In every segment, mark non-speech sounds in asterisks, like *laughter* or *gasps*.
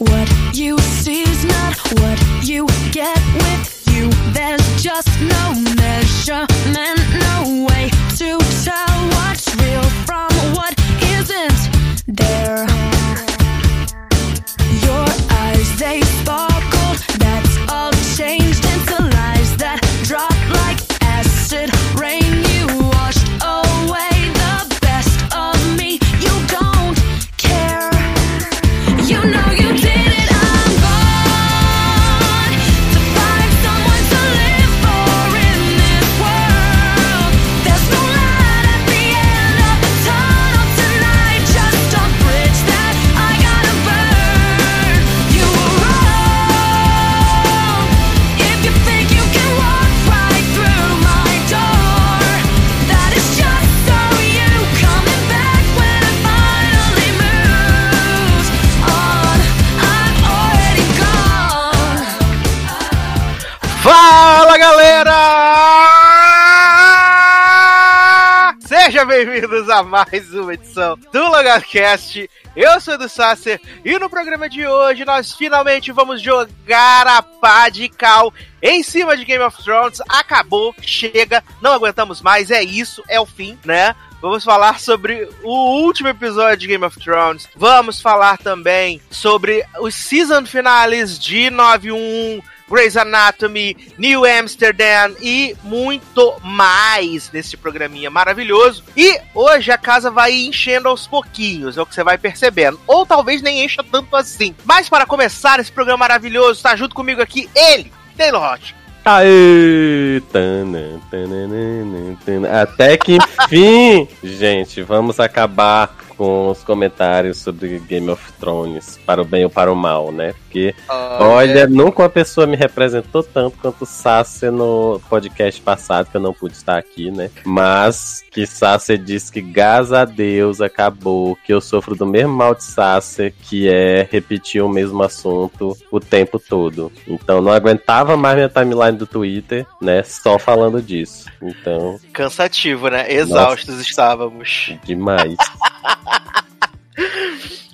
What you see is not what you get with you. There's just no measurement, no way to tell Sejam bem-vindos a mais uma edição do Logarcast. Eu sou do Sasser e no programa de hoje nós finalmente vamos jogar a pá de cal em cima de Game of Thrones. Acabou, chega, não aguentamos mais, é isso, é o fim, né? Vamos falar sobre o último episódio de Game of Thrones. Vamos falar também sobre os season finales de 91, Grey's Anatomy, New Amsterdam e muito mais nesse programinha maravilhoso. E hoje a casa vai enchendo aos pouquinhos, é o que você vai percebendo. Ou talvez nem encha tanto assim. Mas para começar esse programa maravilhoso, tá junto comigo aqui ele, Taylor Rocha. Aê! Tana, tananana, tana. Até que *laughs* enfim, gente, vamos acabar com os comentários sobre Game of Thrones, para o bem ou para o mal, né? Porque, olha, nunca uma pessoa me representou tanto quanto o Sasser no podcast passado, que eu não pude estar aqui, né? Mas que Sasser disse que, graças a Deus, acabou, que eu sofro do mesmo mal de Sasser, que é repetir o mesmo assunto o tempo todo. Então, não aguentava mais minha timeline do Twitter, né? Só falando disso. Então, Cansativo, né? Exaustos estávamos. demais. *laughs*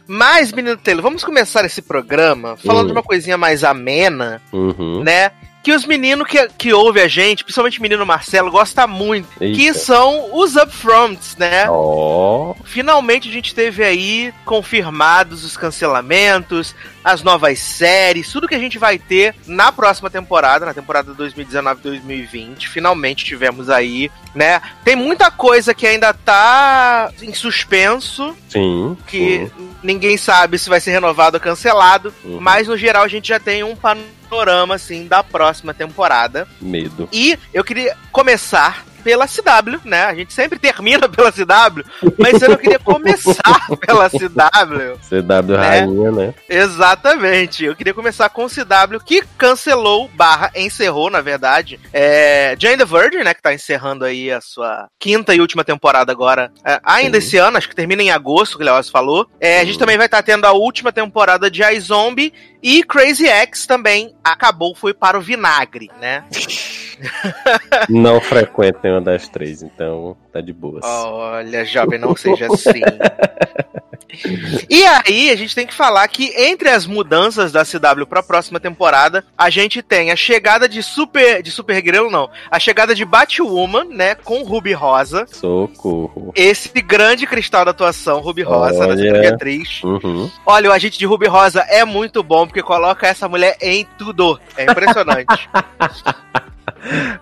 Mas, menino Taylor, vamos começar esse programa falando Hum. de uma coisinha mais amena, Uhum. né? Que os meninos que, que ouvem a gente, principalmente o menino Marcelo, gosta muito. Que Eita. são os upfronts, né? Ó, Finalmente a gente teve aí confirmados os cancelamentos, as novas séries, tudo que a gente vai ter na próxima temporada, na temporada 2019-2020. Finalmente tivemos aí, né? Tem muita coisa que ainda tá em suspenso, sim. que sim. ninguém sabe se vai ser renovado ou cancelado, Uhum. mas no geral a gente já tem um panorama assim da próxima temporada. Medo. E eu queria começar pela CW, né? A gente sempre termina pela CW, mas eu não queria começar *laughs* pela CW. CW Né? Rainha, né? Exatamente. Eu queria começar com o CW, que cancelou, barra, encerrou, na verdade, é, Jane the Virgin, né? Que tá encerrando aí a sua quinta e última temporada agora, é, ainda Sim. esse ano, acho que termina em agosto, que o Leoz falou. É, a gente também vai estar tendo a última temporada de iZombie e Crazy X também acabou, foi para o vinagre, né? *laughs* *laughs* Não frequento nenhuma das três, então tá de boas. Olha, jovem, não seja assim. *laughs* E aí, a gente tem que falar que entre as mudanças da CW para a próxima temporada, a gente tem a chegada de Super de Supergirl, não, a chegada de Batwoman, né, com Ruby Rosa. Socorro. Esse grande cristal da atuação, Ruby Rosa, da Olha. atriz. Uhum. Olha, o agente de Ruby Rosa é muito bom, porque coloca essa mulher em tudo. É impressionante. *laughs*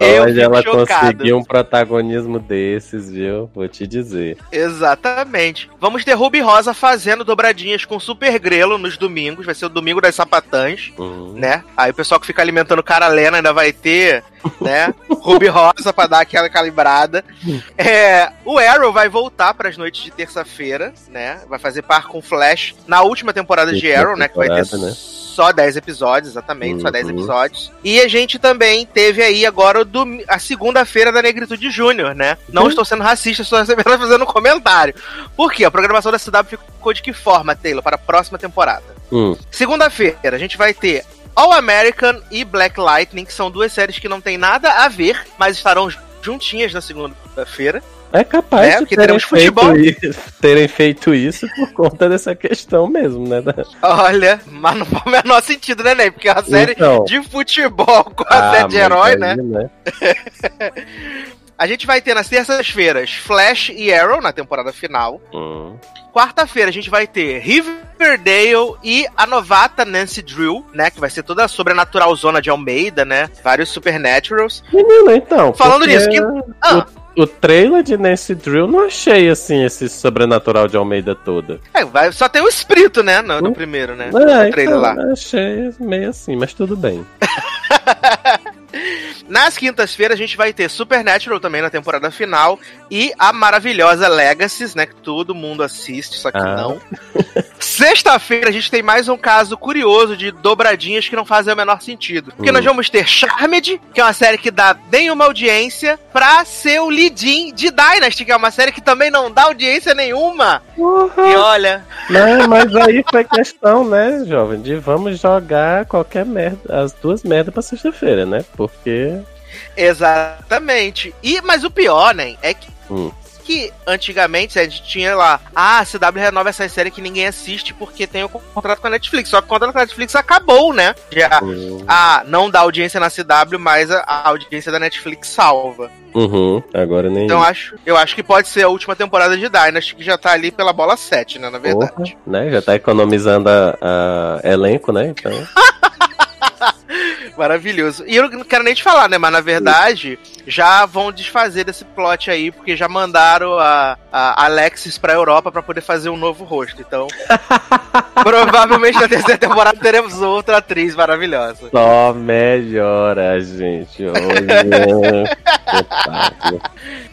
Eu fico ela chocado. conseguiu um protagonismo desses, viu? Vou te dizer. Exatamente. Vamos ter Ruby Rosa fazendo dobradinhas com Super Grelo nos domingos. Vai ser o domingo das sapatãs, Uhum. né? Aí o pessoal que fica alimentando cara Lena ainda vai ter, né? *laughs* Ruby Rosa pra dar aquela calibrada. É, o Arrow vai voltar pras noites de terça-feira, né? Vai fazer par com Flash na última temporada de Última Arrow, né? Que vai ter temporada, né? Só 10 episódios, exatamente, só 10 Uhum. episódios. E a gente também teve aí agora o domi- a segunda-feira da Negritude Júnior, né? Não Uhum. estou sendo racista, estou *laughs* apenas fazendo um comentário. Por quê? A programação da CW ficou de que forma, Taylor, para a próxima temporada? Hum, Segunda-feira, a gente vai ter All American e Black Lightning, que são duas séries que não têm nada a ver, mas estarão juntinhas na segunda-feira. É capaz É, de porque terem teremos feito, futebol. isso, *laughs* terem feito isso por conta dessa questão mesmo, né? Olha, mas não faz o menor sentido, né, Ney? Porque é uma série Então. de futebol com a Ah, série de herói, aí, né? *laughs* A gente vai ter nas terças-feiras Flash e Arrow na temporada final. Hum. Quarta-feira a gente vai ter Riverdale e a novata Nancy Drew, né? Que vai ser toda a sobrenatural zona de Almeida, né? Vários supernaturals. Menino, então. Falando nisso, que- Ah. O trailer de Nancy Drill não achei assim esse sobrenatural de Almeida toda. É, vai, só tem o espírito, né? No, no Hum. primeiro, né? É, no trailer então, lá. achei meio assim, mas tudo bem. *laughs* Nas quintas-feiras a gente vai ter Supernatural também na temporada final e a maravilhosa Legacies, né? Que todo mundo assiste, só que Ah. não. Sexta-feira a gente tem mais um caso curioso de dobradinhas que não fazem o menor sentido. Porque nós vamos ter Charmed, que é uma série que dá nenhuma audiência, pra ser o lead-in de Dynasty, que é uma série que também não dá audiência nenhuma. E olha, Não, mas aí foi questão, né, jovem, de vamos jogar qualquer merda, as duas merdas pra sexta-feira, né? Porque. Exatamente. E, mas o pior, né, é que, Hum. que antigamente a gente tinha lá, ah, a CW renova essa série que ninguém assiste porque tem o contrato com a Netflix. Só que o contrato com a Netflix acabou, né? Já, Hum. ah, não dá audiência na CW, mas a, a audiência da Netflix salva. Uhum, agora nem. Então acho, eu acho que pode ser a última temporada de Dynasty, que já tá ali pela bola 7, né, na verdade. Porra, né? Já tá economizando a, a elenco, né? Então. *laughs* Maravilhoso. E eu não quero nem te falar, né? Mas na verdade, já vão desfazer desse plot aí, porque já mandaram a, a Alexis pra Europa pra poder fazer um novo rosto. Então, *laughs* provavelmente na terceira temporada teremos outra atriz maravilhosa. Só melhora, gente.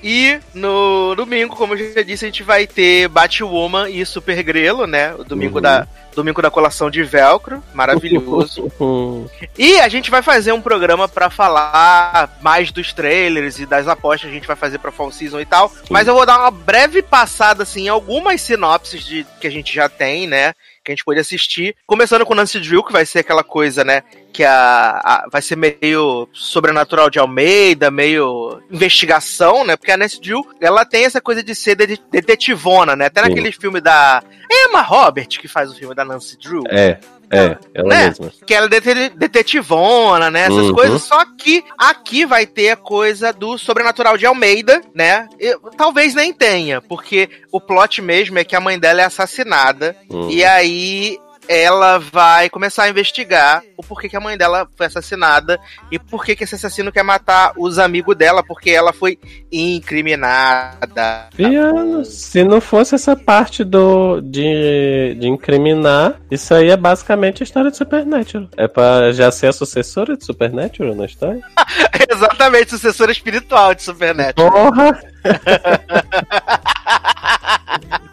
E no domingo, como eu já disse, a gente vai ter Batwoman e Super Grelo, né? O domingo Uhum. da. Domingo da colação de velcro, maravilhoso. *laughs* E a gente vai fazer um programa pra falar mais dos trailers e das apostas que a gente vai fazer pra Fall Season e tal. Mas eu vou dar uma breve passada, assim, em algumas sinopses de, que a gente já tem, né? Que a gente pode assistir. Começando com Nancy Drew, que vai ser aquela coisa, né? Que a, a- vai ser meio sobrenatural de Almeida, meio investigação, né? Porque a Nancy Drew, ela tem essa coisa de ser de- detetivona, né? Até Sim. naquele filme da Emma Robert, que faz o filme da Nancy Drew É, é, ela Né? mesma. que ela é dete- detetivona, né? Essas Uhum. coisas. Só que aqui vai ter a coisa do sobrenatural de Almeida, né? Talvez nem tenha, porque o plot mesmo é que a mãe dela é assassinada. Hum. E aí ela vai começar a investigar o porquê que a mãe dela foi assassinada e por que que esse assassino quer matar os amigos dela, porque ela foi incriminada. Viano, se não fosse essa parte do de, de incriminar, isso aí é basicamente a história de Supernatural. É pra já ser a sucessora de Supernatural na história? *laughs* Exatamente, sucessora espiritual de Supernatural. Porra! *laughs*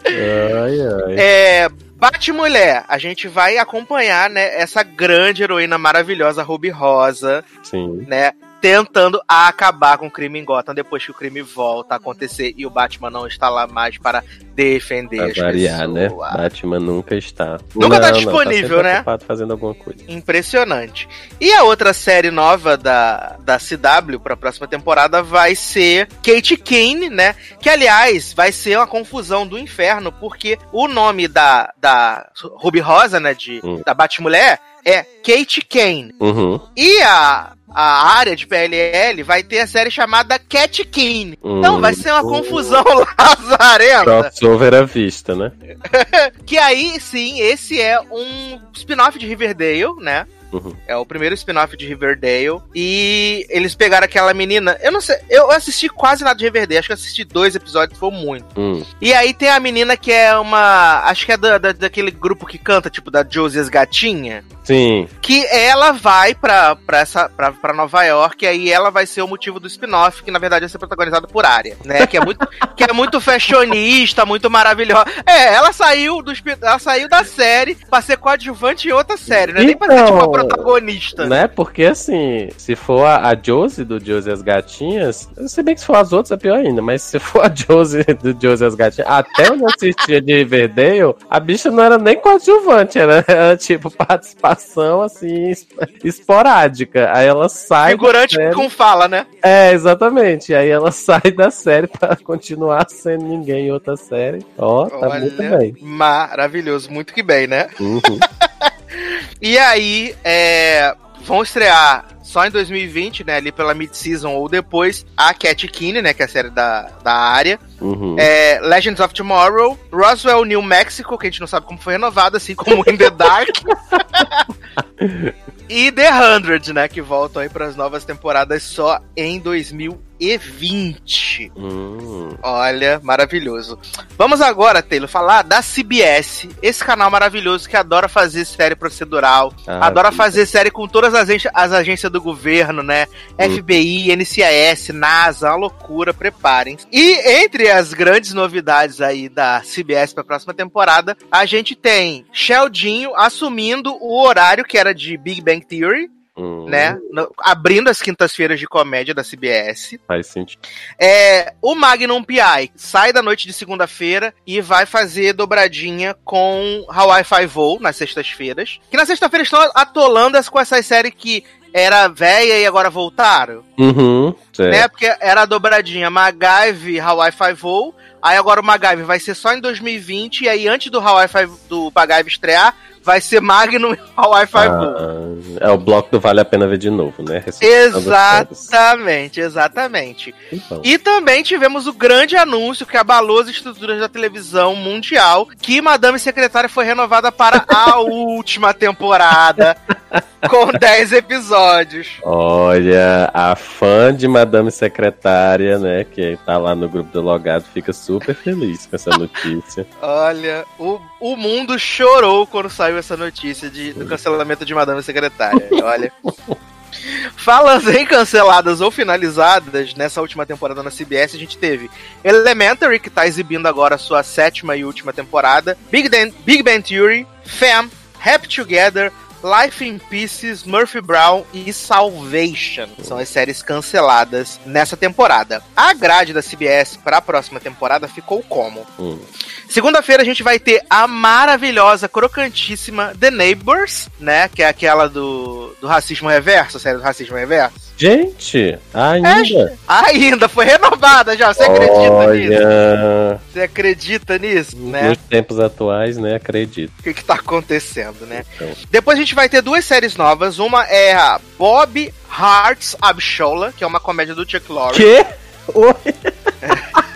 ai, ai. É. Bate-Mulher, a gente vai acompanhar, né, essa grande heroína maravilhosa, Ruby Rosa, Sim. né, tentando acabar com o crime em Gotham depois que o crime volta a acontecer e o Batman não está lá mais para defender Pra as variar, né? pessoas. Batman nunca está. Nunca tá Não, não, disponível, sempre né? fazendo alguma coisa. Impressionante. E a outra série nova da, da CW para a próxima temporada vai ser Kate Kane, né? Que, aliás, vai ser uma confusão do inferno, porque o nome da, da Ruby Rosa, né? De, Hum. Da Batmulher é Kate Kane. Uhum. E a, a área de PLL vai ter a série chamada Cat Kane. Então Hum. vai ser uma confusão *laughs* lazarenta. Crossover à vista, né? *laughs* Que aí sim, esse é um spin-off de Riverdale, né? Uhum. É o primeiro spin-off de Riverdale. E eles pegaram aquela menina. Eu não sei, eu assisti quase nada de Riverdale. Acho que eu assisti dois episódios, foi muito. Hum. E aí tem a menina que é uma. Acho que é da, da- daquele grupo que canta, tipo da Josie as Gatinha. Sim. Que ela vai pra, pra, essa, pra, pra Nova York. E aí ela vai ser o motivo do spin-off, que na verdade vai ser protagonizado por Arya, né? Que é muito, *laughs* que é muito fashionista, muito maravilhosa. É, ela saiu, do, ela saiu da série pra ser coadjuvante em outra série, né? Nem pra ser tipo Então, protagonista. Né? Porque assim, se for a, a Josie do Josie e as Gatinhas, se bem que se for as outras é pior ainda, mas se for a Josie *laughs* do Josie e as Gatinhas, até onde eu assistia de Riverdale, a bicha não era nem coadjuvante, era, era tipo participação assim, es- esporádica. Aí ela sai. da Figurante série- com fala, né? É, exatamente. Aí ela sai da série pra continuar sendo ninguém em outra série. Ó, tá muito bem. maravilhoso, muito que bem, né? Uhum. *laughs* E aí, é, vão estrear só em 2020, né? Ali pela mid-season ou depois, a Cat Kine, né? Que é a série da, da área. Uhum. É, Legends of Tomorrow, Roswell, New Mexico, que a gente não sabe como foi renovado, assim como In the Dark. *laughs* e The Hundred, né? Que voltam aí para as novas temporadas só em 2020. Hum. Olha, maravilhoso. Vamos agora, Taylor, falar da CBS, esse canal maravilhoso que adora fazer série procedural, Ah, adora sim. fazer série com todas as, agências- as agências do governo, né? Hum. FBI, NCIS, NASA, uma loucura, preparem. E entre as grandes novidades aí da CBS para a próxima temporada, a gente tem Sheldinho assumindo o horário que era de Big Bang Theory, Hum. né? No- abrindo as quintas-feiras de comédia da CBS. Faz sentido. É, o Magnum PI sai da noite de segunda-feira e vai fazer dobradinha com Hawaii Five-O nas sextas-feiras. Que na sexta-feira estão atolando as- com essas séries que era velha e agora voltaram. Uhum. certo. Né? Porque era a dobradinha MacGyver Hawaii Five-O. Aí agora o MacGyver vai ser só em 2020. E aí antes do Hawaii Five, do MacGyver estrear, vai ser Magnum e Hawaii Five-O. Ah, é o bloco do Vale a Pena Ver de Novo, né? Exatamente, exatamente. Então. E também tivemos o grande anúncio que abalou as estruturas da televisão mundial que Madame Secretária foi renovada para a *laughs* última temporada com 10 episódios. Olha, a fã de Madame Secretária, né, que tá lá no grupo do Logado, fica super feliz com essa notícia. Olha, o, o mundo chorou quando saiu essa notícia de, do cancelamento de Madame Secretária. Olha. *laughs* Falando em canceladas ou finalizadas, nessa última temporada na CBS, a gente teve Elementary, que tá exibindo agora a sua sétima e última temporada, Big, Dan- Big Bang Theory, Fam, Happy Together, Life in Pieces, Murphy Brown e Salvation. São as séries canceladas nessa temporada. A grade da CBS para a próxima temporada ficou como? Hum. Segunda-feira a gente vai ter a maravilhosa, crocantíssima The Neighbors, né? Que é aquela do, do racismo reverso, a série do racismo reverso. Gente, ainda. Ainda foi renovada já, você acredita nisso? Olha, Você acredita nisso, né? nos tempos atuais, né, acredito. O que, que tá acontecendo, né? Então. Depois a gente vai ter duas séries novas. Uma é a Bob Hearts Abshola, que é uma comédia do Chuck Lorre. Que? *laughs* Oi? É, *laughs*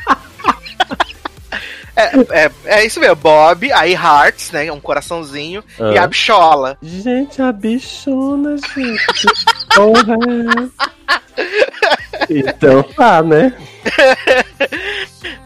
é, é isso mesmo, Bob, aí Hearts, né? Um coraçãozinho, e Ah. Abshola. Gente, a bichona, gente. Que porra é? *laughs* Então tá, né? *laughs*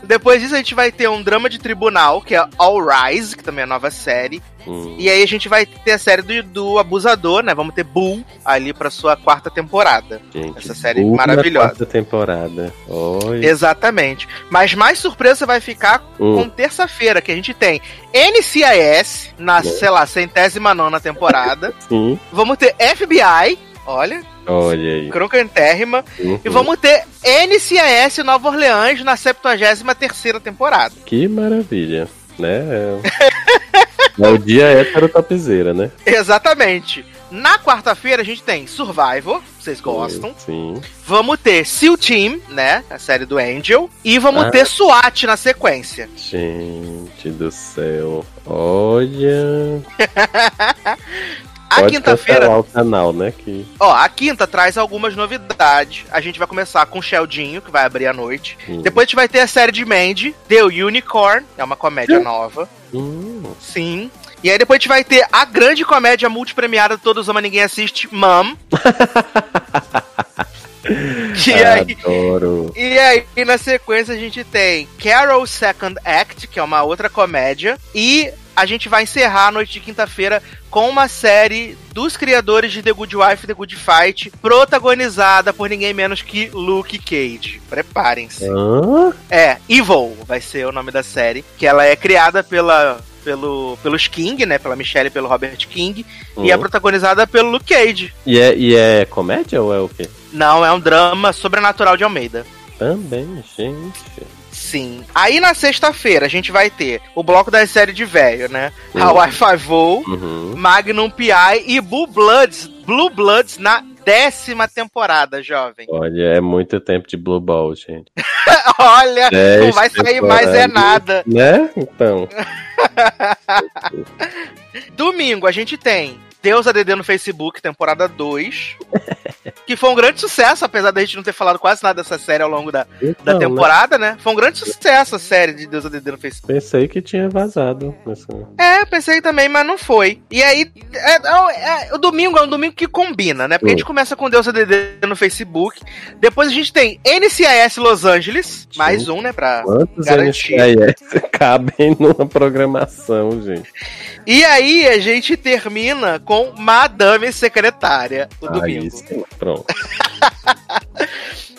Depois disso a gente vai ter um drama de tribunal, que é All Rise, que também é nova série. Hum. E aí a gente vai ter a série do, do Abusador, né? Vamos ter Bull ali pra sua quarta temporada. Gente, essa série Bull maravilhosa. quarta temporada. Oi. Exatamente. Mas mais surpresa vai ficar Hum. com terça-feira, que a gente tem NCIS na, sei lá, centésima nona temporada. *laughs* Sim. Vamos ter FBI, olha, Olha aí. crocantérrima. Uhum. E vamos ter NCIS Nova Orleans na 73 terceira temporada. Que maravilha, né? É o dia hétero topzeira, né? Exatamente. Na quarta-feira a gente tem Survivor, vocês gostam. Sim. Vamos ter Seal Team, né? A série do Angel. E vamos Ah. ter SWAT na sequência. Gente do céu. Olha. *laughs* A quinta-feira, o canal, né? Que... ó, a quinta traz algumas novidades. A gente vai começar com o Sheldinho, que vai abrir a noite. Hum. Depois a gente vai ter a série de Mandy, The Unicorn, é uma comédia nova. Hum, Sim. E aí depois a gente vai ter a grande comédia multipremiada Todos Ama Ninguém Assiste, Mom. *laughs* e aí, Adoro. E aí, na sequência, a gente tem Carol Second Act, que é uma outra comédia. E a gente vai encerrar a noite de quinta-feira com uma série dos criadores de The Good Wife e The Good Fight, protagonizada por ninguém menos que Luke Cage. Preparem-se. Hã? É, Evil vai ser o nome da série, que ela é criada pela, pelo, pelos King, né? Pela Michelle e pelo Robert King, e é Hum. protagonizada pelo Luke Cage. E, é, e é comédia ou é o quê? Não, é um drama sobrenatural de Almeida. Também, gente. Sim. Aí na sexta-feira a gente vai ter o bloco da série de velho, né? Uhum. Hawaii Five-O, Uhum. Magnum P.I. e Blue Bloods, Blue Bloods na décima temporada, jovem. Olha, é muito tempo de Blue Ball, gente. *laughs* Olha, não Dez vai sair mais é nada. Né? Então. *laughs* Domingo a gente tem Deus ADD no Facebook, temporada 2. *laughs* que foi um grande sucesso, apesar da gente não ter falado quase nada dessa série ao longo da, da Então, né? temporada, né? Foi um grande sucesso a série de Deus ADD no Facebook. Pensei que tinha vazado. É, pensei também, mas não foi. E aí, é, é- é- o domingo é um domingo que combina, né? Porque a gente Hum. começa com Deus ADD no Facebook. Depois a gente tem NCIS Los Angeles, mais um, né? Pra... Quantos Garantido. NCIS *laughs* cabem numa programação, gente? E aí a gente termina com Madame Secretária, o Aí domingo. sim, pronto. *laughs*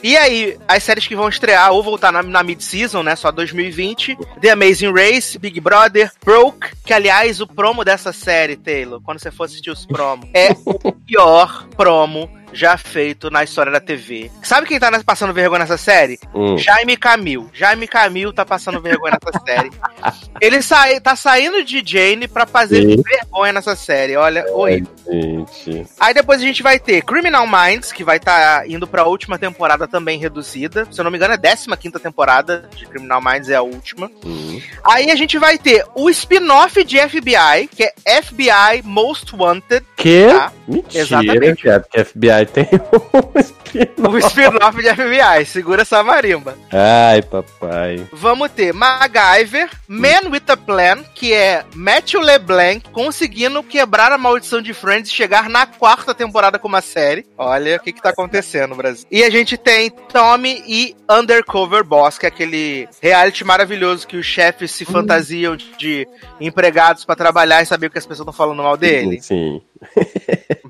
E aí, as séries que vão estrear ou voltar na, na mid-season, né? Só 2020. The Amazing Race, Big Brother, Broke, que aliás, o promo dessa série, Taylor, quando você for assistir os promos, é o pior promo já feito na história da TV. Sabe quem tá passando vergonha nessa série? Hum. Jaime Camil. Jaime Camil tá passando vergonha nessa série. *laughs* Ele sai, tá saindo de Jane pra fazer Sim. vergonha nessa série. Olha, horrível. Gente. Aí depois a gente vai ter Criminal Minds, que vai estar indo pra última temporada também reduzida. Se eu não me engano, é a 15 temporada de Criminal Minds, é a última. Hum. Aí a gente vai ter o spin-off de FBI, que é FBI Most Wanted. Que? Tá. Mentira, Exatamente. cara, porque FBI tem *laughs* um spin-off. O spin-off de FBI. Segura essa marimba. Ai, papai. Vamos ter MacGyver, Man with a Plan, que é Matthew LeBlanc conseguindo quebrar a maldição de Friends e chegar na quarta temporada com uma série. Olha o que, que tá acontecendo no Brasil. E a gente tem Tommy e Undercover Boss, que é aquele reality maravilhoso que os chefes se fantasiam de empregados pra trabalhar e saber o que as pessoas estão falando mal dele. Sim,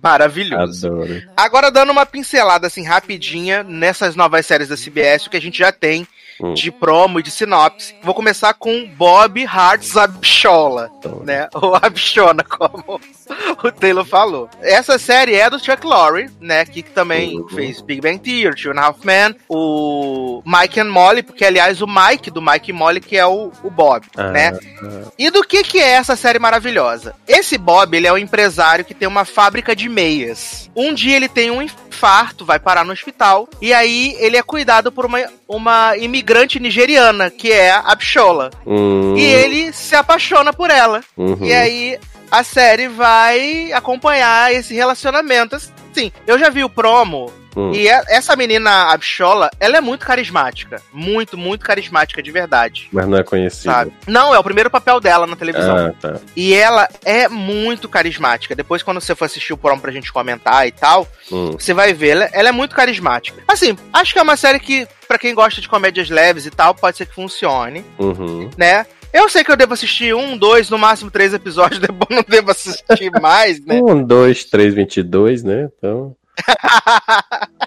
Maravilhoso. adoro. Agora, dando uma pincelada assim rapidinha nessas novas séries da CBS, o que a gente já tem Hum. de promo e de sinopse. Vou começar com Bob Hart's Abshola, Adoro. né? *laughs* Ou Abshona, como *laughs* o Taylor falou. Essa série é do Chuck Lorre, né? Que também Uhum. fez Big Bang Theory, Two and a Half Men, o Mike and Molly, porque aliás o Mike do Mike e Molly que é o, o Bob, Ah, né? E do que que é essa série maravilhosa? Esse Bob, ele é um empresário que tem uma fábrica de meias. Um dia ele tem um infarto, vai parar no hospital, e aí ele é cuidado por uma, uma imigrante nigeriana, que é a Abshola. Hum, E ele se apaixona por ela. uhum. E aí a série vai acompanhar esse relacionamento. Assim, eu já vi o promo Hum. e é- essa menina Abshola, ela é muito carismática. Muito, muito carismática de verdade. Mas não é conhecido. Sabe? Não, é o primeiro papel dela na televisão. Ah, tá. E ela é muito carismática. Depois, quando você for assistir o promo pra gente comentar e tal, Hum. você vai ver. Ela, ela é muito carismática. Assim, acho que é uma série que, pra quem gosta de comédias leves e tal, pode ser que funcione, Uhum. né? Eu sei que eu devo assistir um, dois, no máximo três episódios, *laughs* depois não devo assistir mais, né? Um, dois, três, vinte e dois, né? Então. *laughs*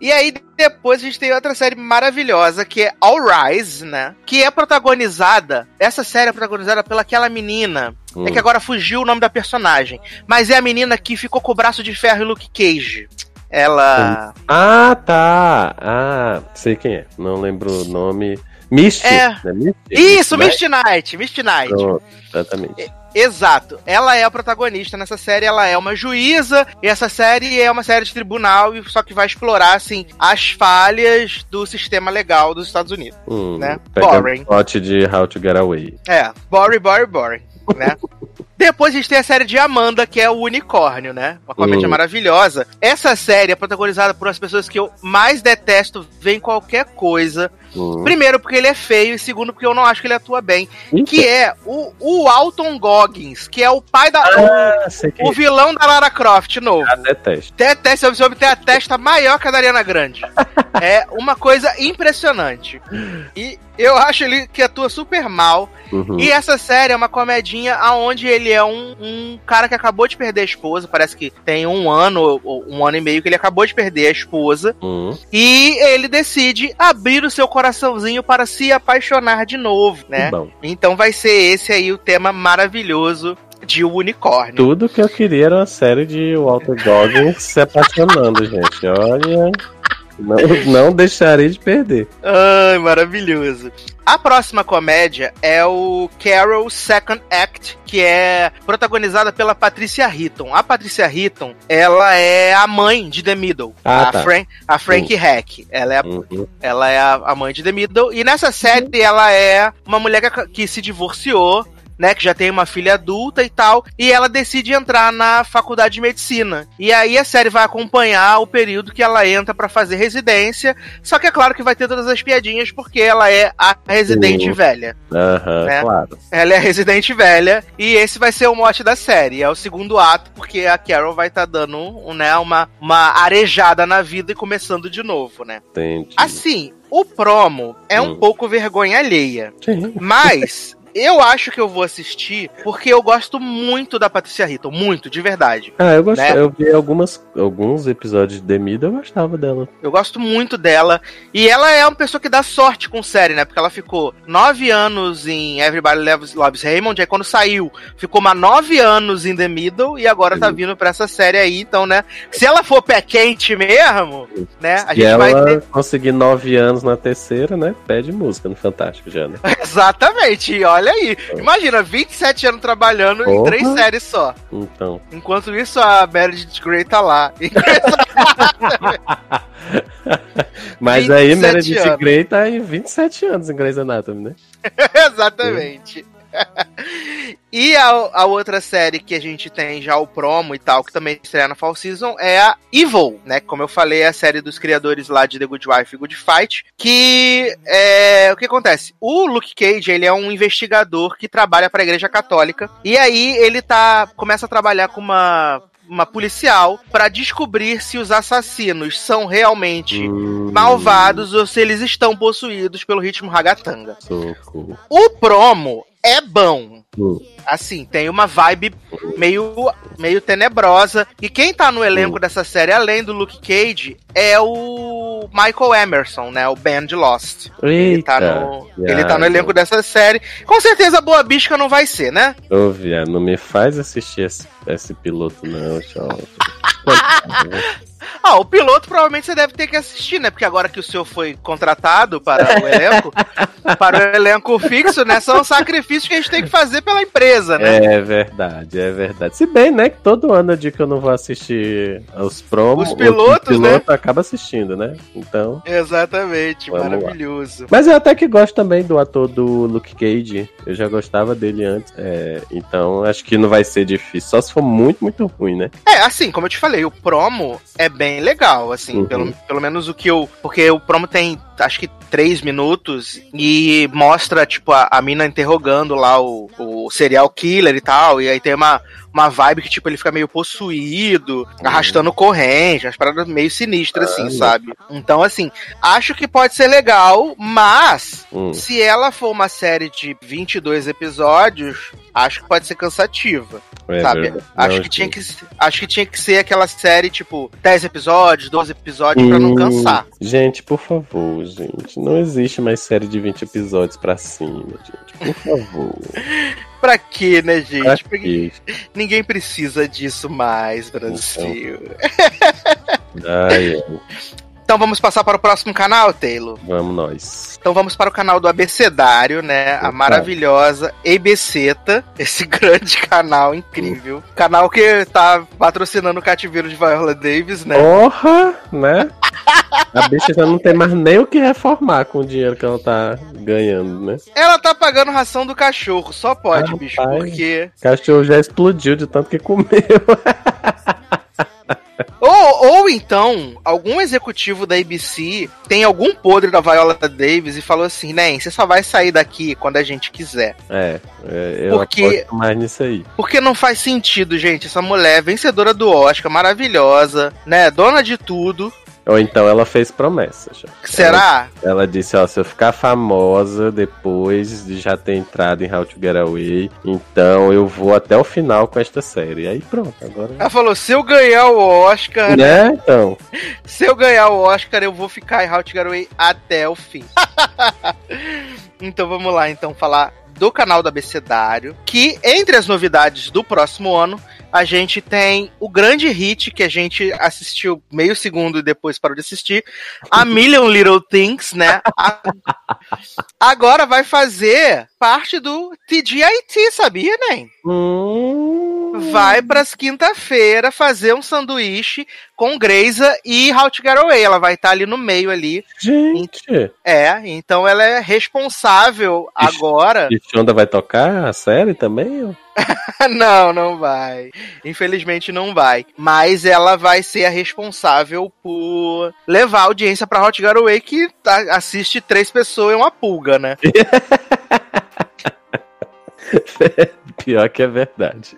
E aí, depois a gente tem outra série maravilhosa, que é All Rise, né? Que é protagonizada. Essa série é protagonizada pelaquela menina. hum. É que agora fugiu o nome da personagem. Mas é a menina que ficou com o braço de ferro e Luke Cage. Ela. Ah, tá. Ah, sei quem é. Não lembro o nome. Misty. É. né? Misty? Isso? Misty Knight, Misty Knight. Pronto, exatamente. Exato. Ela é a protagonista nessa série, ela é uma juíza, e essa série é uma série de tribunal, só que vai explorar, assim, as falhas do sistema legal dos Estados Unidos. Hum, né? Boring. plot de How to Get Away. É, boring, boring, boring, né? *laughs* Depois a gente tem a série de Amanda, que é o Unicórnio, né? Uma comédia Hum. maravilhosa. Essa série é protagonizada por as pessoas que eu mais detesto ver em qualquer coisa. Hum. Primeiro, porque ele é feio, e segundo, porque eu não acho que ele atua bem. Eita. Que é o, o Alton Goggins, que é o pai da. Ah, o, o vilão da Lara Croft novo. eu detesto. Deteste, esse homem tem a testa maior que a da Ariana Grande. *laughs* é uma coisa impressionante. E eu acho ele que atua super mal. Uhum. E essa série é uma comedinha aonde ele é um, um cara que acabou de perder a esposa. Parece que tem um ano ou um ano e meio que ele acabou de perder a esposa. Hum. E ele decide abrir o seu coraçãozinho para se apaixonar de novo, né? Bom. Então vai ser esse aí o tema maravilhoso de O Unicórnio. Tudo que eu queria era uma série de Walter Goggins se apaixonando, *laughs* gente. Olha. Não, não deixarei de perder. Ai, maravilhoso. A próxima comédia é o Carol Second Act, que é protagonizada pela Patricia Heaton. A Patricia Heaton, ela é a mãe de The Middle. Ah, a, tá. Fran a Frank Hack. Ela é a Uhum. ela é a, a mãe de The Middle. E nessa série, ela é uma mulher que, que se divorciou, né? Que já tem uma filha adulta e tal. E ela decide entrar na faculdade de medicina. E aí a série vai acompanhar o período que ela entra pra fazer residência. Só que é claro que vai ter todas as piadinhas, porque ela é a residente Uhum. velha. Aham, É. claro. Ela é a residente velha. E esse vai ser o mote da série. É o segundo ato, porque a Carol vai estar dando um, né, uma, uma arejada na vida e começando de novo, né? Entendi. Assim, o promo é um Hum. pouco vergonha alheia. Sim. Mas *laughs* eu acho que eu vou assistir porque eu gosto muito da Patricia Hitton. Muito, de verdade. Ah, eu gostei. Né? Eu vi algumas, alguns episódios de The Middle, eu gostava dela. Eu gosto muito dela. E ela é uma pessoa que dá sorte com série, né? Porque ela ficou nove anos em Everybody Loves, Loves Raymond. Aí quando saiu, ficou mais nove anos em The Middle. E agora tá vindo pra essa série aí. Então, né? Se ela for pé quente mesmo, né? A gente ela vai ter. conseguir nove anos na terceira, né? Pede música no Fantástico já, né? *laughs* Exatamente. E olha aí. Imagina, 27 anos trabalhando em três séries só. Então. Enquanto isso, a Meredith Grey tá lá. *laughs* Mas 27 aí Meredith anos. Grey tá em 27 anos em Grey's Anatomy, né? *laughs* Exatamente. *laughs* e a, a outra série que a gente tem já o promo e tal, que também estreia na Fall Season, é a Evil, né? Como eu falei, é a série dos criadores lá de The Good Wife e Good Fight. Que é. O que acontece? O Luke Cage, ele é um investigador que trabalha para a Igreja Católica. E aí ele tá. começa a trabalhar com uma. Uma policial para descobrir se os assassinos são realmente Hum, malvados ou se eles estão possuídos pelo ritmo ragatanga. Socorro. O promo é bom. Hum. Assim, tem uma vibe meio, meio tenebrosa. E quem tá no elenco Hum. dessa série, além do Luke Cage, é o Michael Emerson, né? O Ben de Lost. Ele tá, Eita. no, ele tá no elenco dessa série. Com certeza a Boa Bisca não vai ser, né? Ô, viado, não me faz assistir esse, esse piloto, não, tchau. *laughs* Ah, o piloto provavelmente você deve ter que assistir, né? Porque agora que o senhor foi contratado para o elenco, para o elenco fixo, né? São sacrifícios que a gente tem que fazer pela empresa, né? É verdade, é verdade. Se bem, né, que todo ano eu digo que eu não vou assistir os promos. Os pilotos, o piloto acaba assistindo, né? Então. Exatamente, Vamos lá. maravilhoso. Mas eu até que gosto também do ator do Luke Cage. Eu já gostava dele antes. é, então acho que não vai ser difícil. Só se for muito, muito ruim, né? É, assim, como eu te falei, o promo é bem legal, assim, Uhum. pelo, pelo menos o que eu. Porque o promo tem, acho que, três minutos e mostra, tipo, a, a mina interrogando lá o, o serial killer e tal, e aí tem uma, uma vibe que, tipo, ele fica meio possuído, arrastando corrente, umas paradas meio sinistras, assim, Ah, sabe? Então, assim, acho que pode ser legal, mas Hum. se ela for uma série de 22 episódios, acho que pode ser cansativa É sabe? verdade. Acho Não, que, tinha que, acho que tinha que ser aquela série, tipo, 10 episódios, 12 episódios, pra não Hum, cansar. Gente, por favor, gente. Não existe mais série de 20 episódios pra cima, gente. Por favor. *laughs* Pra quê, né, gente? Pra Porque ninguém precisa disso mais, Brasil. *laughs* Ai, ai, Então vamos passar para o próximo canal, Taylor. vamos nós. Então vamos para o canal do Abecedário, né? A Opa. maravilhosa EBCeta, esse *laughs* grande canal incrível. Canal que tá patrocinando o cativeiro de Viola Davis, né? Porra, né? *laughs* A bicha já não tem mais nem o que reformar com o dinheiro que ela tá ganhando, né? Ela tá pagando ração do cachorro, só pode, Ah, bicho, pai. porque O cachorro já explodiu de tanto que comeu. *laughs* Ou, ou então, algum executivo da ABC tem algum podre da Viola Davis e falou assim, né, você só vai sair daqui quando a gente quiser. É, é, eu Porque- mais nisso aí. Porque não faz sentido, gente, essa mulher vencedora do Oscar, maravilhosa, né, dona de tudo. Ou então ela fez promessa já. Será? Ela disse, ó, se eu ficar famosa depois de já ter entrado em How to Get Away, então eu vou até o final com esta série. Aí pronto, agora... Ela falou, se eu ganhar o Oscar, Né, então? *laughs* se eu ganhar o Oscar, eu vou ficar em How to Get Away até o fim. *laughs* então vamos lá, então, falar do canal do Abecedário, que entre as novidades do próximo ano, a gente tem o grande hit que a gente assistiu meio segundo e depois parou de assistir, A Million Little Things, né? Agora vai fazer parte do TGIT, sabia, né? Hum. Vai pras quinta-feira fazer um sanduíche com Greisa e How to Get Away. Ela vai estar ali no meio ali. Gente, É, então ela é responsável Ixi. agora. e Shonda vai tocar a série também? *laughs* não, não vai. Infelizmente não vai. Mas ela vai ser a responsável por levar a audiência pra Hot Get Away, que tá- assiste três pessoas e uma pulga, né? *laughs* *laughs* Pior que é verdade.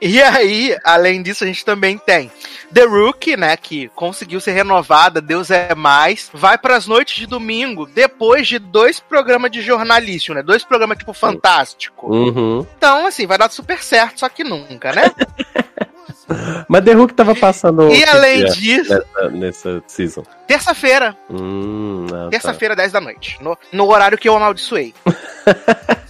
E aí, além disso, a gente também tem The Rookie, né, que conseguiu ser renovada, Deus é mais, vai pras noites de domingo, depois de dois programas de jornalístico, né, dois programas tipo fantástico. Uhum. Então, assim, vai dar super certo, só que nunca, né? *laughs* Mas The Hulk tava passando. e além dia disso, Nessa, nessa season. terça-feira, Hum, ah, tá. terça-feira, 10 da noite, no, no horário que eu amaldiçoei. *laughs*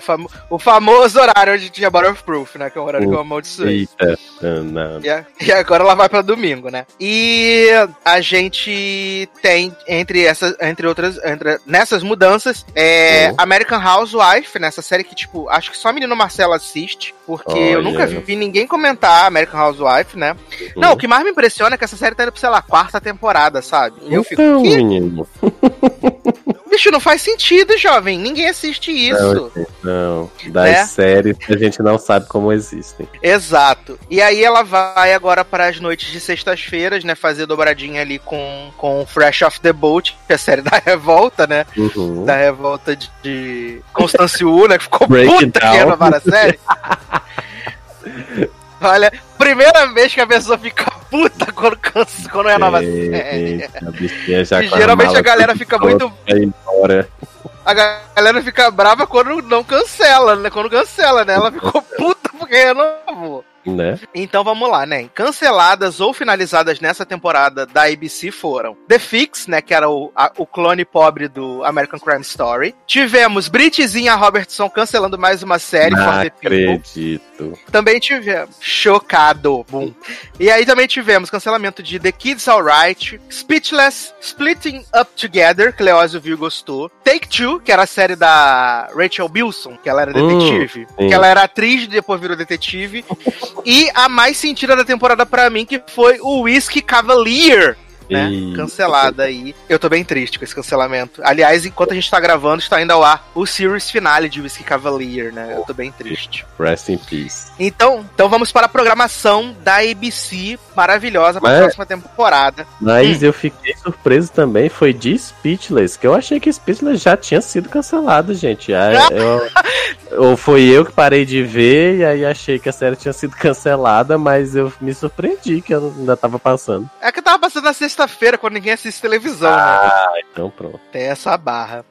o, o famoso horário onde tinha Proof, né, que é o horário que eu amaldiçoei. Eita, não. E, a- e agora ela vai pra domingo, né? E a gente tem, entre essas, entre outras, entre, nessas mudanças, é Uhum. American Housewife, nessa série que, tipo, acho que só a menina Marcela assiste, porque eu Olha. nunca vi, vi ninguém comentar American Housewife, né? Não, o que mais me impressiona é que essa série tá indo pra, sei lá, quarta temporada, sabe? Eu fico, Então, "Que? menino. bicho, não faz sentido, jovem, ninguém assiste isso. Não, não. Das Né? séries que a gente não sabe como existem. Exato. E aí ela vai agora para as noites de sextas-feiras, né? Fazer dobradinha ali com, com Fresh Off the Boat, que é a série *laughs* da revolta, né? Uhum. Da revolta de, de Constance Wu, né? Que ficou Break puta que down. renovaram a série. *laughs* Olha, primeira vez que a pessoa fica puta quando, cansa, quando renova a série. Eita, a já E geralmente a galera fica muito- embora. A galera fica brava quando não cancela, né? Quando cancela, né? Ela ficou *laughs* puta porque renovou. Né? Então vamos lá, né? Canceladas ou finalizadas nessa temporada da ABC foram The Fix, né? Que era o, a- o clone pobre do American Crime Story. Tivemos Britzinha Robertson cancelando mais uma série, Não acredito. Também tivemos. Chocado. Boom. E aí também tivemos cancelamento de The Kids Alright, Speechless, Splitting Up Together, que Leózio viu e gostou. Take Two, que era a série da Rachel Bilson, que ela era Hum, detetive. que ela era atriz e depois virou detetive. *laughs* e a mais sentida da temporada pra mim, que foi o Whiskey Cavalier. Né? Ih, Cancelada aí. Eu tô bem triste com esse cancelamento. Aliás, enquanto a gente tá gravando, está ao ar o series finale de Whiskey Cavalier, né? Eu tô bem triste. Rest in peace. Então, então vamos para a programação da ABC maravilhosa para a Mas- próxima temporada. Mas eu fiquei surpreso também, foi de Speechless, que eu achei que Speechless já tinha sido cancelado, gente. Aí eu- ou foi eu que parei de ver e aí achei que a série tinha sido cancelada, mas eu me surpreendi que ela ainda tava passando. É que tava passando na sexta-feira, quando ninguém assiste televisão, né? Ah, então pronto. Tem essa barra.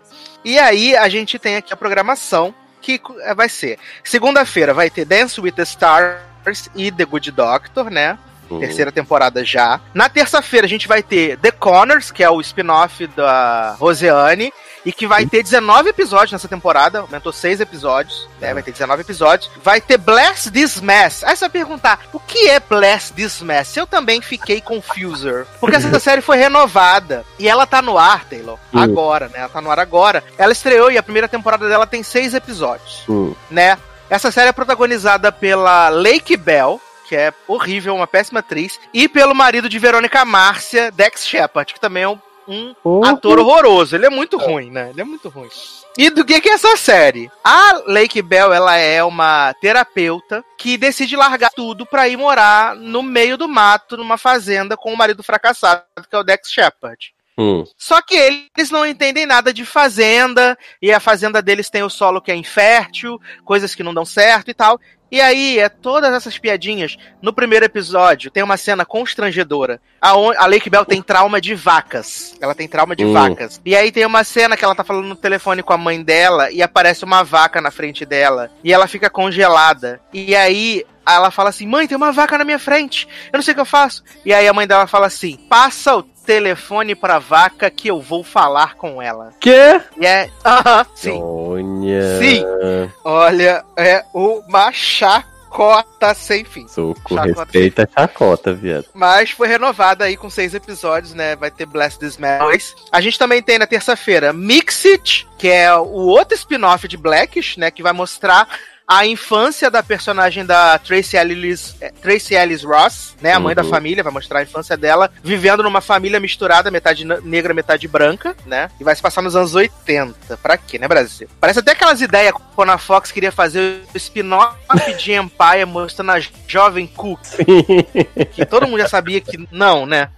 E aí, a gente tem aqui a programação, que eh, vai ser... Segunda-feira vai ter Dance with the Stars e The Good Doctor, né? Hum. Terceira temporada já. Na terça-feira a gente vai ter The Connors, que é o spin-off da Roseanne, e que vai ter 19 episódios nessa temporada, aumentou 6 episódios, né? Vai ter 19 episódios. Vai ter Bless This Mess. Aí você vai perguntar, o que é Bless This Mess? Eu também fiquei confuser, porque essa *laughs* série foi renovada e ela tá no ar, Taylor, Hum. agora, né? Ela tá no ar agora. Ela estreou e a primeira temporada dela tem 6 episódios Hum. né? Essa série é protagonizada pela Lake Bell, que é horrível, uma péssima atriz, e pelo marido de Verônica Márcia, Dex Shepard, que também é um, um Uhum. ator horroroso. Ele é muito ruim, né? Ele é muito ruim. E do que que é essa série? A Lake Bell, ela é uma terapeuta que decide largar tudo pra ir morar no meio do mato, numa fazenda, com o marido fracassado, que é o Dex Shepard. Hum. Só que eles não entendem nada de fazenda, e a fazenda deles tem o solo que é infértil, coisas que não dão certo e tal. E aí, é todas essas piadinhas. No primeiro episódio, tem uma cena constrangedora. A, a Lake Bell tem trauma de vacas. Ela tem trauma de Hum. vacas. E aí tem uma cena que ela tá falando no telefone com a mãe dela e aparece uma vaca na frente dela. E ela fica congelada. E aí. Aí ela fala assim: mãe, tem uma vaca na minha frente, eu não sei o que eu faço. E aí a mãe dela fala assim: passa o telefone pra vaca que eu vou falar com ela. Quê? E é. Aham, sim. Olha. Sim. Olha, é uma chacota sem fim. Soco, Chacota. respeita a chacota, viado. Mas foi renovada aí com seis episódios, né? Vai ter Blast This Memories. A gente também tem na terça-feira Mixit, que é o outro spin-off de Blackish, né? Que vai mostrar a infância da personagem da Tracy Ellis, eh, Tracy Ellis Ross, né? A mãe da Uhum. família, vai mostrar a infância dela, vivendo numa família misturada, metade negra, metade branca, né? E vai se passar nos anos 80. Pra quê, né, Brasil? Parece até aquelas ideias quando a Fox queria fazer o spin-off de Empire mostrando a jovem Cook, que todo mundo já sabia que não, né?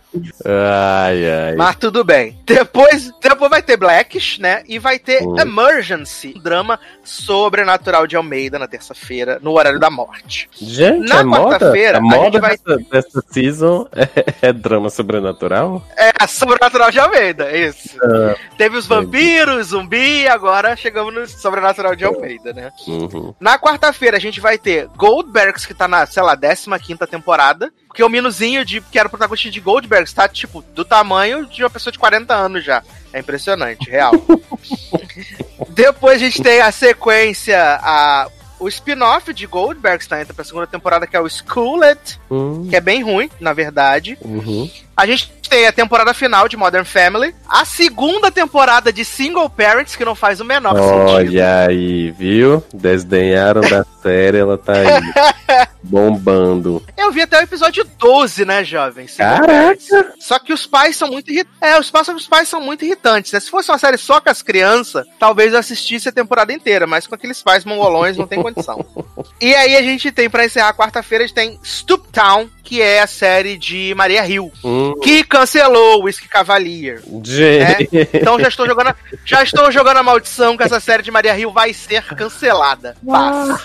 Ai, ai. Mas tudo bem. Depois, depois vai ter Blackish, né? E vai ter Hum. Emergency, um drama sobrenatural de Almeida na terça-feira, no horário da morte. Gente, Na moda, quarta-feira, a moda vai- dessa, dessa season é, é drama sobrenatural? É, a sobrenatural de Almeida, isso. Ah. Teve os vampiros, zumbi, agora chegamos no sobrenatural de Almeida, né? Uhum. Na quarta-feira a gente vai ter Goldbergs, que tá na, sei lá, 15 temporada. Porque o Minuzinho, de, que era o protagonista de Goldbergs, tá, tipo, do tamanho de uma pessoa de 40 anos já. É impressionante, real. *laughs* Depois a gente tem a sequência, a, o spin-off de Goldbergs, tá? Entra pra segunda temporada, que é o Schooled, Hum, que é bem ruim, na verdade. uhum. A gente tem a temporada final de Modern Family. A segunda temporada de Single Parents, que não faz o menor sentido. Olha aí, viu? Desdenharam da série, ela tá aí. *laughs* bombando. Eu vi até o episódio 12, né, jovem? Caraca! Parents. Só que os pais são muito irritantes. É, os pais, os pais são muito irritantes, né? Se fosse uma série só com as crianças, talvez eu assistisse a temporada inteira, mas com aqueles pais mongolões não tem condição. *laughs* e aí a gente tem, pra encerrar a quarta-feira, a gente tem Stoop Town, que é a série de Maria Hill, Hum, que cancelou o Whisky Cavalier. gente. Então já estou jogando, a- já estou jogando a maldição que essa série de Maria Hill vai ser cancelada. Paz.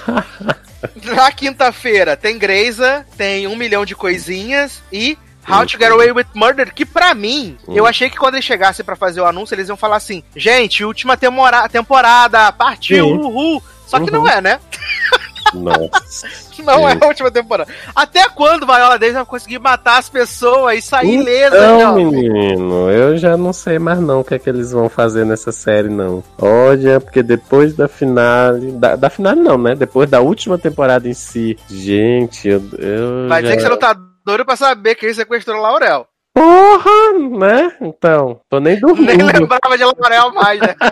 Na quinta-feira tem Greysa, tem um milhão de coisinhas e How to Get Away with Murder, que pra mim, Hum. eu achei que quando eles chegassem pra fazer o anúncio, eles iam falar assim: gente, última temora- temporada, partiu, uhul. Só que Uhum. não é, né? Nossa. *laughs* Não é Sim. a última temporada. Até quando Viola Davis vai conseguir matar as pessoas e sair ilesa, Então, Jovem? menino, eu já não sei mais não o que é que eles vão fazer nessa série, não. Olha, porque depois da finale. Da, da finale não, né? Depois da última temporada em si. Gente, eu. eu Vai já... dizer que você não tá doido pra saber quem sequestrou Laurel. Porra, né? Então, tô nem dormindo. Nem lembrava de Laurel mais, né? *laughs*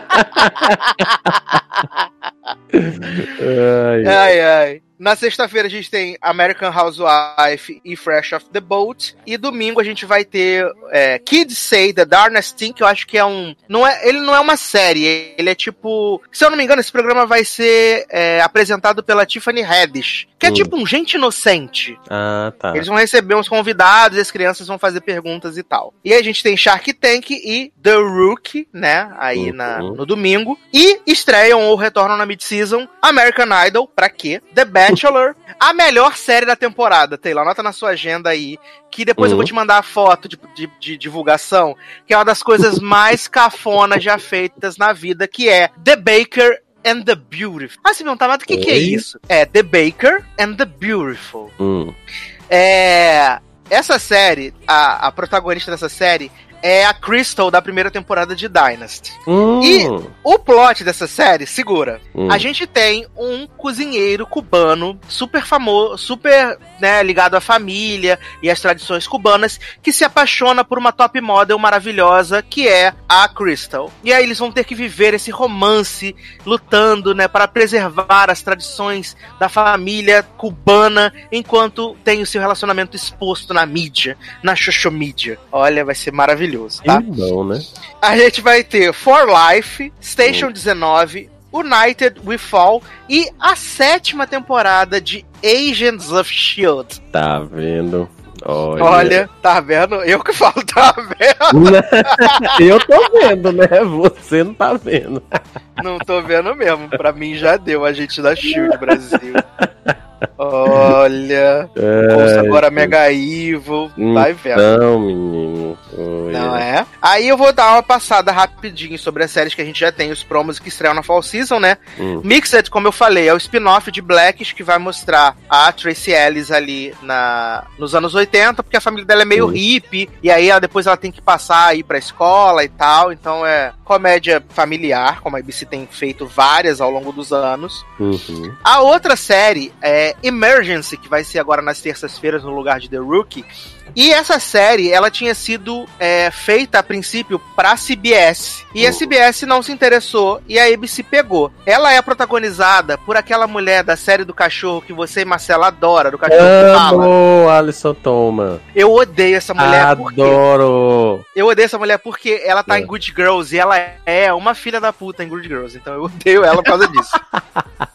Ai, Ai, ai. Na sexta-feira a gente tem American Housewife e Fresh Off the Boat. E domingo a gente vai ter é, Kids Say The Darnest Thing, que eu acho que é um. Não é, ele não é uma série, ele é tipo. Se eu não me engano, esse programa vai ser é, apresentado pela Tiffany Haddish. Que é Hum. tipo um gente inocente. Ah, tá. Eles vão receber uns convidados, e as crianças vão fazer perguntas e tal. E aí a gente tem Shark Tank e The Rookie, né? Aí Uhum. na, no domingo. E estreiam ou retornam na mid-season American Idol, pra quê? The Bachelor, a melhor série da temporada, Taylor. Anota na sua agenda aí, que depois eu Uhum. vou te mandar a foto de, de- de divulgação, que é uma das coisas *laughs* mais cafonas já feitas na vida, que é The Baker and the Beautiful. Ah, você perguntar, mas o que, que é isso? É The Baker and the Beautiful. Hum. É. Essa série, a, a protagonista dessa série é a Crystal da primeira temporada de Dynasty. Hum. E- O plot dessa série, segura. Hum. A gente tem um cozinheiro cubano super famoso, super né, ligado à família e às tradições cubanas, que se apaixona por uma top model maravilhosa que é a Crystal. E aí eles vão ter que viver esse romance lutando, né, para preservar as tradições da família cubana enquanto tem o seu relacionamento exposto na mídia, na mídia. Olha, vai ser maravilhoso, tá? Que bom, né? A gente vai ter For Life, Station 19, United We Fall e a sétima temporada de Agents of Shield. Tá vendo? Olha. Olha, tá vendo? Eu que falo, tá vendo? *laughs* eu tô vendo, né? Você não tá vendo. Não tô vendo mesmo. Pra mim já deu a gente da Shield Brasil. *laughs* Olha, ouça Ai, agora Mega Evil, vai vendo. Então, menino. Oi. Não é? Aí eu vou dar uma passada rapidinho sobre as séries que a gente já tem, os promos que estreiam na Fall Season, né? Hum. Mixed, como eu falei, é o spin-off de Blackish que vai mostrar a Tracy Ellis ali na, nos anos 80, porque a família dela é meio Hum. hippie, e aí ela, depois ela tem que passar a ir pra escola e tal, então é comédia familiar, como a ABC tem feito várias ao longo dos anos. Uhum. A outra série é Emergency, que vai ser agora nas terças-feiras no lugar de The Rookie. E essa série, ela tinha sido é, feita a princípio pra CBS. E a Uhum. CBS não se interessou e a ABC pegou. Ela é protagonizada por aquela mulher da série do cachorro que você e Marcela adora, do cachorro que fala. Amo Alison Toma. Eu odeio essa mulher porque Adoro. eu odeio essa mulher porque ela tá É. em Good Girls e ela é uma filha da puta em Good Girls. Então eu odeio ela por causa disso. *laughs*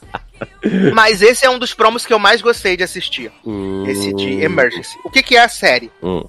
Mas esse é um dos promos que eu mais gostei de assistir. Esse de Emergency. O que, que é a série? Hum.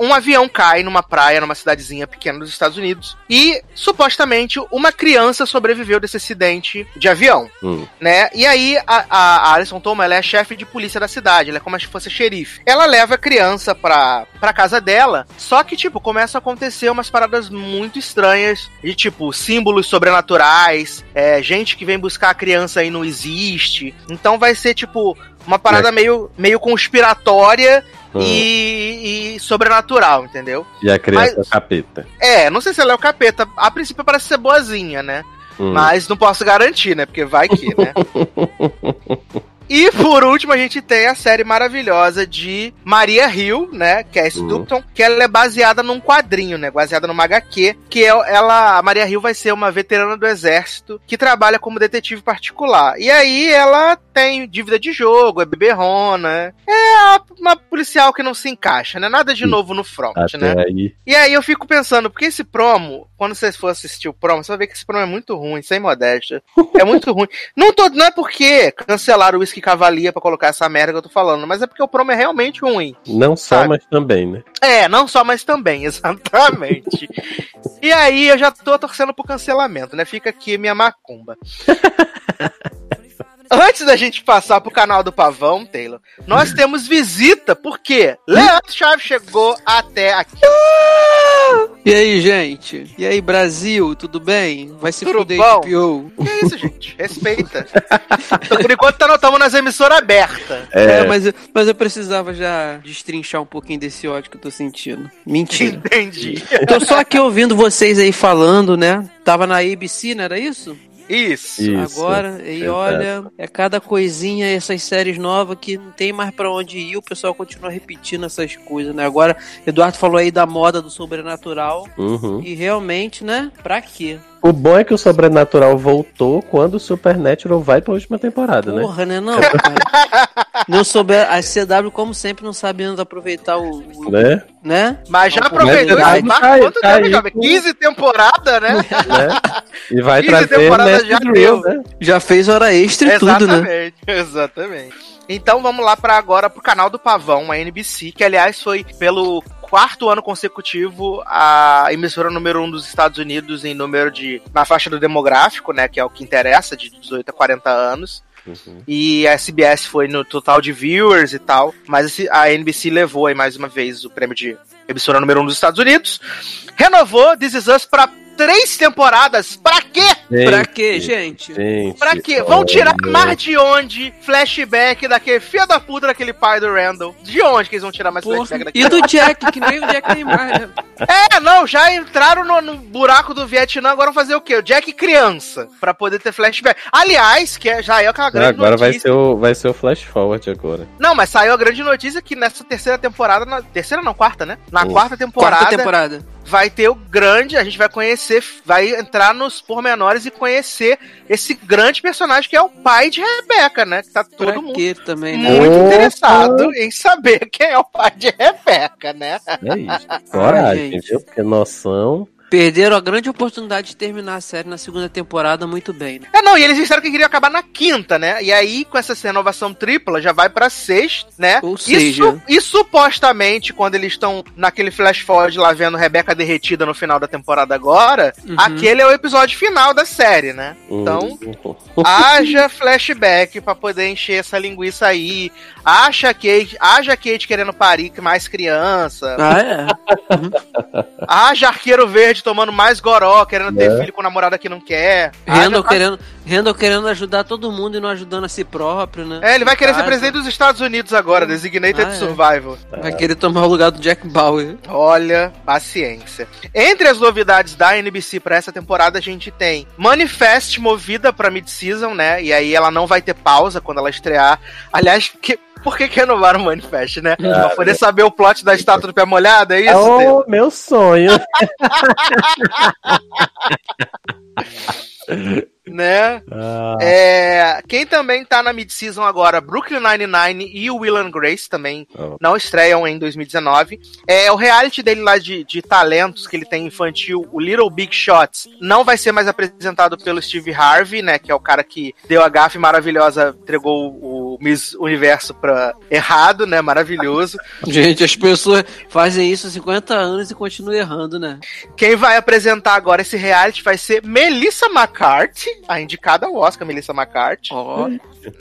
Um avião cai numa praia, numa cidadezinha pequena dos Estados Unidos. E, supostamente, uma criança sobreviveu desse acidente de avião, Hum. né? E aí, a, a Alison Toma, ela é chefe de polícia da cidade. Ela é como se fosse xerife. Ela leva a criança pra, pra casa dela. Só que, tipo, começa a acontecer umas paradas muito estranhas. De, tipo, símbolos sobrenaturais. é, gente que vem buscar a criança e não existe. Então vai ser, tipo... Uma parada meio, meio conspiratória Hum. e, e sobrenatural, entendeu? E a criança Mas- é capeta. É, não sei se ela é o capeta. A princípio parece ser boazinha, né? Hum. Mas não posso garantir, né? Porque vai que, né? *laughs* E por último, a gente tem a série maravilhosa de Maria Hill, né? Que é Uhum. Stupton, que ela é baseada num quadrinho, né? Baseada numa HQ, que é, ela, a Maria Hill vai ser uma veterana do exército que trabalha como detetive particular. E aí ela tem dívida de jogo, é beberrona, é uma policial que não se encaixa, né? Nada de Sim. novo no front, Até né? aí. E aí eu fico pensando, porque esse promo, quando você for assistir o promo, você vai ver que esse promo é muito ruim, sem modéstia. É muito ruim. Não, tô, não é porque cancelaram o Whisky Cavalia pra colocar essa merda que eu tô falando, mas é porque o promo é realmente ruim. Não só, Sabe? mas também, né? É, não só, mas também, *laughs* exatamente. e aí eu já tô torcendo pro cancelamento, né? Fica aqui minha macumba. *laughs* Antes da gente passar pro canal do Pavão, Taylor, nós temos visita, porque Leandro Chaves chegou até aqui. E aí, gente? E aí, Brasil, tudo bem? Vai se Tudo fuder, bom? HBO. Que isso, gente? Respeita. Então, por enquanto, estamos nas emissoras abertas. É, mas, eu- mas eu precisava já destrinchar um pouquinho desse ódio que eu tô sentindo. Mentira. Entendi. tô só aqui ouvindo vocês aí falando, né? Tava na ABC, não era isso? Isso. Isso, Agora, e exato. olha, é cada coisinha, essas séries novas que não tem mais pra onde ir, o pessoal continua repetindo essas coisas, né? Agora, Eduardo falou aí da moda do sobrenatural, Uhum. e realmente, né? Pra quê? O bom é que o Sobrenatural voltou quando o Supernatural vai pra última temporada, né? Porra, né? Não, cara. *laughs* Não souber, a CW, como sempre, não sabendo aproveitar o. o- Né? né? Mas já aproveitou esse tá quanto tá tempo, com- 15 temporadas, né? né? E vai 15 trazer temporadas já deu. né? Já fez hora extra e tudo, né? exatamente, *laughs* exatamente. Então vamos lá para agora pro canal do Pavão, a NBC, que aliás foi pelo quarto ano consecutivo a emissora número um dos Estados Unidos em número de na faixa do demográfico, né, que é o que interessa de 18 a 40 anos. Uhum. E a SBS foi no total de viewers e tal, mas a NBC levou aí mais uma vez o prêmio de emissora número um dos Estados Unidos. Renovou This Is Us pra três temporadas. Pra quê? Pra quê, gente? Gente, Pra quê? Vão tirar mais de onde flashback daquele filho da puta daquele pai do Randall? De onde que eles vão tirar mais Porra. flashback daquele E do Jack, que nem o Jack tem mais, né? *laughs* É, não, já entraram no, no buraco do Vietnã, agora vão fazer o quê? O Jack criança, pra poder ter flashback. Aliás, que é- já é aquela grande Agora vai notícia. ser, o, vai ser o Flash Forward agora. Não, mas saiu a grande notícia que nessa terceira temporada, na terceira não, quarta, né? Na Hum. quarta temporada, Quarta temporada. Vai ter o grande, a gente vai conhecer, vai entrar nos pormenores e conhecer esse grande personagem que é o pai de Rebeca, né? Que tá todo Pra mundo quê também, né? muito Opa! interessado em saber quem é o pai de Rebeca, né? É isso. Coragem, gente. viu? Porque noção. Perderam a grande oportunidade de terminar a série na segunda temporada muito bem, né? É, não, e eles disseram que queriam acabar na quinta, né? E aí, com essa renovação tripla, já vai pra sexta, né? Ou E, seja- su- e supostamente, quando eles estão naquele flash forward lá vendo Rebeca derretida no final da temporada agora, Uhum. aquele é o episódio final da série, né? Então, Hum. haja flashback pra poder encher essa linguiça aí. Acha Kate, haja Kate querendo parir com mais criança. Ah, é. Haja arqueiro verde tomando mais goró, querendo ter É. filho com namorada que não quer. Randall Haja- querendo, Randall querendo ajudar todo mundo e não ajudando a si próprio, né? É, ele vai querer ser presidente dos Estados Unidos agora, Designated Ah, é. Survival. Vai querer tomar o lugar do Jack Bauer. Olha, paciência. Entre as novidades da NBC pra essa temporada, a gente tem Manifest movida pra mid-season, né? E aí ela não vai ter pausa quando ela estrear. Aliás, que, por que que renovaram o Manifest, né? pra poder saber o plot da estátua do pé molhado, é É isso? o meu sonho. *laughs* Né? Ah, É, quem também tá na mid-season agora, Brooklyn Nine-Nine e o Will and Grace também Oh. não estreiam em 2019. É, o reality dele lá de, de talentos que ele tem infantil, o Little Big Shots, não vai ser mais apresentado pelo Steve Harvey, né, que é o cara que deu a gafe maravilhosa, entregou o Miss Universo pra errado, né, maravilhoso. Gente, as pessoas fazem isso há 50 anos e continuam errando, né? Quem vai apresentar agora esse reality vai ser Melissa McCarthy, a indicada ao Oscar, Melissa McCarthy. Ó,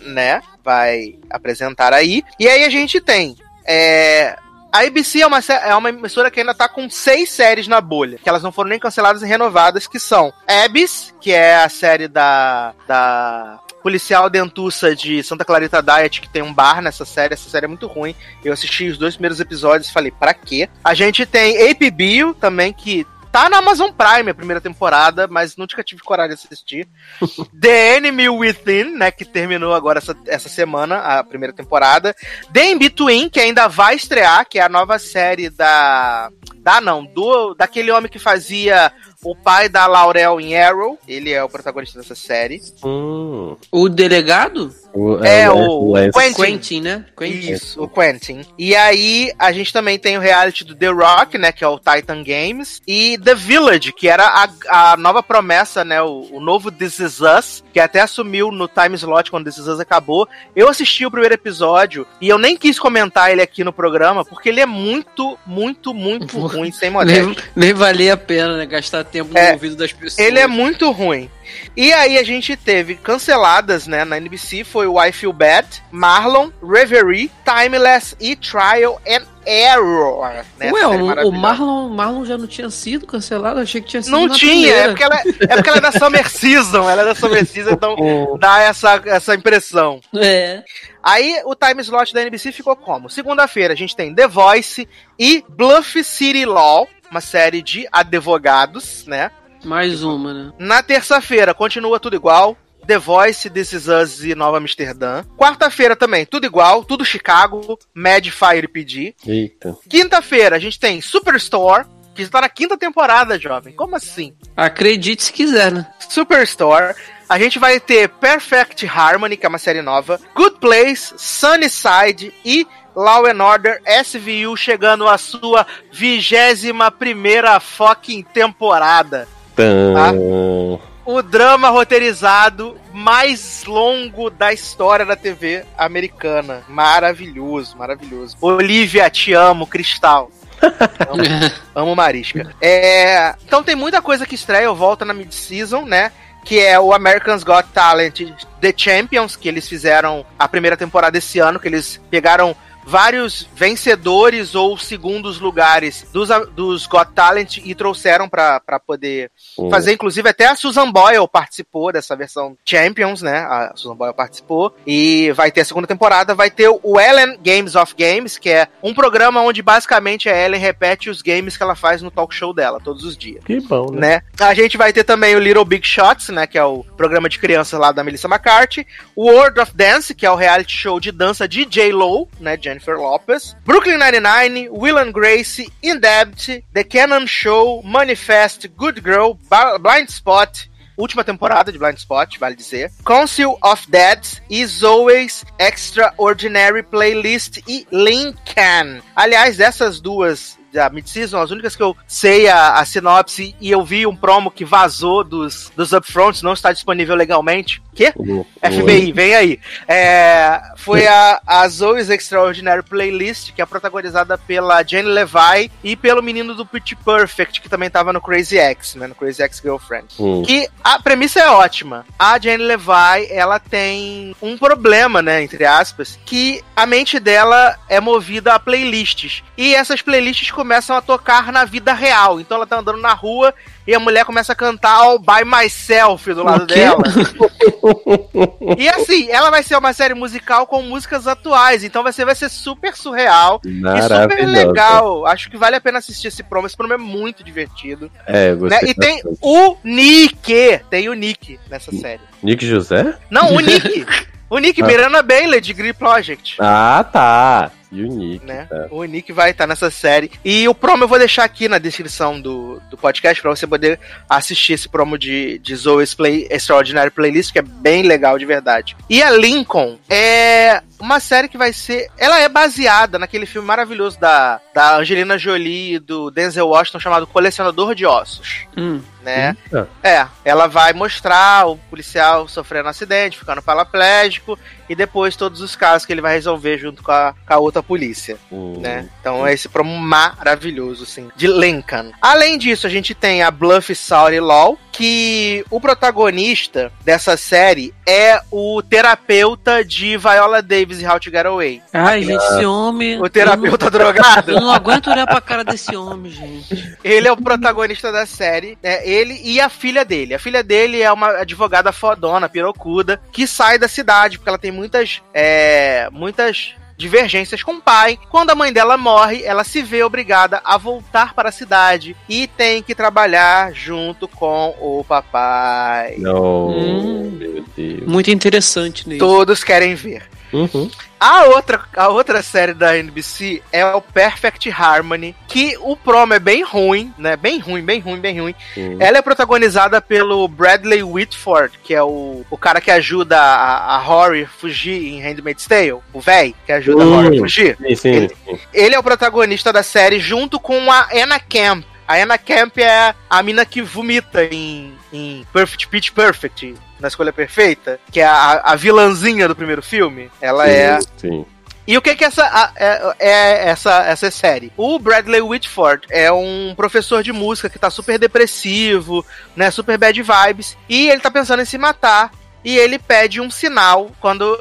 né? Vai apresentar aí. E aí a gente tem. É, a ABC é uma, é uma emissora que ainda tá com seis séries na bolha, que elas não foram nem canceladas e renovadas, que são Abyss, que é a série da, da policial dentuça de Santa Clarita Diet, que tem um bar nessa série. Essa série é muito ruim. Eu assisti os dois primeiros episódios e falei, pra quê? A gente tem Ape Bio também, que tá na Amazon Prime a primeira temporada, mas nunca tive coragem de assistir. *laughs* The Enemy Within, né, que terminou agora essa, essa semana, a primeira temporada. The In Between, que ainda vai estrear, que é a nova série da... Da não, do, daquele homem que fazia o pai da Laurel em Arrow. Ele é o protagonista dessa série. hum. o delegado? O- É, Lance- o Lance- Quentin. Quentin, né? Quentin. Isso, o Quentin. E aí, a gente também tem o reality do The Rock, né, que é o Titan Games, e The Village, que era a, a nova promessa, né, o, o novo This Is Us, que até assumiu no time slot quando This Is Us acabou. Eu assisti o primeiro episódio e eu nem quis comentar ele aqui no programa, porque ele é muito, muito, muito ruim, sem modéstia. Nem, nem valia a pena, né? Gastar tempo no É, ouvido das pessoas. Ele é muito ruim. E aí a gente teve canceladas, né, na NBC, foi o I Feel Bad, Marlon, Reverie, Timeless e Trial and Error. Né, Ué, o, o. Marlon, Marlon já não tinha sido cancelado? Achei que tinha sido Não tinha, é porque, ela, é porque ela é da *laughs* Summer Season, ela é da Summer Season, então *laughs* dá essa, essa impressão. É. Aí o time slot da NBC ficou como? Segunda-feira a gente tem The Voice e Bluff City Law, uma série de advogados, né? Mais uma, né? Na terça-feira, continua tudo igual. The Voice, This Is Us e Nova Amsterdã. Quarta-feira também, tudo igual, tudo Chicago, Mad Fire PD. Eita. Quinta-feira, a gente tem Superstore, que está na quinta temporada, jovem. Como assim? Acredite se quiser, né? Superstore. A gente vai ter Perfect Harmony, que é uma série nova. Good Place, Sunnyside e Law and Order SVU chegando à sua vigésima primeira fucking temporada. Tã. o drama roteirizado mais longo da história da TV americana. Maravilhoso, maravilhoso. Olivia, te amo, Cristal. Amo, *laughs* amo Marisca. É, então tem muita coisa que estreia, volta na mid-season, né? Que é o Americans Got Talent The Champions, que eles fizeram a primeira temporada esse ano, que eles pegaram vários vencedores ou segundos lugares dos, dos Got Talent e trouxeram pra pra poder Hum. fazer, inclusive, até a Susan Boyle participou dessa versão Champions, né? A Susan Boyle participou. E vai ter a segunda temporada, vai ter o Ellen Games of Games, que é um programa onde basicamente a Ellen repete os games que ela faz no talk show dela todos os dias. Que bom, né? Né? A gente vai ter também o Little Big Shots, né? Que é o programa de crianças lá da Melissa McCarthy. O World of Dance, que é o reality show de dança de J-Lo, né? Jennifer Lopez. Brooklyn Nine-Nine, Will and Grace, In Debt, The Cannon Show, Manifest, Good Girl, Blind Spot. Última temporada de Blind Spot, vale dizer. Council of Dead, Is Always Extraordinary Playlist e. Lincoln. Aliás, essas duas da mid-season, as únicas que eu sei a, a, sinopse e eu vi um promo que vazou dos, dos upfronts, não está disponível legalmente. Quê? Uhum. FBI, vem aí. É, foi a, a Zoe's Extraordinary Playlist, que é protagonizada pela Jane Levi e pelo menino do Pitch Perfect, que também tava no Crazy X, né? No Crazy X Girlfriend. Hum. Que a premissa é ótima. A Jane Levi, ela tem um problema, né? Entre aspas, que a mente dela é movida a playlists. E essas playlists começam a tocar na vida real. Então ela tá andando na rua e a mulher começa a cantar All By Myself do lado dela. *laughs* E assim, ela vai ser uma série musical com músicas atuais, então vai ser, vai ser super surreal e super legal. Acho que vale a pena assistir esse promo. Esse promo é muito divertido. É, eu Né? gostei. E tem o Nick. Tem o Nick nessa série. Nick José? Não, o Nick. *laughs* O Nick, Ah. Miranda Bailey, de Glee Project. Ah, tá. E o Nick. Né? tá. O Nick vai estar nessa série. E o promo eu vou deixar aqui na descrição do, do podcast pra você poder assistir esse promo de, de Zoe's Play, Extraordinary Playlist, que é bem legal de verdade. E a Lincoln é uma série que vai ser. Ela é baseada naquele filme maravilhoso da, da Angelina Jolie e do Denzel Washington chamado Colecionador de Ossos. Hum. Né? Eita. É, ela vai mostrar o policial sofrendo um acidente, ficando paraplégico, e depois todos os casos que ele vai resolver junto com a, com a outra polícia, né? Então é esse promo maravilhoso, assim, de Lincoln. Além disso, a gente tem a Bluff Sauri Law, que o protagonista dessa série é o terapeuta de Viola Davis e How to Get Away. Ai, gente, esse homem. O terapeuta Eu drogado. não, eu não aguento olhar pra cara desse homem, gente. Ele é o protagonista da série, né? Ele e a filha dele. A filha dele é uma advogada fodona, pirocuda, que sai da cidade, porque ela tem muitas. É, muitas divergências com o pai. Quando a mãe dela morre, ela se vê obrigada a voltar para a cidade e tem que trabalhar junto com o papai. Não, Hum. meu Deus. Muito interessante nisso. Todos querem ver. Uhum. A outra, a outra série da NBC é o Perfect Harmony, que o promo é bem ruim, né? Bem ruim, bem ruim, bem ruim. Hum. Ela é protagonizada pelo Bradley Whitford, que é o, o cara que ajuda a, a Rory fugir em Handmaid's Tale. O véi que ajuda a Hum. Rory a fugir. Sim, sim, Ele- sim. Ele é o protagonista da série junto com a Anna Camp. A Anna Camp é a mina que vomita em, em Perfect Pitch Perfect, na escolha perfeita, que é a, a vilãzinha do primeiro filme. Ela é Sim. e o que que essa a- é, é essa essa série? O Bradley Whitford é um professor de música que tá super depressivo, né, super bad vibes, e ele tá pensando em se matar, e ele pede um sinal quando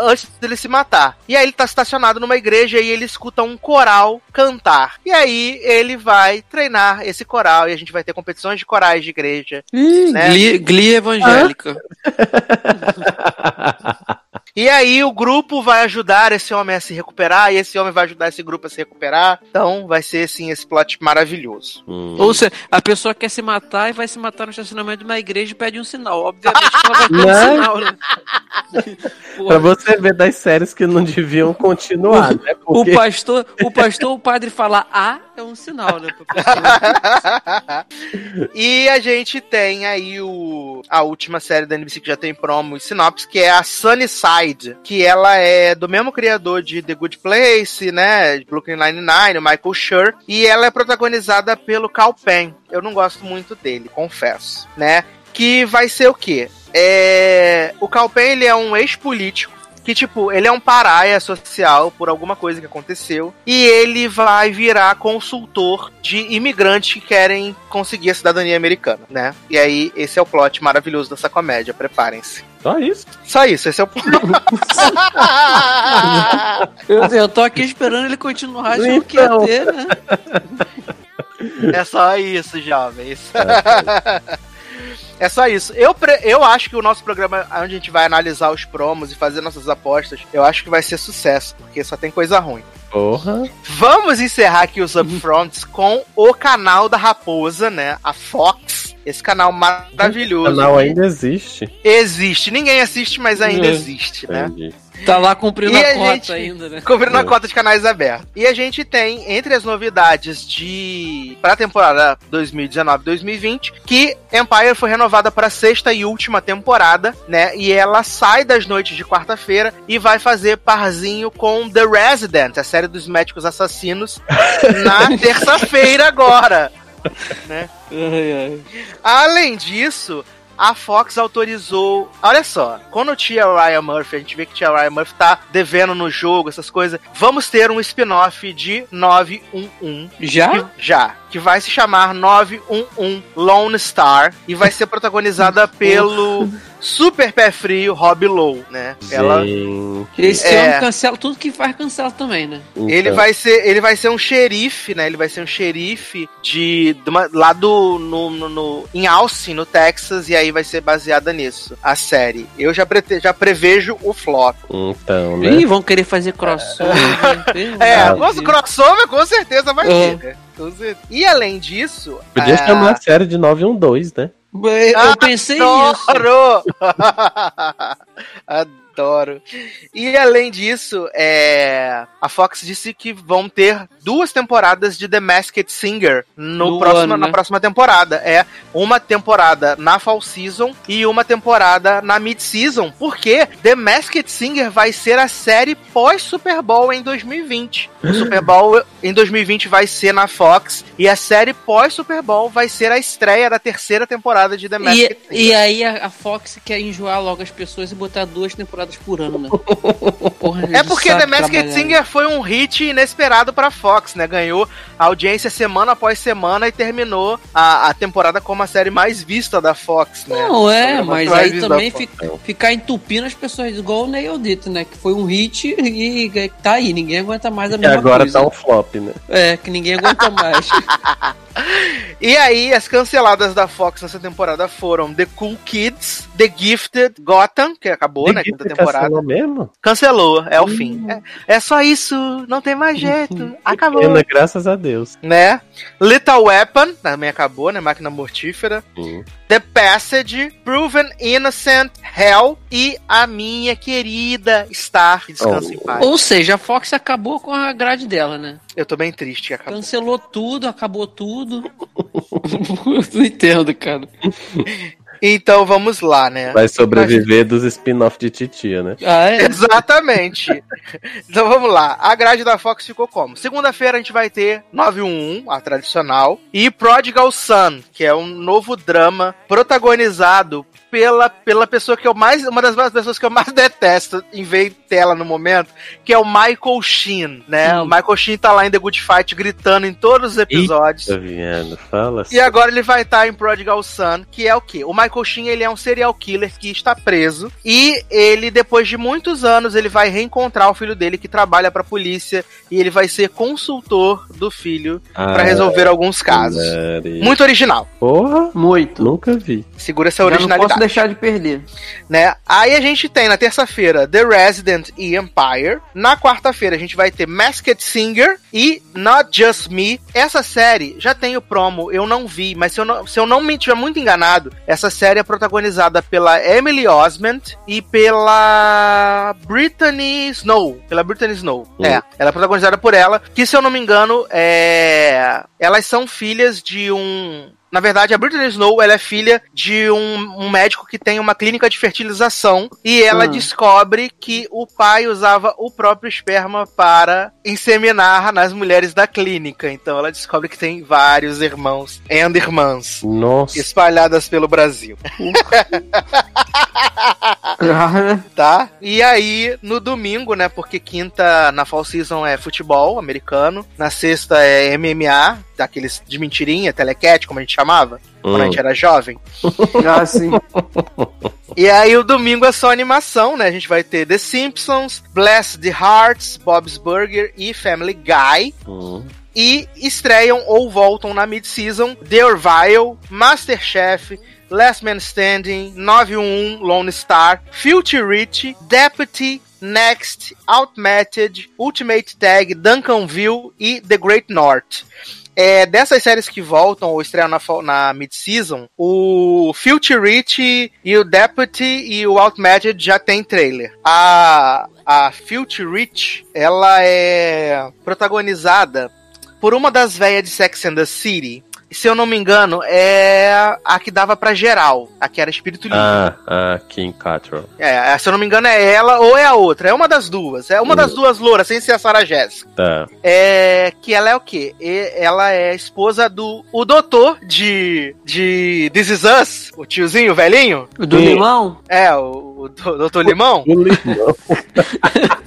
antes dele se matar. E aí ele tá estacionado numa igreja e ele escuta um coral cantar. E aí ele vai treinar esse coral e a gente vai ter competições de corais de igreja. né? Glee, Glee evangélica. *laughs* E aí o grupo vai ajudar esse homem a se recuperar e esse homem vai ajudar esse grupo a se recuperar. Então vai ser assim esse plot maravilhoso. Hum. Ou seja, a pessoa quer se matar e vai se matar no estacionamento de uma igreja e pede um sinal. Obviamente que ela vai ter um Né? sinal, né? *laughs* Pra você ver das séries que não deviam continuar, né? o Porque pastor, o pastor, o padre falar A é um sinal, né? *laughs* e a gente tem aí o a última série da NBC que já tem promo e sinopse, que é a Sunnyside, que ela é do mesmo criador de The Good Place, né, de Brooklyn Nine-Nine, o Michael Schur, e ela é protagonizada pelo Cal Penn. Eu não gosto muito dele, confesso, né? Que vai ser o quê? É... O Cal Penn, ele é um ex-político que, tipo, ele é um paraia social por alguma coisa que aconteceu. E ele vai virar consultor de imigrantes que querem conseguir a cidadania americana, né? E aí, esse é o plot maravilhoso dessa comédia, preparem-se. só isso. Só isso, esse é o plot. *laughs* Eu, eu tô aqui esperando ele continuar achando que ia Então. ter, né? é só isso, jovens. É *laughs* só isso. Eu, pre- eu acho que o nosso programa, onde a gente vai analisar os promos e fazer nossas apostas, eu acho que vai ser sucesso, porque só tem coisa ruim. Porra. Vamos encerrar aqui os upfronts com o canal da Raposa, né? A Fox. Esse canal O maravilhoso. canal ainda existe. Existe. Ninguém assiste, mas ainda É. existe, né? Entendi. Tá lá cumprindo E a, a cota gente- ainda, né? Cobrindo a cota de canais abertos. E a gente tem, entre as novidades de pra temporada 2019-2020, que Empire foi renovada para sexta e última temporada, né? E ela sai das noites de quarta-feira e vai fazer parzinho com The Resident, a série dos médicos assassinos, *laughs* na terça-feira agora. Né? Ai, ai. Além disso, a Fox autorizou. Olha só, quando tinha Ryan Murphy, a gente vê que tinha Ryan Murphy tá devendo no jogo, essas coisas. Vamos ter um spin-off de 911. Já? Já. Que vai se chamar 911 Lone Star. E vai ser protagonizada *laughs* pelo super pé frio Rob Lowe, né? Ela. Gente, Esse É. homem cancela tudo que faz cancela também, né? Ele então, vai ser, ele vai ser um xerife, né? Ele vai ser um xerife de, de uma- lá do no, no, no- em Austin, no Texas, e aí vai ser baseada nisso a série. Eu já, prete- já prevejo o flop. Então, né? Ih, vão querer fazer crossover. *laughs* É, Deus. crossover com certeza vai É. ter. né? Certeza. E além disso, Podia é, chamar a série de 912, né? Eu Ah, pensei nisso. *laughs* *laughs* Adoro! Adoro. E além disso, é, a Fox disse que vão ter duas temporadas de The Masked Singer no No próximo, ano, na né? próxima temporada. É uma temporada na Fall Season e uma temporada na Mid Season, porque The Masked Singer vai ser a série pós-Super Bowl em 2020. O Super Bowl em 2020 vai ser na Fox e a série pós-Super Bowl vai ser a estreia da terceira temporada de The Masked E, Singer. e aí a, a Fox quer enjoar logo as pessoas e botar duas temporadas por ano, né? *laughs* Porra, É porque The Masked. Singer foi um hit inesperado pra Fox, né? Ganhou audiência semana após semana e terminou a, a temporada como a série mais vista da Fox, né? Não, é, mas aí também fica, ficar entupindo as pessoas, igual o Neil Dito, né? Que foi um hit e tá aí, ninguém aguenta mais a E mesma agora coisa. tá um flop, né? É, que ninguém aguenta mais. *laughs* E aí, as canceladas da Fox nessa temporada foram The Cool Kids, The Gifted, Gotham, que acabou, né? Quinta Ninguém temporada. cancelou mesmo? Cancelou, é o Hum. fim. É, é só isso, não tem mais jeito. *laughs* Acabou. Pena, graças a Deus. Né? Little Weapon, também acabou, né? Máquina Mortífera. Hum. The Passage, Proven Innocent, Hell e a minha querida Star, descansa Oh. em paz. Ou seja, a Fox acabou com a grade dela, né? Eu tô bem triste que acabou. Cancelou tudo, acabou tudo. *laughs* Não entendo, cara. *laughs* Então vamos lá, né? Vai sobreviver dos spin-off de titia, né? Ah, é? Exatamente. *laughs* então vamos lá. A grade da Fox ficou como? Segunda-feira a gente vai ter 911, a tradicional, e Prodigal Son, que é um novo drama protagonizado pela, pela pessoa que eu mais. Uma das pessoas que eu mais *laughs* detesto em ver tela no momento, que é o Michael Sheen, né? Hum. O Michael Sheen tá lá em The Good Fight gritando em todos os episódios. Tá vendo? Fala E agora ele vai estar em Prodigal Son, que é o quê? O Michael Sheen, ele é um serial killer que está preso e ele, depois de muitos anos, ele vai reencontrar o filho dele que trabalha pra polícia e ele vai ser consultor do filho Ah, pra resolver alguns casos. Mari. Muito original. Porra, Muito. nunca vi. Segura essa originalidade, deixar de perder. né? Aí a gente tem na terça-feira The Resident e Empire. Na quarta-feira a gente vai ter Masked Singer e Not Just Me. Essa série já tem o promo, eu não vi, mas se eu não, se eu não me tiver muito enganado, essa série é protagonizada pela Emily Osment e pela Brittany Snow. Pela Brittany Snow. Hum. É, ela é protagonizada por ela, que se eu não me engano, é... elas são filhas de um na verdade, a Brittany Snow ela é filha de um, um médico que tem uma clínica de fertilização e ela Hum. descobre que o pai usava o próprio esperma para inseminar nas mulheres da clínica. Então ela descobre que tem vários irmãos and irmãs Nossa. espalhadas pelo Brasil, *laughs* tá? E aí, no domingo, né, porque quinta na fall season é futebol americano, na sexta é MMA, daqueles de mentirinha, telecat, como a gente chamava, quando a Hum. gente era jovem. *laughs* Ah, sim. E aí o domingo é só animação, né? A gente vai ter The Simpsons, Bless the Hearts, Bob's Burger e Family Guy. Hum. E estreiam ou voltam na mid-season The Orville, Masterchef, Last Man Standing, 911 Lone Star, Filthy Rich, Deputy, Next, Outmatched, Ultimate Tag, Duncanville e The Great North. É, dessas séries que voltam ou estreiam na, na mid-season, o Filthy Rich e o Deputy e o Outmatched já tem trailer. A, a Filthy Rich, ela é protagonizada por uma das velhas de Sex and the City. Se eu não me engano, é a que dava pra geral, a que era espírito livre. Ah, ah, Kim Cattrall. É, se eu não me engano, é ela ou é a outra. É uma das duas. É uma das duas louras, sem ser a Sarah Jessica. Tá. É. Que ela é o quê? E- ela é esposa do. O doutor de. De This Is Us, o tiozinho, o velhinho. Do Sim. limão? É, o, o do- doutor Limão. O limão. *laughs*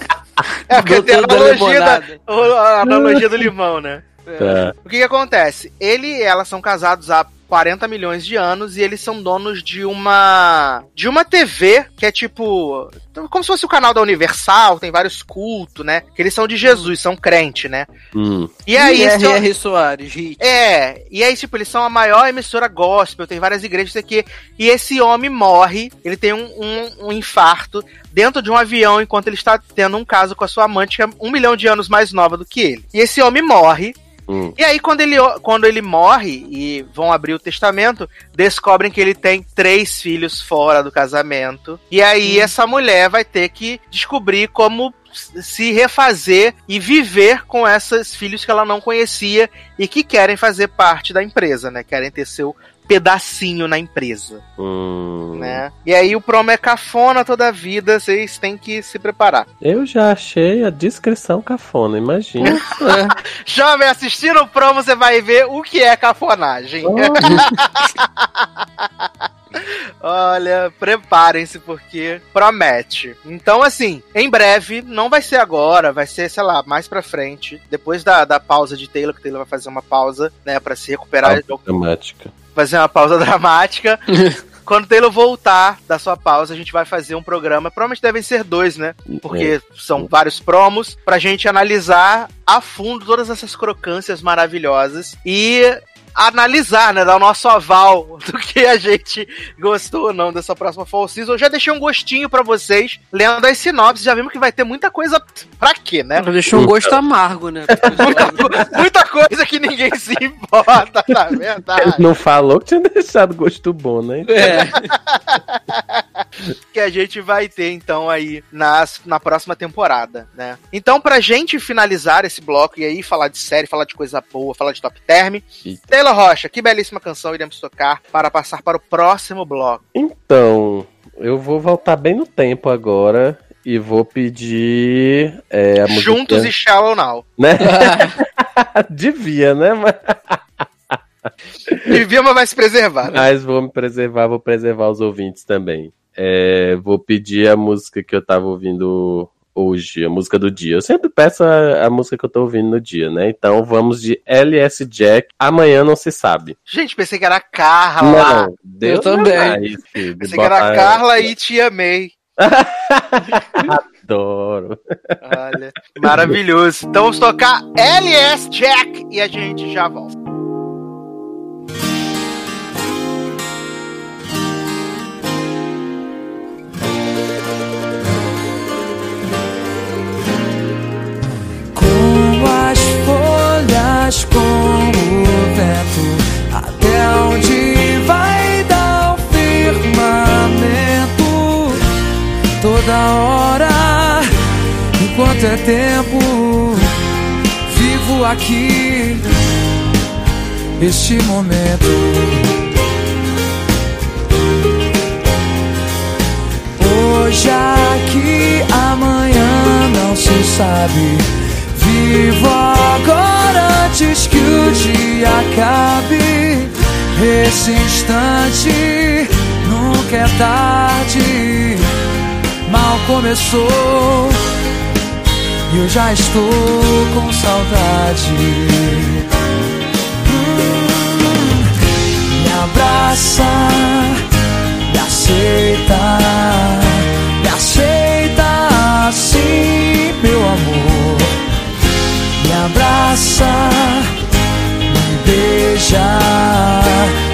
É, porque tem a analogia, da, o- a analogia do limão, né? Tá. O que, que acontece? Ele e ela são casados há 40 milhões de anos e eles são donos de uma de uma TV que é tipo como se fosse o canal da Universal, tem vários cultos, né? Que eles são de Jesus, são crente, né? Hum. E aí esse- R.R. Soares, hit. é, e aí, tipo, eles são a maior emissora gospel, tem várias igrejas aqui. E esse homem morre, ele tem um, um, um infarto dentro de um avião enquanto ele está tendo um caso com a sua amante, que é um milhão de anos mais nova do que ele. E esse homem morre. Hum. E aí, quando ele, quando ele morre e vão abrir o testamento, descobrem que ele tem três filhos fora do casamento. E aí, essa mulher vai ter que descobrir como se refazer e viver com esses filhos que ela não conhecia e que querem fazer parte da empresa, né? Querem ter seu pedacinho na empresa, Hum. né? E aí o promo é cafona toda a vida, vocês têm que se preparar. Eu já achei a descrição cafona, imagina. É. *laughs* Jovem, assistindo o promo, você vai ver o que é cafonagem. *laughs* Olha, preparem-se porque promete. Então, assim, em breve, não vai ser agora, vai ser, sei lá, mais pra frente, depois da, da pausa de Taylor, que Taylor vai fazer uma pausa, né, pra se recuperar, Dramática. Fazer uma pausa *laughs* dramática. *laughs* Quando Taylor voltar da sua pausa, a gente vai fazer um programa. Provavelmente devem ser dois, né? Porque são vários promos pra gente analisar a fundo todas essas crocâncias maravilhosas e analisar, né, dar o nosso aval do que a gente gostou ou não dessa próxima Fall Season. Eu já deixei um gostinho pra vocês, lendo as sinopses, já vimos que vai ter muita coisa pra quê, né? Deixou um gosto amargo, né? *laughs* Muita, muita coisa que ninguém se importa, na verdade. Ele não falou que tinha deixado gosto bom, né? É. *laughs* que a gente vai ter então aí nas, na próxima temporada, né? Então, pra gente finalizar esse bloco e aí falar de série, falar de coisa boa, falar de top term, Eita. Taylor Rocha, que belíssima canção iremos tocar para passar para o próximo bloco. Então, eu vou voltar bem no tempo agora e vou pedir é, a. Juntos e Shallow Now. *laughs* Né? Devia, né? *laughs* Mas, E Vilma vai se preservar. né? mas vou me preservar, vou preservar os ouvintes também. É, vou pedir a música que eu tava ouvindo hoje, a música do dia. Eu sempre peço a, a música que eu tô ouvindo no dia, né? Então vamos de LS Jack, Amanhã Não Se Sabe. Gente, pensei que era a Carla. Não, Deus também. jamais, filho, de Pensei que era Carla e Te Amei. *laughs* Adoro. Olha, maravilhoso. Então vamos tocar LS Jack e a gente já volta. Folhas, com o vento, até onde vai dar o firmamento? Toda hora, enquanto é tempo, vivo aqui, este momento. Hoje aqui, amanhã não se sabe. Vivo agora antes que o dia acabe. Esse instante nunca é tarde. Mal começou e eu já estou com saudade. Hum, me abraça me aceita, me aceita abraça, me beija,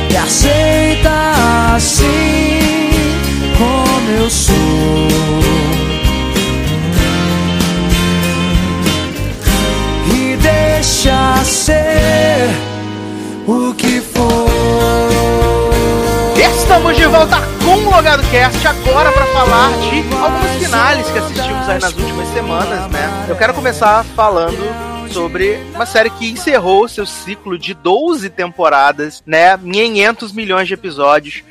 e aceita assim como eu sou. E deixa ser o que for. Estamos de volta com o Logado Cast agora para falar de algumas finais que assistimos aí nas últimas semanas, né? Eu quero começar falando sobre uma série que encerrou seu ciclo de 12 temporadas, né? 500 milhões de episódios.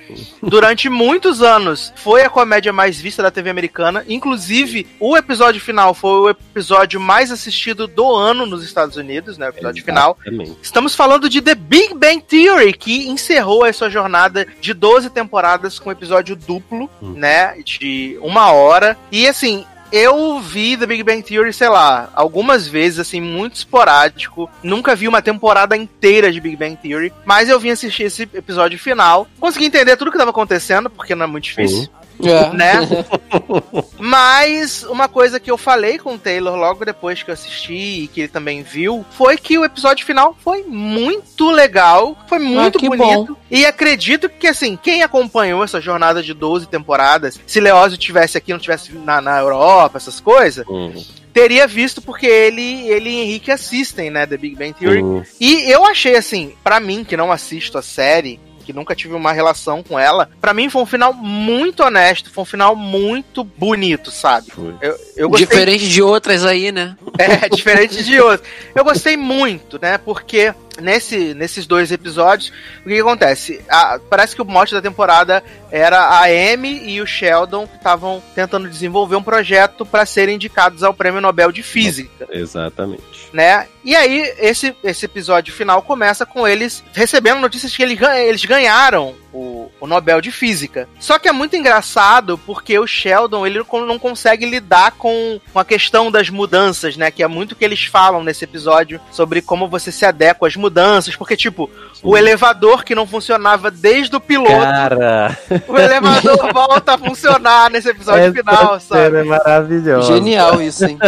Durante muitos anos foi a comédia mais vista da TV americana. Inclusive, o episódio final foi o episódio mais assistido do ano nos Estados Unidos, né? O episódio final. Exatamente. Estamos falando de The Big Bang Theory, que encerrou a sua jornada de 12 temporadas com episódio duplo, Hum. né? De uma hora. E assim. Eu vi The Big Bang Theory, sei lá, algumas vezes, assim, muito esporádico. Nunca vi uma temporada inteira de Big Bang Theory, mas eu vim assistir esse episódio final. Consegui entender tudo que estava acontecendo, porque não é muito difícil É. né? *laughs* Mas uma coisa que eu falei com o Taylor logo depois que eu assisti e que ele também viu foi que o episódio final foi muito legal, foi muito que bonito. E acredito que, assim, quem acompanhou essa jornada de 12 temporadas, se Leózio tivesse aqui, não tivesse na, na Europa, essas coisas, Hum, teria visto porque ele, ele e Henrique assistem, né, The Big Bang Theory. hum, E eu achei assim, pra mim que não assisto a série, que nunca tive uma relação com ela, pra mim foi um final muito honesto, foi um final muito bonito, sabe? Eu, eu gostei, Diferente de outras aí, né? é, *laughs* diferente de outros. Eu gostei muito, né? Porque nesse, nesses dois episódios, o que, que acontece? A- parece que o mote da temporada era a Amy e o Sheldon que estavam tentando desenvolver um projeto pra serem indicados ao Prêmio Nobel de Física Exatamente. né? E aí, esse, esse episódio final começa com eles recebendo notícias que ele gan- eles ganharam o, o Nobel de Física. Só que é muito engraçado porque o Sheldon ele não- não consegue lidar com, com a questão das mudanças, né? Que é muito o que eles falam nesse episódio sobre como você se adequa às mudanças. Porque, tipo, o elevador que não funcionava desde o piloto, Cara, o elevador *laughs* volta a funcionar nesse episódio final, essa sabe? cena é maravilhosa. Genial isso, hein?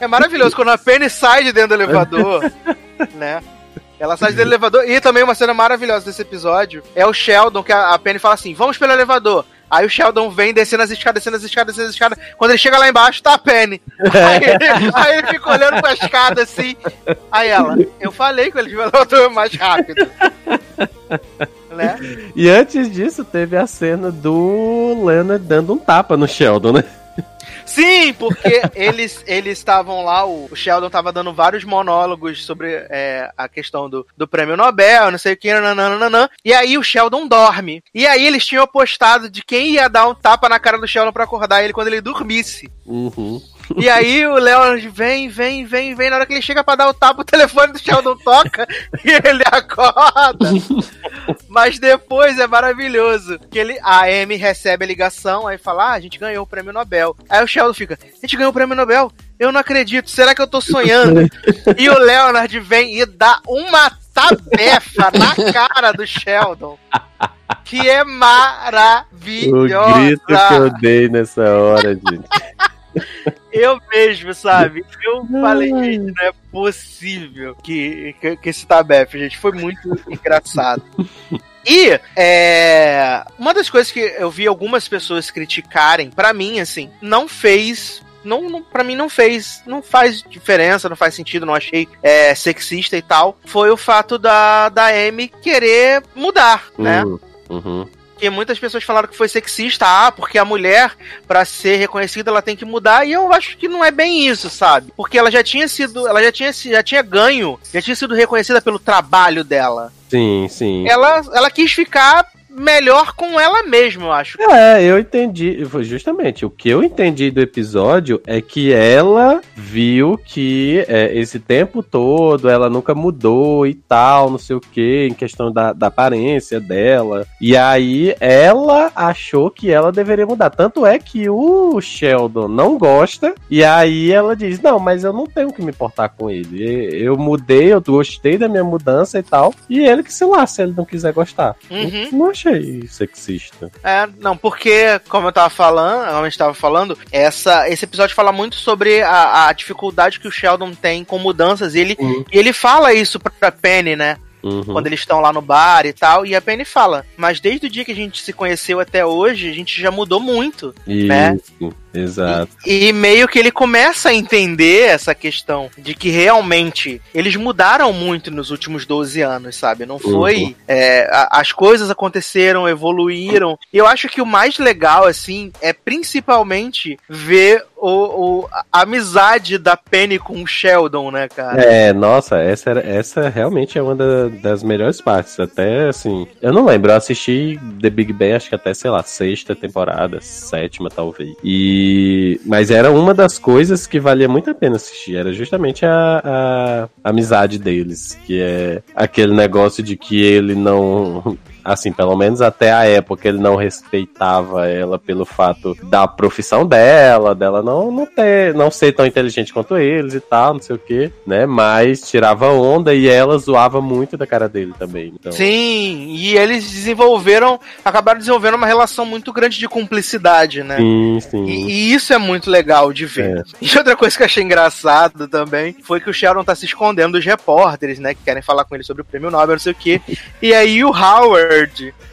É maravilhoso quando a Penny sai de dentro do elevador, *laughs* né? Ela sai do elevador. E também uma cena maravilhosa desse episódio é o Sheldon, que a a Penny fala assim: vamos pelo elevador. Aí o Sheldon vem descendo as escadas, descendo as escadas, descendo as escadas. Quando ele chega lá embaixo, tá a Penny. Aí, ele- aí ele fica olhando pra escada assim. Aí ela, eu falei que ele elevador mais rápido. né? E antes disso, teve a cena do Leonard dando um tapa no Sheldon, né? Sim, porque eles eles estavam lá, o, Sheldon tava dando vários monólogos sobre é, a questão do, do prêmio Nobel, não sei o que, nananana, e aí o Sheldon dorme. E aí eles tinham apostado de quem ia dar um tapa na cara do Sheldon pra acordar ele quando ele dormisse. Uhum. E aí o Leonard vem, vem, vem, vem, na hora que ele chega pra dar o tapa, o telefone do Sheldon toca *laughs* e ele acorda. *laughs* Mas depois é maravilhoso. Que ele, a Amy recebe a ligação, aí fala: Ah, a gente ganhou o prêmio Nobel. Aí o Sheldon fica: A gente ganhou o prêmio Nobel? Eu não acredito, será que eu tô sonhando? e o Leonard vem e dá uma tabefa na cara do Sheldon. Que é O maravilhosa. grito que eu dei nessa hora, gente. *laughs* Eu mesmo, sabe? Eu falei, gente, não é possível que, que, que esse tabefe, gente. Foi muito engraçado. E é, uma das coisas que eu vi algumas pessoas criticarem, pra mim, assim, não fez. Não, não, pra mim não fez, não faz diferença, não faz sentido, não achei é, sexista e tal. Foi o fato da, da Amy querer mudar, né? Uhum. Porque muitas pessoas falaram que foi sexista, ah, porque a mulher, pra ser reconhecida, ela tem que mudar, e eu acho que não é bem isso, sabe? Porque ela já tinha sido, ela já tinha, já tinha ganho, já tinha sido reconhecida pelo trabalho dela. Sim, sim. Ela, ela quis ficar melhor com ela mesma, eu acho. É, eu entendi. Justamente o que eu entendi do episódio é que ela viu que é, esse tempo todo ela nunca mudou e tal, não sei o que, em questão da, da aparência dela. E aí ela achou que ela deveria mudar. Tanto é que o Sheldon não gosta, e aí ela diz: Não, mas eu não tenho que me importar com ele. Eu mudei, eu gostei da minha mudança e tal. E ele que, sei lá, se ele não quiser gostar. Uhum. Não achei sexista. É, não, porque, como eu tava falando, como a gente tava falando, essa, esse episódio fala muito sobre a, a dificuldade que o Sheldon tem com mudanças, e ele, Uhum. e ele fala isso pra, pra Penny, né? Uhum. quando eles estão lá no bar e tal, e a Penny fala, mas desde o dia que a gente se conheceu até hoje, a gente já mudou muito, né? Exato. E, e meio que ele começa a entender essa questão de que realmente eles mudaram muito nos últimos 12 anos, sabe? Não foi. Uhum. é, a- as coisas aconteceram, evoluíram. E eu acho que o mais legal, assim, é principalmente ver o, o- a amizade da Penny com o Sheldon, né, cara? É, nossa, essa, era, essa realmente é uma da- das melhores partes. Até assim, eu não lembro, eu assisti The Big Bang, acho que até, sei lá, sexta temporada, sétima talvez. E. Mas era uma das coisas que valia muito a pena assistir. Era justamente a, a amizade deles. Que é aquele negócio de que ele não. Assim, pelo menos até a época ele não respeitava ela pelo fato da profissão dela, dela não, não ter, não ser tão inteligente quanto eles e tal, não sei o que, né? Mas tirava onda e ela zoava muito da cara dele também. Então, Sim, e eles desenvolveram, acabaram desenvolvendo uma relação muito grande de cumplicidade, né? sim, sim. E, e isso é muito legal de ver. É. E outra coisa que eu achei engraçado também foi que o Sheldon tá se escondendo dos repórteres, né? Que querem falar com ele sobre o prêmio Nobel, não sei o quê. E aí o Howard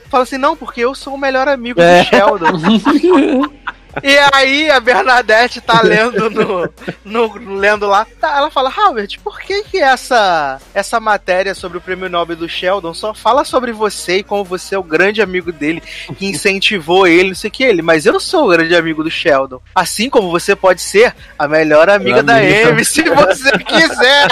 fala assim: não, porque eu sou o melhor amigo É. do Sheldon. *laughs* E aí a Bernadette tá lendo no, no- lendo lá, tá, ela fala, Howard, por que que essa essa matéria sobre o prêmio Nobel do Sheldon só fala sobre você e como você é o grande amigo dele, que incentivou ele, não sei o que ele, mas eu sou o grande amigo do Sheldon. Assim como você pode ser a melhor amiga da Amiga. Amy, se você quiser.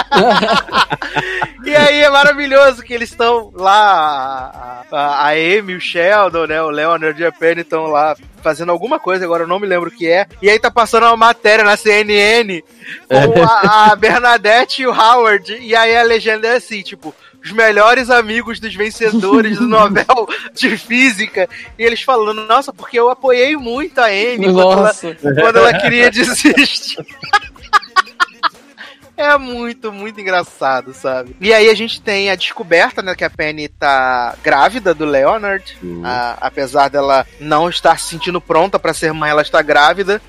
E aí é maravilhoso que eles estão lá, a, a, a Amy, o Sheldon, né, o Leonard e a Penny estão lá fazendo alguma coisa, agora eu não me lembro o que é. E aí tá passando uma matéria na CNN com a, a *laughs* Bernadette e o Howard. E aí a legenda é assim, tipo, os melhores amigos dos vencedores do *laughs* Nobel de Física. E eles falando, nossa, porque eu apoiei muito a Amy quando ela, quando ela queria desistir. *laughs* É muito, muito engraçado, sabe? E aí a gente tem a descoberta, né, que a Penny tá grávida do Leonard. Hum. A- apesar dela não estar se sentindo pronta pra ser mãe, ela está grávida.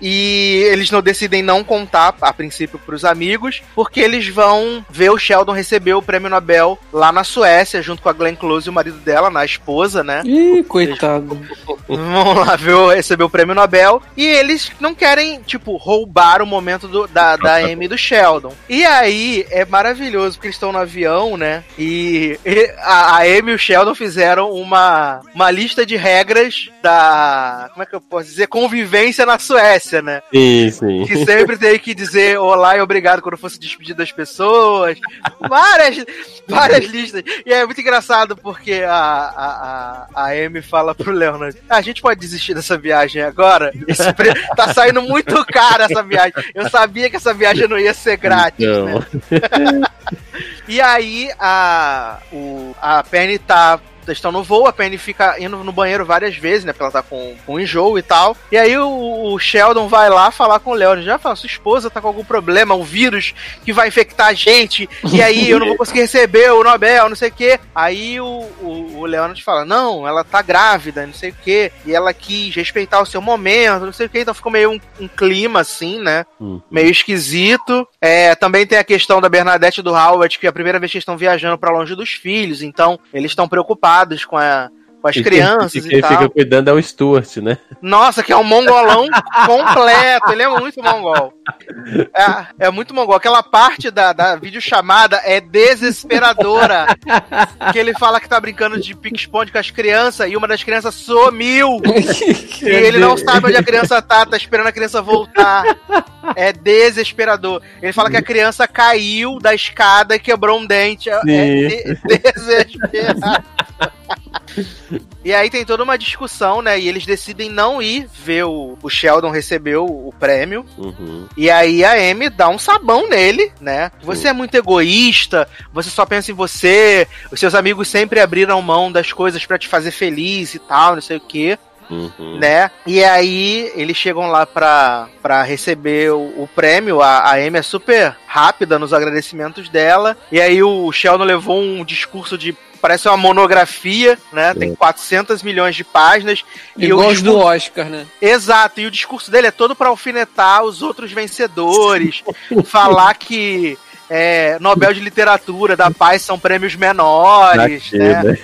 E eles não decidem não contar, a princípio, pros amigos, porque eles vão ver o Sheldon receber o prêmio Nobel lá na Suécia, junto com a Glenn Close e o marido dela, na esposa, né? Ih, coitado. *laughs* Vão lá ver o- receber o prêmio Nobel. E eles não querem, tipo, roubar o momento do- da, da Amy e do Sheldon. E aí é maravilhoso, porque eles estão no avião, né? E, e a, a Amy e o Sheldon fizeram uma, uma lista de regras da. Como é que eu posso dizer? Convivência na Suécia, né? Sim, sim. Que sempre tem que dizer olá e obrigado quando fosse despedir das pessoas. Várias, várias listas. E é muito engraçado porque a, a, a, a Amy fala pro Leonard: "Ah, a gente pode desistir dessa viagem agora? Esse pre- Tá saindo muito caro essa viagem. Eu sabia que essa viagem não ia ser grátis, né? Então, E aí a, o, a Penny tá. Estão no voo, a Penny fica indo no banheiro várias vezes, né? Porque ela tá com, com enjoo e tal. E aí o, o Sheldon vai lá falar com o Leonard. Já fala, sua esposa tá com algum problema, um vírus que vai infectar a gente. E aí eu não vou *laughs* conseguir receber o Nobel, não sei o quê. Aí o, o, o Leonard fala, não, ela tá grávida, não sei o quê. E ela quis respeitar o seu momento, não sei o quê. Então ficou meio um, um clima assim, né? hum. meio esquisito. É, também tem a questão da Bernadette e do Howard, que é a primeira vez que eles estão viajando pra longe dos filhos, então eles estão preocupados com, a- com as E quem- crianças e quem tal. fica cuidando é o Stuart, né? Nossa, que é um mongolão *laughs* completo, ele é muito mongol. É, é muito mongol. Aquela parte da, da videochamada é desesperadora. que ele fala que tá brincando de pique-esconde com as crianças e uma das crianças sumiu. *laughs* E ele não sabe onde a criança tá, tá esperando a criança voltar. É desesperador. Ele fala que a criança caiu da escada e quebrou um dente. É, é de- desesperado. E aí tem toda uma discussão, né? E eles decidem não ir ver o, o Sheldon receber o, o prêmio. Uhum. E aí a Amy dá um sabão nele, né? Você é muito egoísta, você só pensa em você, os seus amigos sempre abriram mão das coisas pra te fazer feliz e tal, não sei o quê Uhum. né? E aí eles chegam lá pra, pra receber o, o prêmio. A, a Amy é super rápida nos agradecimentos dela. E aí o Sheldon levou um discurso de. Parece uma monografia, né? Tem 400 milhões de páginas. E o Igual os do discurso- Oscar, né? Exato, e o discurso dele é todo pra alfinetar os outros vencedores, *laughs* falar que é, Nobel de Literatura, da Paz são prêmios menores, né? né?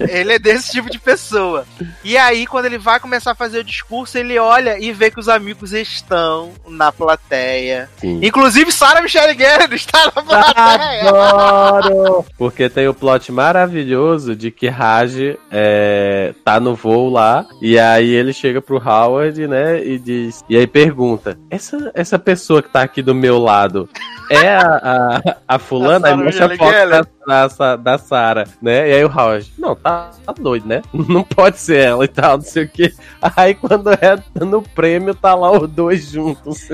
Ele é desse tipo de pessoa. E aí, quando ele vai começar a fazer o discurso, ele olha e vê que os amigos estão na plateia. Sim. Inclusive, Sarah Michelle Gellar está na plateia. Adoro! *laughs* Porque tem o plot maravilhoso de que Raj é, tá no voo lá, e aí ele chega pro Howard, né, e diz. E aí pergunta: essa, essa pessoa que tá aqui do meu lado é a, a, a fulana? Aí mostra a foto da, da, da Sarah, né? E aí o Howard, não, tá, tá doido, né? *laughs* Não pode ser ela e tal, não sei o que. Aí quando é no prêmio, tá lá os dois juntos.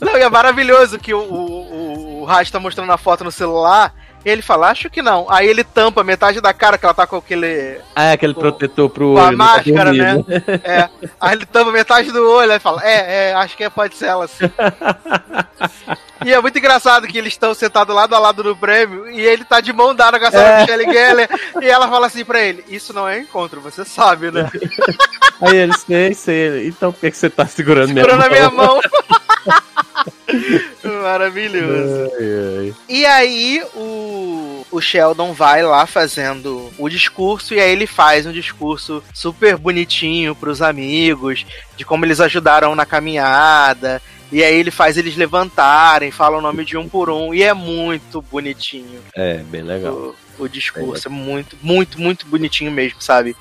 Não, e é maravilhoso que o, o, o, o Raj tá mostrando a foto no celular. Ele fala, acho que não. Aí ele tampa metade da cara, que ela tá com aquele. Ah, é aquele Com- protetor pro Com a olho. tá máscara, né? dormindo. É. Aí ele tampa metade do olho, aí fala, é, é, acho que pode ser ela sim. *laughs* E é muito engraçado que eles estão sentados lado a lado no prêmio e ele tá de mão dada com a Sarah É. Michelle Gellar e ela fala assim pra ele: Isso não é encontro, você sabe, né? *laughs* Aí ele, sei, sei. Então por que, que você tá segurando, Segurando a minha mão? *laughs* *laughs* Maravilhoso. Ai, ai. E aí o, o Sheldon vai lá fazendo o discurso e aí ele faz um discurso super bonitinho pros amigos, de como eles ajudaram na caminhada. E aí ele faz eles levantarem, fala o nome de um por um e é muito bonitinho É, bem legal. o, o discurso, é muito, muito, muito bonitinho mesmo, sabe?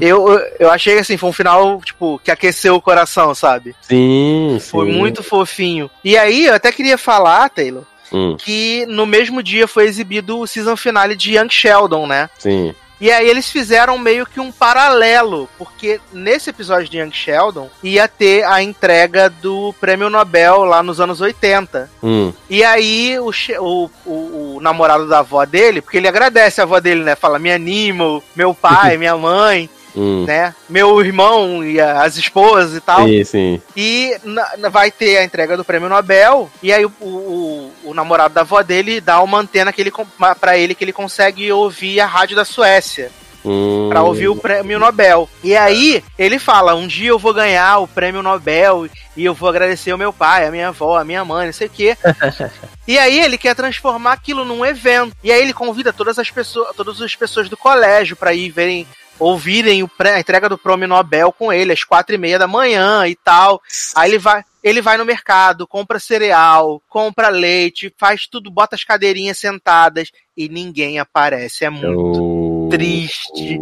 Eu, eu, achei assim, foi um final, tipo, que aqueceu o coração, sabe? Sim, sim. Foi muito fofinho. E aí, eu até queria falar, Taylor, Hum, que no mesmo dia foi exibido o season finale de Young Sheldon, né? sim. E aí eles fizeram meio que um paralelo, porque nesse episódio de Young Sheldon ia ter a entrega do prêmio Nobel lá nos anos 80. Hum, E aí o, o, o- o namorado da avó dele, porque ele agradece a avó dele, né? Fala, me anima, meu pai, *laughs* minha mãe, hum. né? Meu irmão e as esposas e tal. Sim, sim. E na- vai ter a entrega do prêmio Nobel. E aí o, o- o namorado da avó dele dá uma antena que ele, pra ele que ele consegue ouvir a rádio da Suécia. Hum, Pra ouvir o prêmio Nobel. E aí ele fala: um dia eu vou ganhar o prêmio Nobel e eu vou agradecer o meu pai, a minha avó, a minha mãe, não sei o quê. *laughs* e aí ele quer transformar aquilo num evento. E aí ele convida todas as pessoas, todas as pessoas do colégio pra ir verem. Ouvirem o pré- a entrega do prêmio Nobel com ele às quatro e meia da manhã e tal. Aí ele vai, ele vai no mercado, compra cereal, compra leite, faz tudo, bota as cadeirinhas sentadas e ninguém aparece. É muito triste.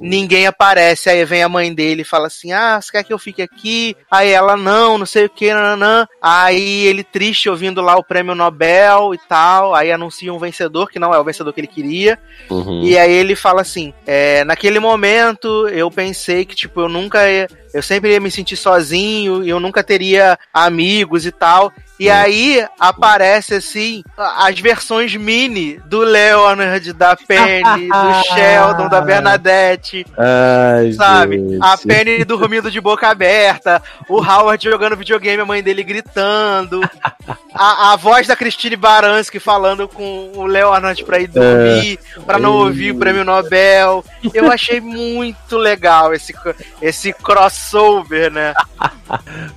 Ninguém aparece, aí vem a mãe dele e fala assim: Ah, você quer que eu fique aqui? Aí ela, não, não sei o que, nananã. Aí ele triste ouvindo lá o prêmio Nobel e tal. Aí anuncia um vencedor, que não é o vencedor que ele queria. Uhum. E aí ele fala assim: é, naquele momento eu pensei que, tipo, eu nunca ia. Eu sempre ia me sentir sozinho e eu nunca teria amigos e tal. E aí aparece assim as versões mini do Leonard, da Penny, *laughs* do Sheldon, da Bernadette, Ai, sabe? gente. A Penny dormindo de boca aberta, o Howard jogando videogame, a mãe dele gritando, a, a voz da Christine Baranski falando com o Leonard pra ir dormir, pra não ouvir o prêmio Nobel. Eu achei muito legal esse, esse crossover, né? *laughs*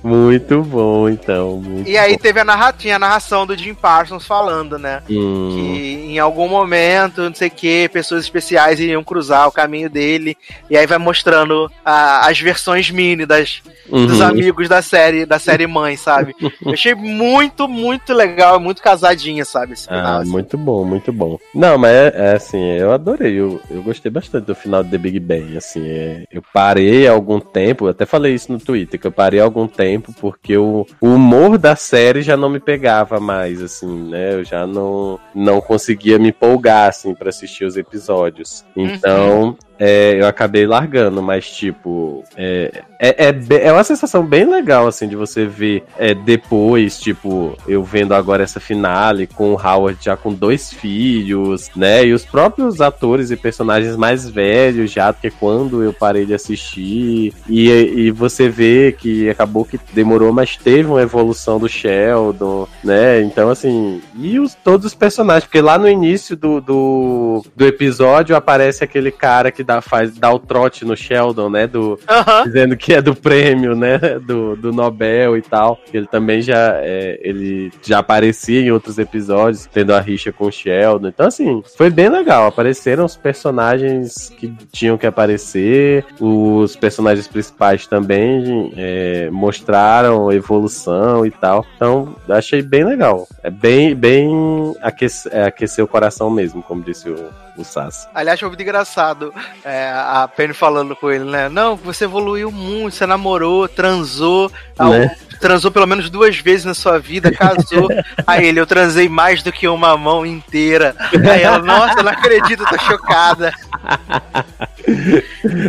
Muito bom, então. Muito E aí bom. Teve a, narra tinha a narração do Jim Parsons falando, né? Hum, Que em algum momento, não sei o que, pessoas especiais iriam cruzar o caminho dele. E aí vai mostrando a- as versões mini das, dos uhum. amigos da série, da série mãe, sabe? Eu achei muito, muito legal, muito casadinha, sabe? Esse final, Ah, assim. muito bom, muito bom. Não, mas é, é assim, eu adorei, eu, eu gostei bastante do final de The Big Bang, assim, é, eu parei há algum tempo, eu até falei isso no Twitter, que eu parei há algum tempo porque o, o humor da série já não me pegava mais, assim, né, eu já não, não conseguia me empolgar, assim, pra assistir os episódios. Então, é, eu acabei largando, mas tipo, é, é, é, é uma sensação bem legal, assim, de você ver é, depois, tipo, eu vendo agora essa finale com o Howard já com dois filhos, né? E os próprios atores e personagens mais velhos já, porque quando eu parei de assistir, e, e você vê que acabou que demorou, mas teve uma evolução do Sheldon, né? Então, assim, e os, todos os personagens, porque lá no início do, do, do episódio aparece aquele cara que dá, faz, dá o trote no Sheldon, né? Do, Aham. dizendo que é do prêmio, né? Do, do Nobel e tal. Ele também já, é, ele já aparecia em outros episódios, tendo a rixa com o Sheldon. Então, assim, foi bem legal. Apareceram os personagens que tinham que aparecer, os personagens principais também é, mostraram evolução e tal. Então, achei bem legal. É bem, bem aquece, é, aquecer o coração mesmo, como disse o, o Sassi. Aliás, foi muito engraçado é, a Penny falando com ele, né? Não, você evoluiu muito, você namorou, transou, Né? Transou pelo menos duas vezes na sua vida, casou. *laughs* Aí ele, eu transei mais do que uma mão inteira. Aí ela, nossa, não acredito, tô chocada. *laughs*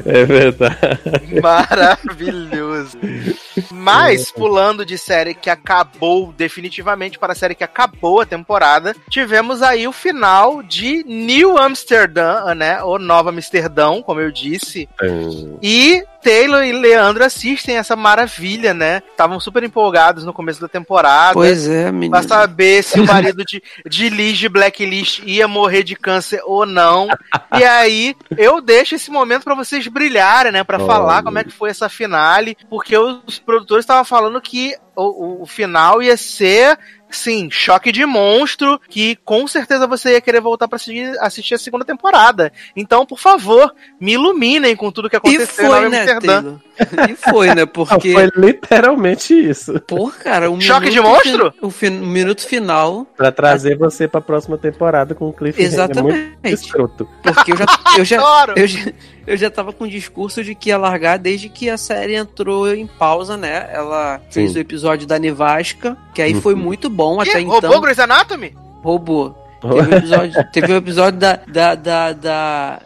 É verdade. Maravilhoso. Mas, pulando de série que acabou definitivamente para a série que acabou a temporada, tivemos aí o final de New Amsterdam, né? Ou Nova Amsterdão, como eu disse. E Taylor e Leandro assistem essa maravilha, né? Estavam super empolgados no começo da temporada. Pois é, menino. Pra saber se o *laughs* marido de, de Liz de Blacklist ia morrer de câncer ou não. E aí, eu deixo esse momento pra vocês brilharem, né? Pra Olha. falar como é que foi essa finale. Porque os produtores estavam falando que o, o- o final ia ser. Sim, choque de monstro, que com certeza você ia querer voltar pra assistir, assistir a segunda temporada. Então, por favor, me iluminem com tudo que E aconteceu em Nova foi, né, Amsterdã. E foi, né? *laughs* Não, Porque. foi literalmente isso. Porra, cara, um Choque de monstro? fi- O, fin- o minuto final. Pra trazer você pra próxima temporada com um cliffhanger muito Exatamente. escroto. Porque eu já, *laughs* eu já, Adoro! eu já, eu já tava com o discurso de que ia largar desde que a série entrou em pausa, né? Ela fez Sim. o episódio da Nevasca, que aí foi Uhum. muito bom Que? até Roubou então. Grey's Anatomy? Roubou. *laughs* Teve um episódio, teve um episódio da, da, da, da-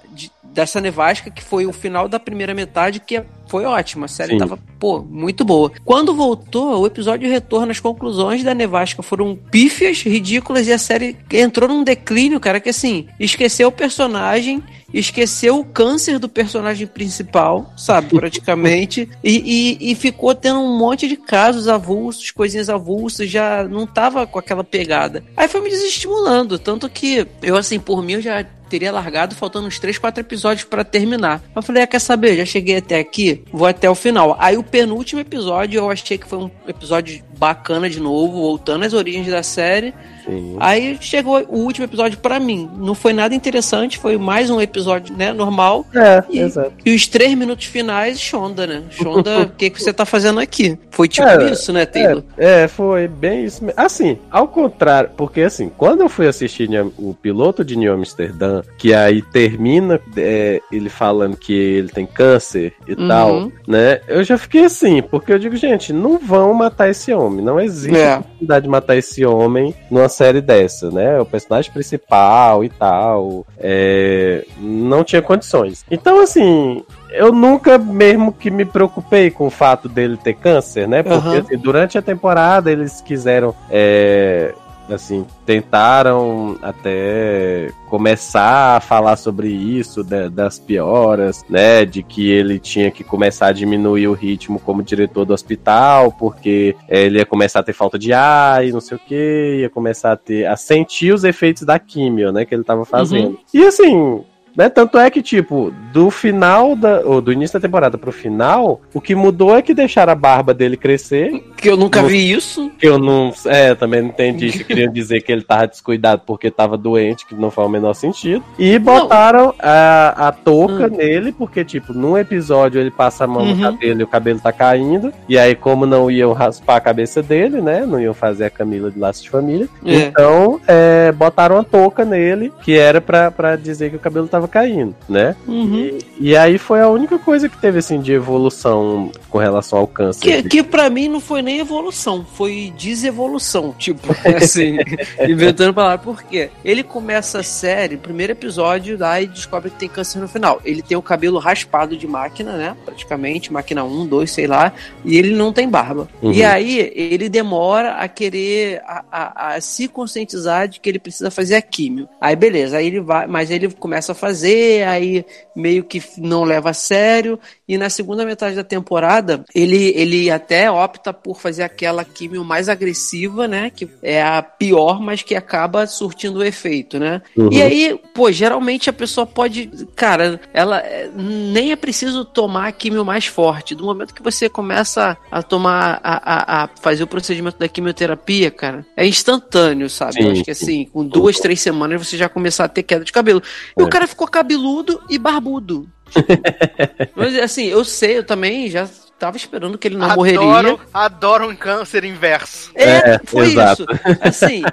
dessa nevasca que foi o final da primeira metade, que foi ótima. A série Sim. tava, pô, muito boa. Quando voltou, o episódio retorna, as conclusões da nevasca foram pífias, ridículas, e a série entrou num declínio, cara, que assim, esqueceu o personagem, esqueceu o câncer do personagem principal, sabe, *laughs* praticamente, e, e, e ficou tendo um monte de casos avulsos, coisinhas avulsas, já não tava com aquela pegada. Aí foi me desestimulando, tanto que eu, assim, por mim, eu já teria largado faltando uns 3, 4 episódios pra terminar. Eu falei, ah, quer saber? Já cheguei até aqui, vou até o final. Aí o penúltimo episódio eu achei que foi um episódio bacana de novo, voltando às origens da série. Sim. Aí chegou o último episódio pra mim. Não foi nada interessante, foi mais um episódio, né, normal. É, E- exato. E os três minutos finais, Shonda, né? Shonda, o que, que você tá fazendo aqui? Foi tipo É, isso, né, Taylor? É, é, foi bem isso mesmo. Assim, ao contrário, porque assim, quando eu fui assistir o piloto de New Amsterdã, que aí termina é, ele falando que ele tem câncer e Uhum. tal, né? Eu já fiquei assim, porque eu digo, gente, não vão matar esse homem. Não existe É. possibilidade de matar esse homem numa série dessa, né? O personagem principal e tal. é, não tinha condições. Então, assim, eu nunca mesmo que me preocupei com o fato dele ter câncer, né? Porque Aham. assim, durante a temporada eles quiseram. é, assim, tentaram até começar a falar sobre isso, da- das pioras, né? De que ele tinha que começar a diminuir o ritmo como diretor do hospital, porque é, ele ia começar a ter falta de ar e não sei o que, ia começar a ter. a sentir os efeitos da químio, né? Que ele tava fazendo. E assim. Né? Tanto é que, tipo, do final da. ou do início da temporada pro final, o que mudou é que deixaram a barba dele crescer Que eu nunca Não- vi isso. que eu não. É, também não entendi se queriam *laughs* dizer que ele tava descuidado porque tava doente, que não faz o menor sentido. E botaram a, a touca nele, porque, tipo, num episódio ele passa a mão Uhum. no cabelo e o cabelo tá caindo. E aí, como não iam raspar a cabeça dele, né? Não iam fazer a Camila de laço de família. É. Então, é, botaram a touca nele, que era pra, pra dizer que o cabelo tava caindo, né? Uhum. E, e aí foi a única coisa que teve, assim, de evolução com relação ao câncer. Que, que pra mim não foi nem evolução, foi desevolução. Tipo, *laughs* assim, inventando palavras. Por quê? Ele começa a série, primeiro episódio, lá e descobre que tem câncer no final. Ele tem o cabelo raspado de máquina, né? Praticamente, máquina 1, 2, sei lá. E ele não tem barba. Uhum. E aí, ele demora a querer, a, a- a se conscientizar de que ele precisa fazer a químio. Aí, beleza, aí ele vai, mas ele começa a fazer. Fazer, aí meio que não leva a sério. E na segunda metade da temporada, ele, ele até opta por fazer aquela químio mais agressiva, né? Que é a pior, mas que acaba surtindo o efeito, né? Uhum. E aí, pô, geralmente a pessoa pode. Cara, ela é, nem é preciso tomar a químio mais forte. Do momento que você começa a tomar, a, a, a fazer o procedimento da quimioterapia, cara, é instantâneo, sabe? Sim, Eu acho que assim, com duas, três semanas você já começar a ter queda de cabelo. E É. o cara ficou cabeludo e barbudo. *laughs* Mas assim, eu sei, eu também já tava esperando que ele não morreria. Adoro, adoro um câncer inverso. É, É, foi exato. isso. *laughs* Assim,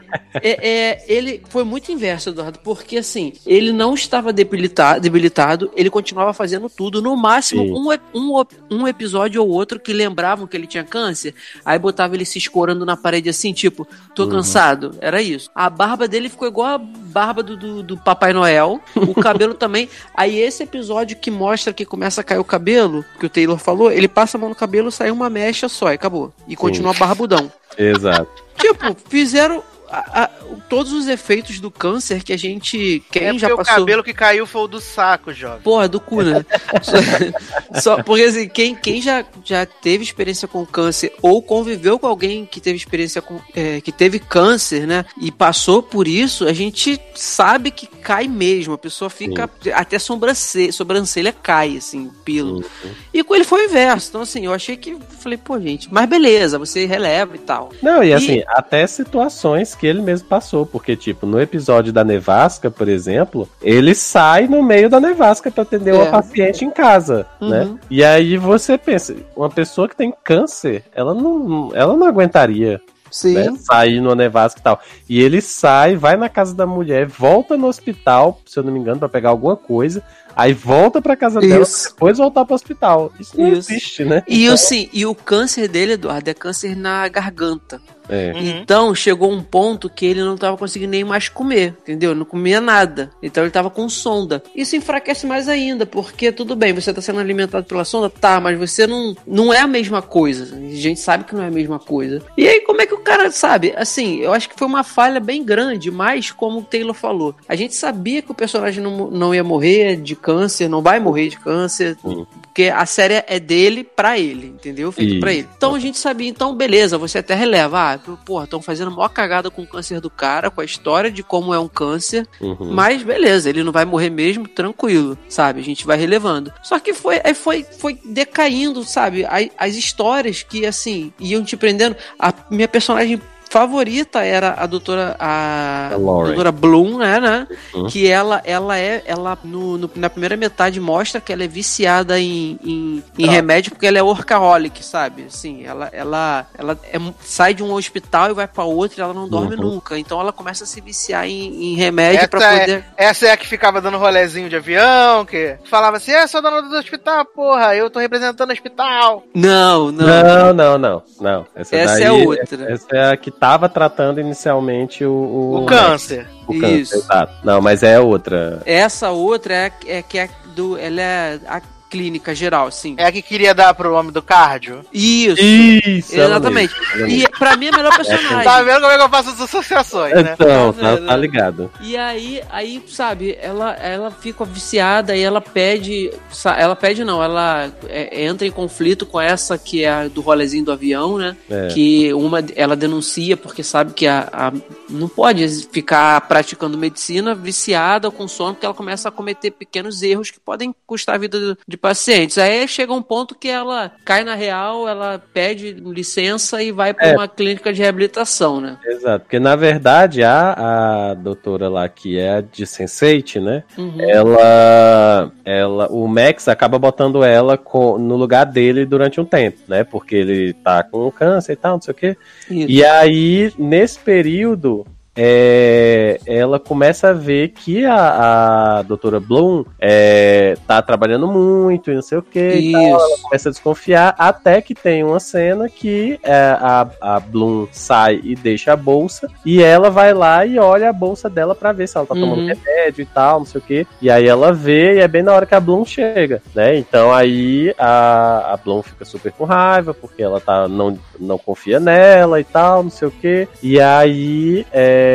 é, é, ele foi muito inverso, Eduardo, porque assim, ele não estava debilitado, debilitado ele continuava fazendo tudo. No máximo, um, um, um episódio ou outro que lembravam que ele tinha câncer, aí botava ele se escorando na parede assim, tipo, tô Uhum. cansado. Era isso. A barba dele ficou igual a barba do, do, do Papai Noel. O cabelo *laughs* também. Aí esse episódio que mostra que começa a cair o cabelo, que o Taylor falou, ele passa a mão no cabelo, sai uma mecha só e acabou. E continua barbudão. Exato. Tipo, fizeram a- a- todos os efeitos do câncer que a gente. Quem é já porque o passou. cabelo que caiu foi o do saco, jovem. Porra, do cu, né? *laughs* só, só- porque assim, quem, quem já, já teve experiência com câncer ou conviveu com alguém que teve experiência com. é, que teve câncer, né? E passou por isso, a gente sabe que cai mesmo. A pessoa fica. Até sobrancelha, sobrancelha cai, assim, pelo. E com ele foi o inverso. Então, assim, eu achei que. Falei, pô, gente, mas beleza, você releva e tal. Não, e E- assim, até situações que ele mesmo passou, porque, tipo, no episódio da nevasca, por exemplo, ele sai no meio da nevasca pra atender uma É. paciente em casa, Uhum. né? E aí você pensa, uma pessoa que tem câncer, ela não, ela não aguentaria Sim. né, sair numa nevasca e tal. E ele sai, vai na casa da mulher, volta no hospital, se eu não me engano, pra pegar alguma coisa, aí volta pra casa dela, Isso. depois voltar pro hospital. Isso não Isso. existe, né? E, Então, assim, e o câncer dele, Eduardo, é câncer na garganta. é. Uhum. Então chegou um ponto que ele não tava conseguindo nem mais comer, entendeu? Não comia nada. Então ele tava com sonda. Isso enfraquece mais ainda, porque tudo bem, você tá sendo alimentado pela sonda, tá, mas você não, não é a mesma coisa. A gente sabe que não é a mesma coisa. E aí, como é que o cara sabe? Assim, eu acho que foi uma falha bem grande, mas como o Taylor falou, a gente sabia que o personagem não, não ia morrer de câncer, não vai morrer de câncer, Sim. porque a série é dele pra ele, entendeu? Feito pra ele. Então a gente sabia, então beleza, você até releva. Ah, porra, estão fazendo a maior cagada com o câncer do cara, com a história de como é um câncer. Uhum. Mas beleza, ele não vai morrer mesmo, tranquilo, sabe? A gente vai relevando. Só que foi, foi, foi decaindo, sabe? As, as histórias que, assim, iam te prendendo. A minha personagem favorita era a doutora a, A doutora Bloom, né, né? Uhum. Que ela ela é ela no, no- na primeira metade mostra que ela é viciada em, em, em Droga. remédio porque ela é workaholic, sabe? Assim, ela ela ela é- sai de um hospital e vai pra outro e ela não dorme Uhum. nunca. Então ela começa a se viciar em, em remédio pra Essa poder é, essa é a que ficava dando rolezinho de avião, que falava assim, é, sou dona do hospital, porra, eu tô representando o hospital. Não, não. Não, não, não, não. Essa, Essa daí- é outra. Essa é a que tava tratando inicialmente o, o, O câncer. O câncer, Isso. exato. Não, mas é outra. Essa outra é, é que é do ela é a clínica geral, assim. É a que queria dar pro homem do cardio. Isso. Isso, Exatamente. E mesma. pra mim é a melhor personagem. Tá vendo como é que eu faço as associações, né? Então, Tá tá, ligado. E aí, aí, sabe, ela, ela fica viciada e ela pede. Ela pede não, ela é, entra em conflito com essa que é a do rolezinho do avião, né? É. Que uma ela denuncia porque sabe que a, a- não pode ficar praticando medicina viciada com sono, porque ela começa a cometer pequenos erros que podem custar a vida de pacientes. Aí chega um ponto que ela cai na real, ela pede licença e vai para É. uma clínica de reabilitação, né? Exato, porque na verdade a, a doutora lá que é a de Sense8, né? Uhum. Ela, ela, o Max acaba botando ela co- no lugar dele durante um tempo, né? Porque ele tá com câncer e tal, não sei o quê. Isso. E aí, nesse período, é, ela começa a ver que a, a doutora Bloom é, tá trabalhando muito e não sei o que. E tal. Ela começa a desconfiar, até que tem uma cena que é, a, a Bloom sai e deixa a bolsa, e ela vai lá e olha a bolsa dela pra ver se ela tá tomando Uhum. remédio e tal, não sei o quê. E aí ela vê e é bem na hora que a Bloom chega, né? Então aí a, a Bloom fica super com raiva, porque ela tá, não, não confia nela e tal, não sei o quê. E aí é,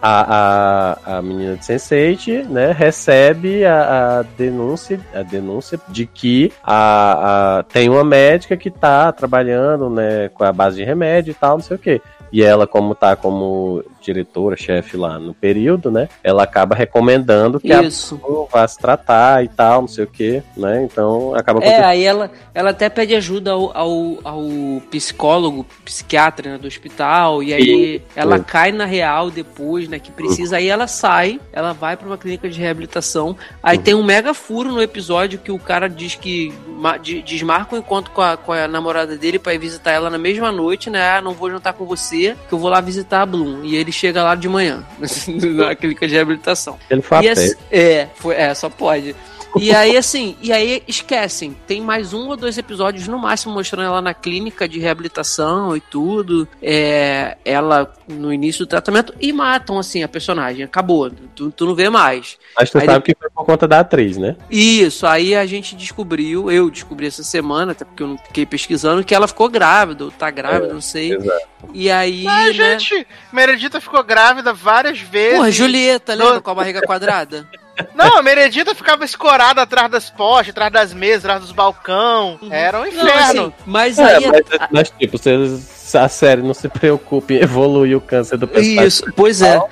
a, a, a menina de Sense8, né, recebe a, a denúncia, a denúncia de que a, a, tem uma médica que tá trabalhando, né, com a base de remédio e tal, não sei o quê. E ela, como tá como diretora, chefe lá no período, né? Ela acaba recomendando que Isso. a pessoa vá se tratar e tal, não sei o que, né? Então acaba É, aí ela, ela até pede ajuda ao, ao, ao psicólogo, psiquiatra né, do hospital, e aí ela sim. cai na real depois, né, que precisa, aí ela sai, ela vai pra uma clínica de reabilitação, aí tem um mega furo no episódio que o cara diz que ma- de- desmarca o encontro com a, com a namorada dele pra ir visitar ela na mesma noite, né, ah, não vou jantar com você, que eu vou lá visitar a Bloom, e ele chega lá de manhã, *laughs* na clínica de reabilitação. Ele a E assim- é, foi, é, só pode. E aí, assim, e aí esquecem. Tem mais um ou dois episódios no máximo mostrando ela na clínica de reabilitação e tudo. É, ela no início do tratamento e matam, assim, a personagem. Acabou. Tu, tu não vê mais. Mas tu Aí sabe que foi por conta da atriz, né? Isso, aí a gente descobriu, eu descobri essa semana, até porque eu não fiquei pesquisando, que ela ficou grávida, ou tá grávida, É, não sei. exato. E aí. Ah, né, gente, Meredita ficou grávida várias vezes. Porra, Julieta, lembra No- com a barriga quadrada? Não, a Meredita ficava escorada atrás das postes, atrás das mesas, atrás dos balcão. Era um Não, inferno. assim, mas É, aí. mas, mas, tipo, se a série não se preocupa em evoluir o câncer do personagem, Isso, pois é. não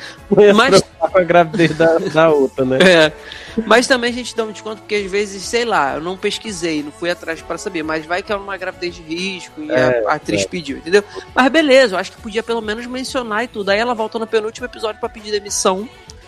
mas- com a gravidez da, da outra, né? É. Mas também a gente dá um desconto porque às vezes, sei lá, eu não pesquisei, não fui atrás para saber, mas vai que é uma gravidez de risco e É, a atriz é. pediu, entendeu? Mas beleza, eu acho que podia pelo menos mencionar e tudo. Aí ela volta no penúltimo episódio para pedir demissão.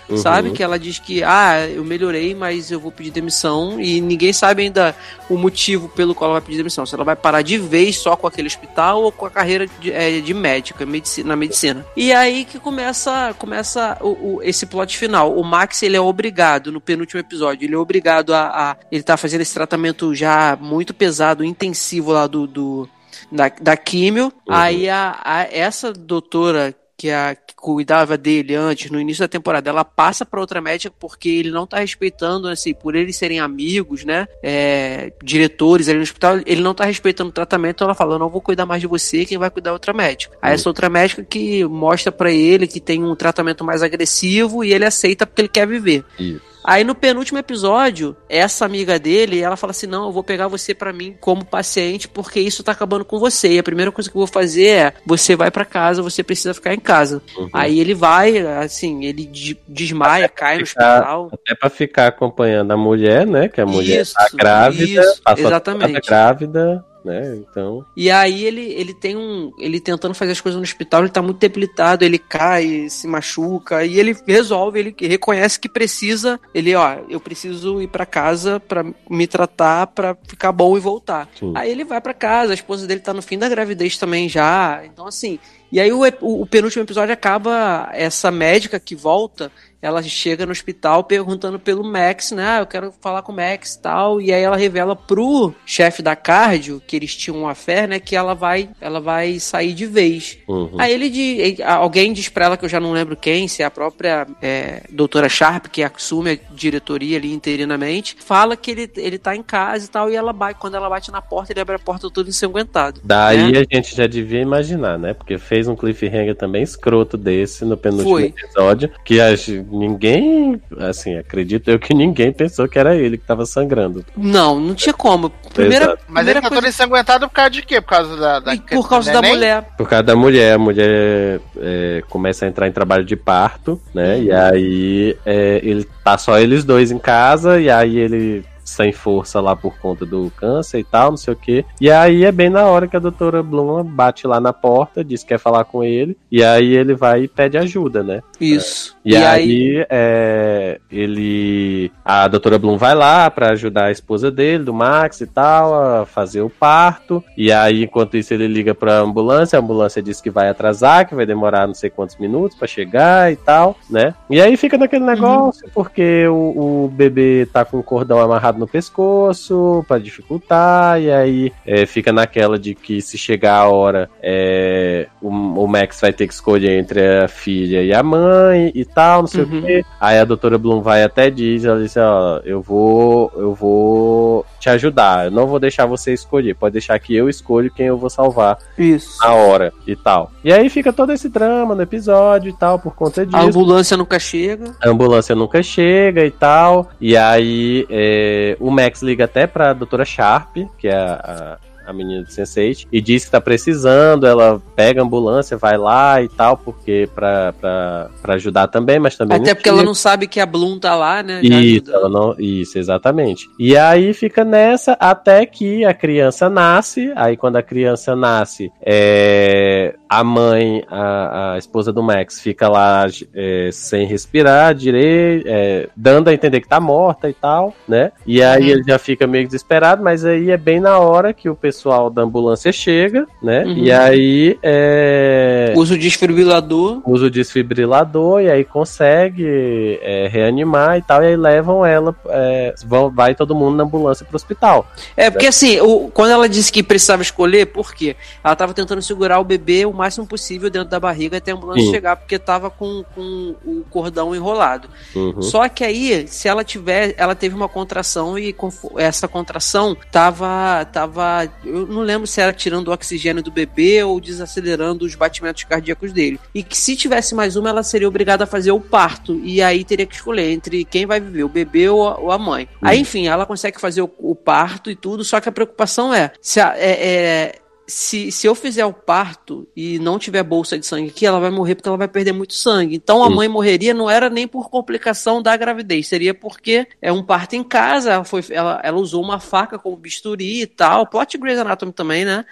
Uhum. Sabe? Que ela diz que, ah, eu melhorei, mas eu vou pedir demissão. E ninguém sabe ainda o motivo pelo qual ela vai pedir demissão. Se ela vai parar de vez só com aquele hospital ou com a carreira de, é, de médica, medici- na medicina. E aí que começa, começa o, o- esse plot final. O Max, ele é obrigado, no penúltimo episódio, ele é obrigado a. a- ele tá fazendo esse tratamento já muito pesado, intensivo lá do. do da, da químio. Aí a, a- essa doutora que, a, que cuidava dele antes, no início da temporada, ela passa para outra médica porque ele não tá respeitando, assim, por eles serem amigos, né? é, diretores ali no hospital, ele não tá respeitando o tratamento, ela fala: Eu não vou cuidar mais de você, quem vai cuidar é outra médica. Aí essa outra médica que mostra para ele que tem um tratamento mais agressivo e ele aceita porque ele quer viver. Isso. Aí no penúltimo episódio, essa amiga dele, ela fala assim: "Não, eu vou pegar você pra mim como paciente porque isso tá acabando com você. E a primeira coisa que eu vou fazer é: você vai pra casa, você precisa ficar em casa". Uhum. Aí ele vai, assim, ele de- desmaia, cai no ficar- hospital. Até pra ficar acompanhando a mulher, né? Que a mulher Isso, tá grávida, isso, exatamente. grávida, né? Então. E aí ele, ele tem um. Ele tentando fazer as coisas no hospital, ele tá muito debilitado, ele cai, se machuca, e ele resolve, ele reconhece que precisa. Ele, ó, eu preciso ir pra casa pra me tratar, pra ficar bom e voltar. Sim. Aí ele vai pra casa, a esposa dele tá no fim da gravidez também já. Então, assim. E aí o, o penúltimo episódio acaba essa médica que volta. Ela chega no hospital perguntando pelo Max, né? Ah, eu quero falar com o Max e tal. E aí ela revela pro chefe da cardio, que eles tinham uma fé, né? Que ela vai, ela vai sair de vez. Uhum. Aí ele diz, alguém diz pra ela que eu já não lembro quem, se é a própria é, doutora Sharp, que assume a diretoria ali interinamente, fala que ele, ele tá em casa e tal, e ela bate, quando ela bate na porta, ele abre a porta todo ensanguentado. Daí né? a gente já devia imaginar, né? Porque fez um cliffhanger também escroto desse no penúltimo Foi. episódio. Que a gen- ninguém, assim, acredito eu que ninguém pensou que era ele que tava sangrando. Não, não tinha como. Primeira, Exato. Mas primeira ele tá coisa, todo ensanguentado por causa de quê? Por causa da. da por causa da mulher. Por causa da mulher, a mulher é, começa a entrar em trabalho de parto, né? E aí é, ele tá só eles dois em casa, e aí ele sem força lá por conta do câncer e tal, não sei o que. E aí é bem na hora que a doutora Bluma bate lá na porta, diz que quer falar com ele, e aí ele vai e pede ajuda, né? Isso. E, aí, é, ele. A doutora Bloom vai lá pra ajudar a esposa dele, do Max e tal, a fazer o parto. E aí, enquanto isso, ele liga pra ambulância. A ambulância diz que vai atrasar, que vai demorar não sei quantos minutos pra chegar e tal, né? E aí fica naquele negócio, porque o, o bebê tá com o cordão amarrado amarrado no pescoço para dificultar, e aí é, fica naquela de que se chegar a hora, é, o, o, Max vai ter que escolher entre a filha e a mãe e tal, não sei uhum. o quê. Aí a doutora Bloom vai até diz, ela disse, ó, eu vou, eu vou te ajudar, eu não vou deixar você escolher, pode deixar que eu escolho quem eu vou salvar Isso. na hora e tal. E aí fica todo esse drama no episódio e tal, por conta disso. A ambulância nunca chega. A ambulância nunca chega e tal. E aí é, o Max liga até pra doutora Sharp, que é a, a menina de Sense8, e diz que tá precisando, ela pega a ambulância, vai lá e tal, porque pra, pra, pra ajudar também, mas também. Até porque ela não sabe que a Bloom tá lá, né? isso, não, isso, exatamente. E aí fica nessa até que a criança nasce, aí quando a criança nasce, é, a mãe, a, a esposa do Max, fica lá é, sem respirar direito, é, dando a entender que tá morta e tal, né? E aí uhum. ele já fica meio desesperado, mas aí é bem na hora que o pessoal pessoal da ambulância chega, né? Uhum. E aí. É... Usa o desfibrilador. Usa o desfibrilador e aí consegue é, reanimar e tal. E aí levam ela. É, vão, vai todo mundo na ambulância pro hospital. É, porque assim, o, quando ela disse que precisava escolher, por quê? Ela tava tentando segurar o bebê o máximo possível dentro da barriga até a ambulância Sim. chegar, porque tava com, com o cordão enrolado. Uhum. Só que aí, se ela tiver. Ela teve uma contração e essa contração tava, tava eu não lembro se era tirando o oxigênio do bebê ou desacelerando os batimentos cardíacos dele. E que se tivesse mais uma, ela seria obrigada a fazer o parto. E aí teria que escolher entre quem vai viver, o bebê ou a, mãe. Aí, enfim, ela consegue fazer o, o, parto e tudo, só que a preocupação é, se a, é, é se, se eu fizer o parto e não tiver bolsa de sangue aqui, ela vai morrer porque ela vai perder muito sangue. Então a mãe morreria não era nem por complicação da gravidez, seria porque é um parto em casa, ela, foi, ela, ela usou uma faca como bisturi e tal, plot Grey's Anatomy também, né?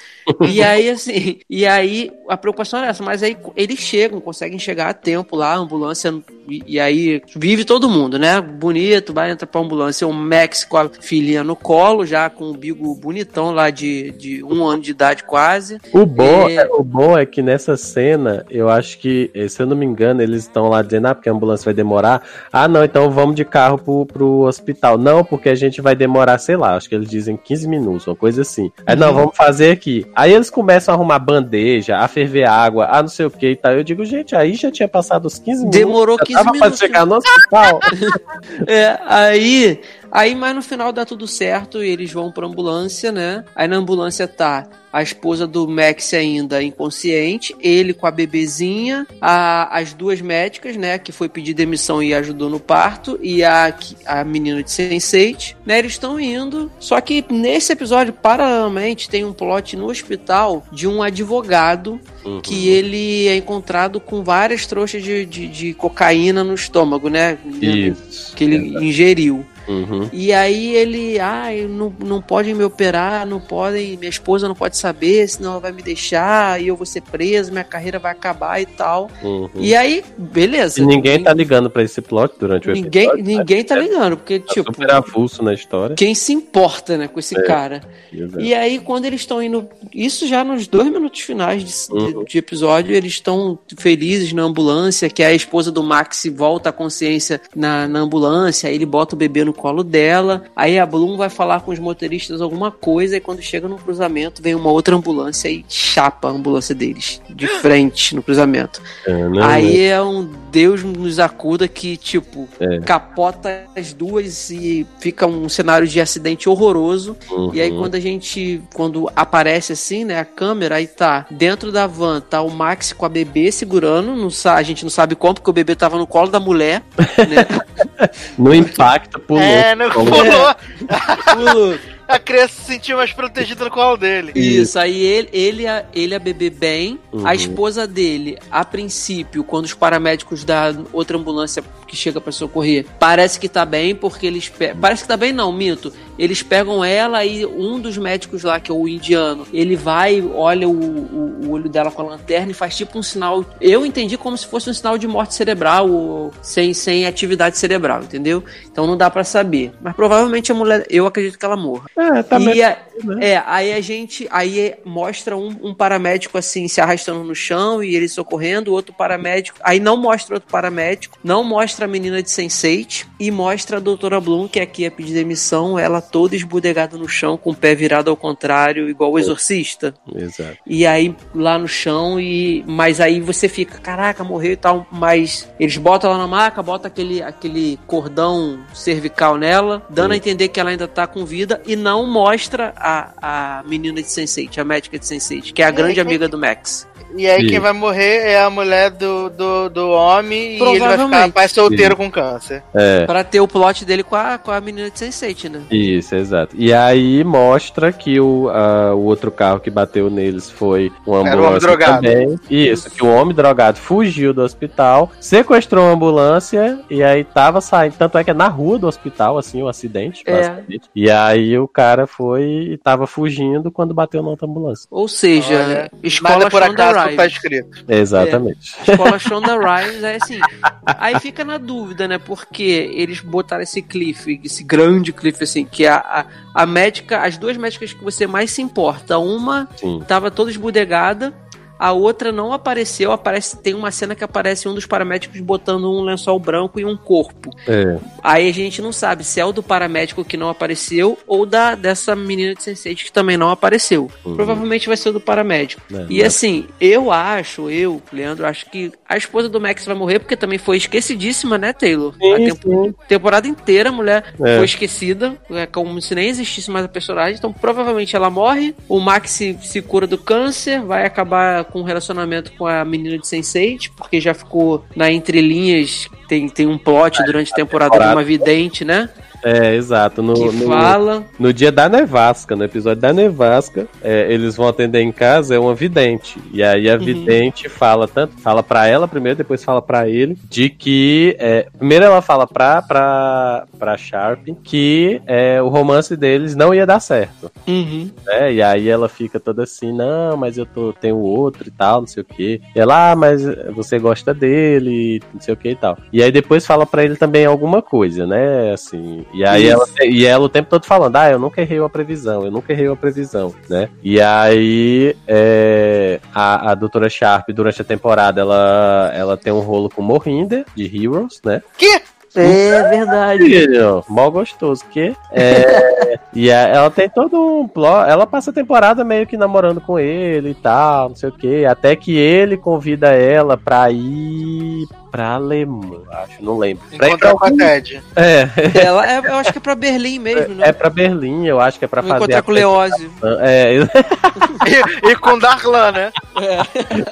e *laughs* aí, assim, e aí a preocupação era essa, mas aí eles chegam, conseguem chegar a tempo lá, a ambulância, e, e aí vive todo mundo, né? Bonito, vai entrar pra ambulância, o Max com a filhinha no colo, já com o bigo bonitão lá de, de um ano de idade quase. O bom, é... o bom é que nessa cena, eu acho que, eh, se eu não me engano, eles estão lá dizendo, ah, porque a ambulância vai demorar. Ah, não, então vamos de carro pro, pro hospital. Não, porque a gente vai demorar, sei lá, acho que eles dizem 15 minutos, uma coisa assim. Aí, não, uhum. vamos fazer aqui. Aí eles começam a arrumar bandeja, a ferver água, ah, não sei o que e tal. Eu digo, gente, aí já tinha passado os 15 minutos. Demorou 15 minutos. Pra chegar no hospital. *laughs* é, aí Aí, mas no final dá tudo certo e eles vão pra ambulância, né? Aí na ambulância tá a esposa do Max ainda inconsciente, ele com a bebezinha, a, as duas médicas, né, que foi pedir demissão e ajudou no parto, e a, a menina de Sense8, né, eles estão indo. Só que nesse episódio, paralelamente, tem um plot no hospital de um advogado uhum. que ele é encontrado com várias trouxas de, de, de cocaína no estômago, né? Isso. Que ele ingeriu. Uhum. E aí ele, ah, não, não podem me operar, não podem, minha esposa não pode saber, senão ela vai me deixar e eu vou ser preso, minha carreira vai acabar e tal. Uhum. E aí, beleza. E ninguém tá ligando para esse plot durante o ninguém, episódio. Ninguém tá ligando, porque, tá tipo. Super avulso na história. Quem se importa, né, com esse é. cara? E aí, quando eles estão indo. Isso já nos dois minutos finais de, uhum. de episódio, eles estão felizes na ambulância, que a esposa do Max volta à consciência na, na ambulância, aí ele bota o bebê no no colo dela. Aí a Bloom vai falar com os motoristas alguma coisa. E quando chega no cruzamento, vem uma outra ambulância e chapa a ambulância deles de *gasps* frente no cruzamento. É, aí é um Deus nos acuda que, tipo, é. capota as duas e fica um cenário de acidente horroroso. Uhum. E aí uhum. quando a gente, quando aparece assim, né, a câmera, aí tá dentro da van, tá o Max com a bebê segurando, não, a gente não sabe como, porque o bebê tava no colo da mulher, né? *laughs* no impacto, pulou. É, não pulou. *laughs* pulou a criança se sentiu mais protegida no colo dele. Isso, aí ele, ele, a, ele a bebê bem, uhum. a esposa dele, a princípio, quando os paramédicos da outra ambulância que chega para socorrer, parece que tá bem, porque eles. Parece que tá bem, não, minto. Eles pegam ela e um dos médicos lá, que é o indiano, ele vai, olha o, o, o olho dela com a lanterna e faz tipo um sinal. Eu entendi como se fosse um sinal de morte cerebral, ou sem, sem atividade cerebral, entendeu? Então não dá pra saber. Mas provavelmente a mulher, eu acredito que ela morra. É, tá e a- é, aí a gente aí mostra um, um paramédico assim se arrastando no chão e ele socorrendo, o outro paramédico. Aí não mostra outro paramédico, não mostra a menina de Sense8 e mostra a doutora Bloom, que aqui é pedir demissão, ela toda esbudegada no chão, com o pé virado ao contrário, igual o exorcista. Exato. E aí lá no chão e mas aí você fica, caraca, morreu e tal, mas eles botam ela na maca, botam aquele aquele cordão cervical nela, dando a entender que ela ainda tá com vida e não mostra a, a menina de Sense8, a médica de Sense8, que é a grande amiga do Max. E aí quem Isso. vai morrer é a mulher do, do, do homem e ele vai ficar pai solteiro com câncer. É. Pra ter o plot dele com a, com a menina de Sense8, né? Isso, exato. E aí mostra que o, a- o outro carro que bateu neles foi o ambulância homem drogado. também. Isso, que o homem drogado fugiu do hospital, sequestrou uma ambulância e aí tava saindo. Tanto é que é na rua do hospital, assim, o acidente, É. basicamente. E aí o cara foi e tava fugindo quando bateu na outra ambulância. Ou seja, Olha, escola por acaso Rhimes. tá escrito. Exatamente. Escola Shonda Rhimes é assim. Aí fica na dúvida, né? Porque eles botaram esse cliff, esse grande cliff, assim, que a, a, a médica, as duas médicas que você mais se importa, uma Sim. tava toda esbudegada, a outra não apareceu, aparece, tem uma cena que aparece um dos paramédicos botando um lençol branco e um corpo. É. Aí a gente não sabe se é o do paramédico que não apareceu ou da dessa menina de Sense8 que também não apareceu. Uhum. Provavelmente vai ser o do paramédico. É, e mas- assim, eu acho, eu, Leandro, acho que a esposa do Max vai morrer porque também foi esquecidíssima, né, Taylor? a Sim, tempo- sim. temporada inteira a mulher É. foi esquecida, é como se nem existisse mais a personagem. Então provavelmente ela morre, o Max se, se cura do câncer, vai acabar com um relacionamento com a menina de Sense8, porque já ficou na entrelinhas, tem, tem um plot durante a temporada de temporada. uma vidente, né? É, exato. No, Que no- fala. No dia da nevasca, no episódio da nevasca, é, eles vão atender em casa, é uma vidente. E aí a Uhum. vidente fala tanto, fala pra ela primeiro, depois fala pra ele, de que. é, primeiro ela fala pra, pra, pra Sharp que é, o romance deles não ia dar certo. Uhum. né? E aí ela fica toda assim, não, mas eu tô, tenho outro e tal, não sei o que. E ela, ah, mas você gosta dele, não sei o que e tal. E aí depois fala pra ele também alguma coisa, né? Assim. E aí Isso. ela, e ela o tempo todo falando, ah, eu nunca errei uma previsão, eu nunca errei uma previsão, né? E aí é, a, a doutora Sharp, durante a temporada, ela, ela tem um rolo com Morrinder, de Heroes, né? Que? É verdade. Filho, mó gostoso, que é, *laughs* e a- ela tem todo um plot, ela passa a temporada meio que namorando com ele e tal, não sei o que, até que ele convida ela pra ir pra Alemanha, acho, não lembro. Encontrar com a Ted. É, Ela, é- eu acho que é pra Berlim mesmo, né? é pra Berlim, eu acho que é pra Vou fazer encontrar a com o Leose. É, *laughs* E, e com Darlan, né?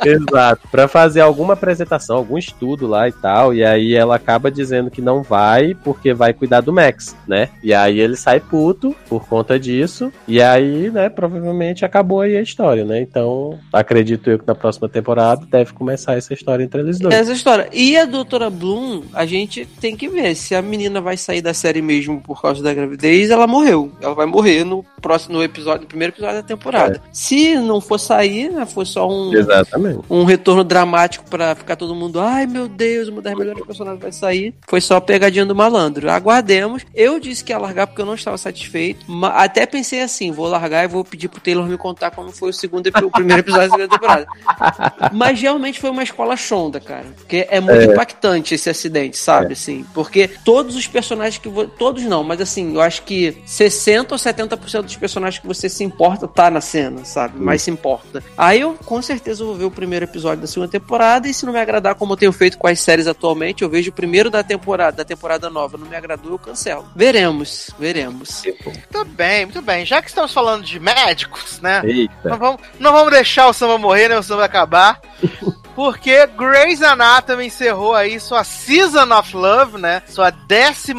Exato. Pra fazer alguma apresentação, algum estudo lá e tal. E aí ela acaba dizendo que não vai porque vai cuidar do Max, né? E aí ele sai puto por conta disso. E aí, né, provavelmente acabou aí a história, né? Então, acredito eu que na próxima temporada deve começar essa história entre eles dois. Essa história. E a doutora Bloom, a gente tem que ver se a menina vai sair da série mesmo por causa da gravidez, ela morreu. Ela vai morrer no próximo episódio, no primeiro episódio da temporada. Se não for sair, né, for só um, Exatamente. um retorno dramático pra ficar todo mundo, ai meu Deus, uma das melhores personagens vai sair. Foi só a pegadinha do malandro. Aguardemos. Eu disse que ia largar porque eu não estava satisfeito. ma- Até pensei assim, vou largar e vou pedir pro Taylor me contar como foi o segundo o primeiro episódio da segunda temporada. *laughs* Mas realmente foi uma escola chonda, cara. Porque é muito impactante esse acidente, sabe? Assim, porque todos os personagens que vo... todos não, mas assim, eu acho que 60 ou 70% dos personagens que você se importa tá na cena, sabe? Mais se importa. Aí eu com certeza vou ver o primeiro episódio da segunda temporada e se não me agradar como eu tenho feito com as séries atualmente, eu vejo o primeiro da temporada, da temporada nova, não me agradou, eu cancelo. Veremos, veremos. Muito bem, muito bem. Já que estamos falando de médicos, né? Eita. Não vamos, não vamos deixar o samba morrer, né? O samba acabar. *laughs* Porque Grey's Anatomy encerrou aí sua Season of Love, né? Sua 15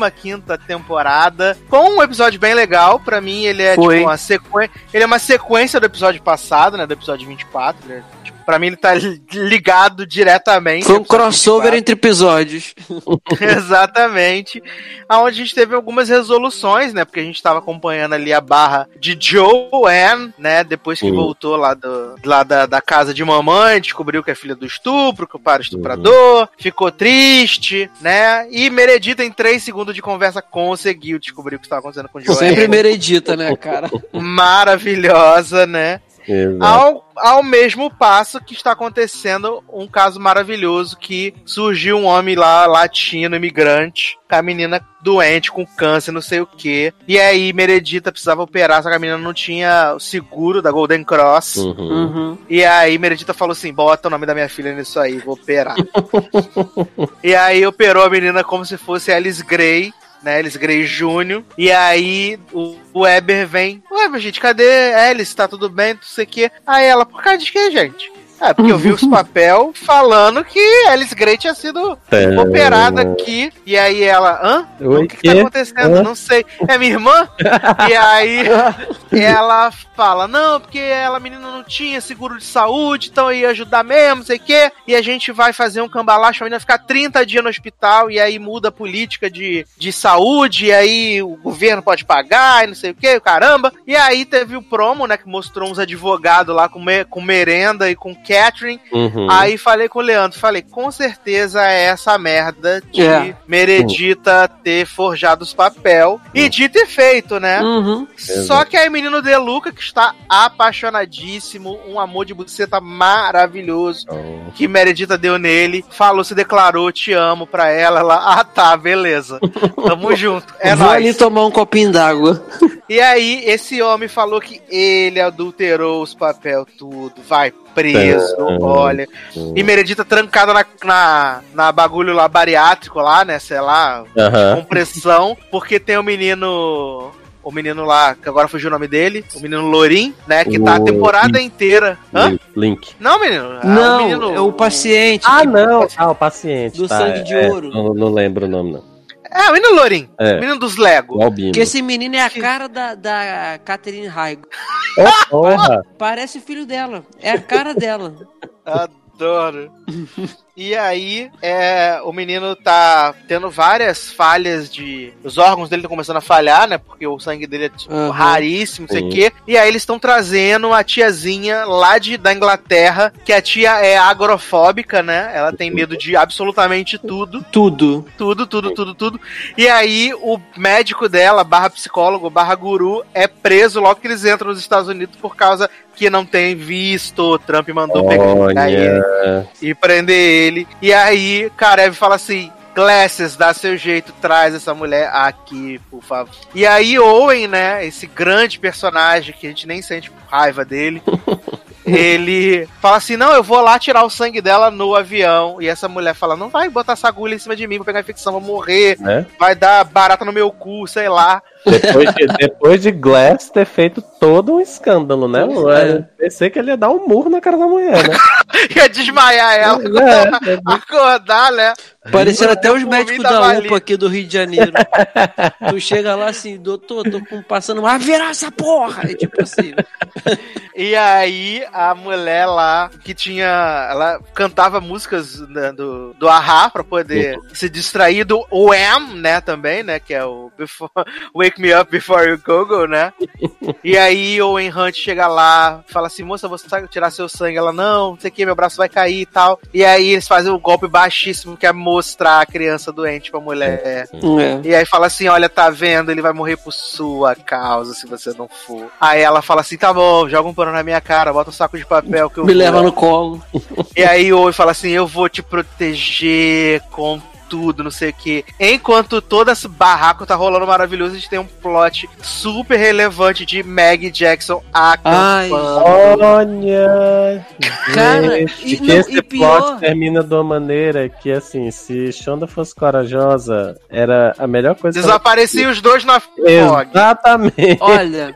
temporada. Com um episódio bem legal. Pra mim, ele é Foi. tipo uma sequência. Ele é uma sequência do episódio passado, né? Do episódio 24. Ele é, Pra mim, ele tá li- ligado diretamente. Foi um crossover 24. entre episódios. *laughs* *laughs* Exatamente. Aonde a gente teve algumas resoluções, né? Porque a gente tava acompanhando ali a barra de Joanne, né? Depois que Sim. voltou lá, do, lá da, da casa de mamãe, descobriu que é filha do estupro, que o pai era estuprador, ficou triste, né? E Meredita, em três segundos de conversa, conseguiu descobrir o que estava acontecendo com Joanne. Sempre meredita, né, cara? Maravilhosa, né? Exato. Ao, ao mesmo passo que está acontecendo um caso maravilhoso que surgiu um homem lá, latino, imigrante, com a menina doente, com câncer, não sei o que. E aí, Meredita precisava operar, só que a menina não tinha o seguro da Golden Cross. Uhum. Uhum. E aí, Meredita falou assim: bota o nome da minha filha nisso aí, vou operar. *laughs* e aí, operou a menina como se fosse Alice Gray. Né, Alice Gray Jr. E aí o, o Weber vem. Ué, mas gente, cadê Alice? Tá tudo bem? Não sei o quê. Aí ela, por causa de que, gente? É, porque eu vi os *laughs* papel falando que Alice Gray tinha sido É. operada aqui. E aí ela, hã? Oi, o que, que tá acontecendo? Hã? Não sei. É minha irmã? *laughs* e aí ela fala, não, porque ela, a menina, não tinha seguro de saúde, então eu ia ajudar mesmo, não sei o quê. E a gente vai fazer um cambalacho, a menina ficar 30 dias no hospital, e aí muda a política de, de saúde, e aí o governo pode pagar, e não sei o quê, caramba. E aí teve o promo, né, que mostrou uns advogados lá com, me- com merenda e com Catherine, Uhum. Aí falei com o Leandro, falei, com certeza é essa merda de É. Meredita ter forjado os papel. E dito e feito, né? Uhum. Só que aí o menino De Luca, que está apaixonadíssimo, um amor de buceta maravilhoso, Oh. que Meredita deu nele, falou, se declarou, te amo pra ela. Ela, ah tá, beleza. Tamo *laughs* junto. É Vou ali tomar um copinho d'água. E aí, esse homem falou que ele adulterou os papel tudo, vai preso, olha. E Meredita trancada na, na, na bagulho lá bariátrico lá, né, sei lá, Aham. compressão, porque tem o menino... O menino lá, que agora fugiu o nome dele, o menino Lorim, né, que tá a O temporada inteira. Hã? Link. Não, menino. é Não, o menino, é o paciente. Ah, não. Ah, o paciente. Do tá, sangue de é, ouro. Não, não lembro o nome, não. É, o menino Lorim. É. O menino dos Lego. Albino. Que esse menino é a cara da, da Catherine Heigl. Oh. Parece filho dela. É a cara dela. Adoro. E aí, é, o menino tá tendo várias falhas de. Os órgãos dele estão começando a falhar, né? Porque o sangue dele é tipo, Aham. raríssimo, não sei o quê. E aí eles estão trazendo a tiazinha lá de, da Inglaterra, que a tia é agrofóbica, né? Ela tem medo de absolutamente tudo. Tudo. Tudo, tudo, tudo, tudo. E aí, o médico dela, barra psicólogo, barra guru, é preso logo que eles entram nos Estados Unidos por causa que não tem visto. O Trump mandou pegar ele e prender ele. E aí, Karev fala assim: Glasses, dá seu jeito, traz essa mulher aqui, por favor. E aí, Owen, né? Esse grande personagem que a gente nem sente raiva dele. *laughs* Ele fala assim: Não, eu vou lá tirar o sangue dela no avião. E essa mulher fala: Não vai botar essa agulha em cima de mim, vou pegar infecção, vou morrer, Né? vai dar barata no meu cu, sei lá. Depois, de, depois de Glass ter feito todo um escândalo, né? Eu é. pensei que ele ia dar um murro na cara da mulher, né? *laughs* Ia desmaiar ela, É, é. acordar, né? Parecendo até os médicos da UPA ali. aqui do Rio de Janeiro. tu chega lá assim, doutor, tô passando uma virar essa porra! É tipo assim. E aí, a mulher lá, que tinha. Ela cantava músicas né, do, do Ahá pra poder se distrair do Wham, né? Também, né? Que é o Before- *laughs* Wake Me Up Before You Go Go, né? *laughs* e aí, o Owen Hunt chega lá, fala assim: moça, você sabe tirar seu sangue? Ela, não, não sei o que, meu braço vai cair e tal. E aí, eles fazem o golpe baixíssimo que é mostrar a criança doente pra mulher. É. E aí fala assim, olha, tá vendo? Ele vai morrer por sua causa se você não for. Aí ela fala assim, tá bom, joga um pano na minha cara, bota um saco de papel que eu Me vou. leva no colo. E aí o Oi fala assim, eu vou te proteger com tudo, não sei o que. Enquanto todo esse barraco tá rolando maravilhoso, a gente tem um plot super relevante de Maggie Jackson Ai. acampando. Olha! Cara, e que não- esse e pior- plot termina de uma maneira que, assim, se Shonda fosse corajosa, era a melhor coisa Desapareciam os dois na. Exatamente. Olha,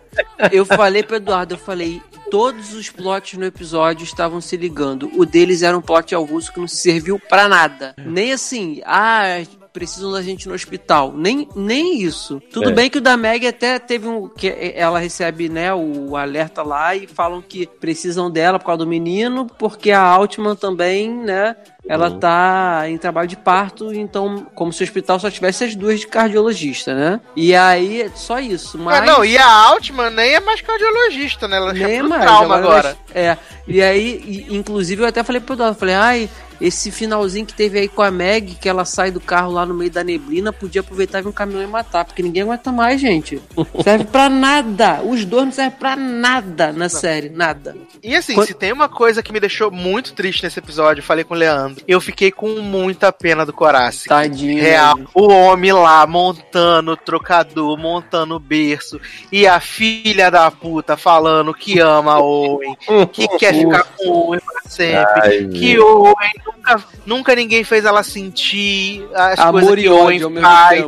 eu falei pro Eduardo, eu falei, todos os plots no episódio estavam se ligando. O deles era um plot ao russo que não serviu pra nada. Nem assim, ah, precisam da gente no hospital. Nem, nem isso. Tudo É. bem que o da Meg até teve um. que ela recebe, né, o alerta lá e falam que precisam dela por causa do menino, porque a Altman também, né? Ela Uhum. tá em trabalho de parto, então, como se o hospital só tivesse as duas de cardiologista, né? E aí, é só isso. Mas... Ah, não, e a Altman nem é mais cardiologista, né? Ela Nem mais, trauma agora. É. E aí, e- inclusive, eu até falei pro Dado, falei, ai, esse finalzinho que teve aí com a Meg, que ela sai do carro lá no meio da neblina, podia aproveitar e vir um caminhão e matar, porque ninguém aguenta mais, gente. *laughs* Serve pra nada. Os dois não servem pra nada na série, nada. E assim, Quando- se tem uma coisa que me deixou muito triste nesse episódio, eu falei com o Leandro, eu fiquei com muita pena do Corace. Tadinho. Real, o homem lá montando o trocador, montando o berço, e a filha da puta falando que ama *laughs* Owen, que quer ficar com o Owen pra sempre, Ai, que o Owen nunca, nunca ninguém fez ela sentir as coisas Amor que e o ódio Owen mesmo faz.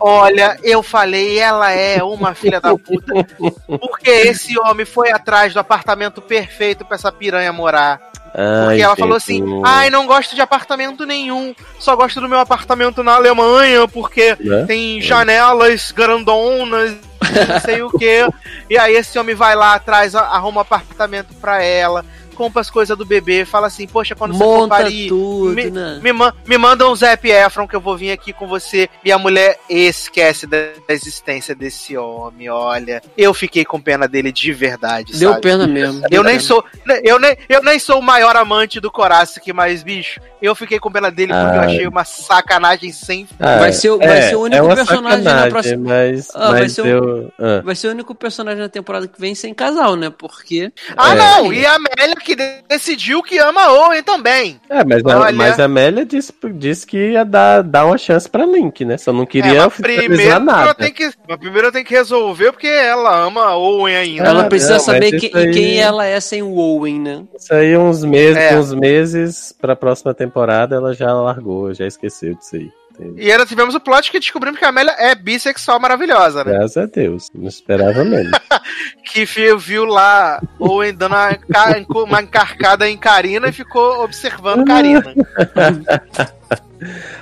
Olha, eu falei, ela é uma filha da puta. *laughs* Porque esse homem foi atrás do apartamento perfeito pra essa piranha morar. Porque ela falou assim: ai, não gosto de apartamento nenhum. Só gosto do meu apartamento na Alemanha, porque né? tem janelas grandonas, e não sei o *laughs* que. E aí esse homem vai lá atrás, arruma um apartamento pra ela, compra as coisas do bebê, fala assim, poxa, quando você for Monta tudo, me, né? me, ma- me manda um Zap Efron que eu vou vir aqui com você. E a mulher esquece da da existência desse homem, olha. Eu fiquei com pena dele de verdade, Deu sabe? pena mesmo. Eu nem pena. sou, eu nem, eu nem sou o maior amante do Corace, mas bicho, eu fiquei com pena dele porque eu Ai. achei uma sacanagem sem Ah, Vai ser o- vai ser o único é uma personagem na próxima- Mas, Ah, vai mas ser o- eu. ah. Vai ser o único personagem na temporada que vem sem casal, né? Porque. Ah, É. não! E a Amélia que de- decidiu que ama Owen também. É, mas, a, Olha- mas a Amélia disse, disse que ia dar, dar uma chance pra Link, né? Só não queria É, primeiro nada. tenho que, mas primeiro eu tenho que resolver porque ela ama Owen ainda. ela precisa não, saber que- aí- quem ela é sem o Owen, né? Isso aí, uns meses, É. uns meses pra próxima temporada, ela já largou, já esqueceu disso aí. Entende? E ainda tivemos o plot que descobrimos que a Amélia é bissexual maravilhosa, né? Graças a Deus. Não esperava menos. *laughs* Que viu, viu lá Owen dando uma, uma encarcada em Karina e ficou observando Karina. *laughs*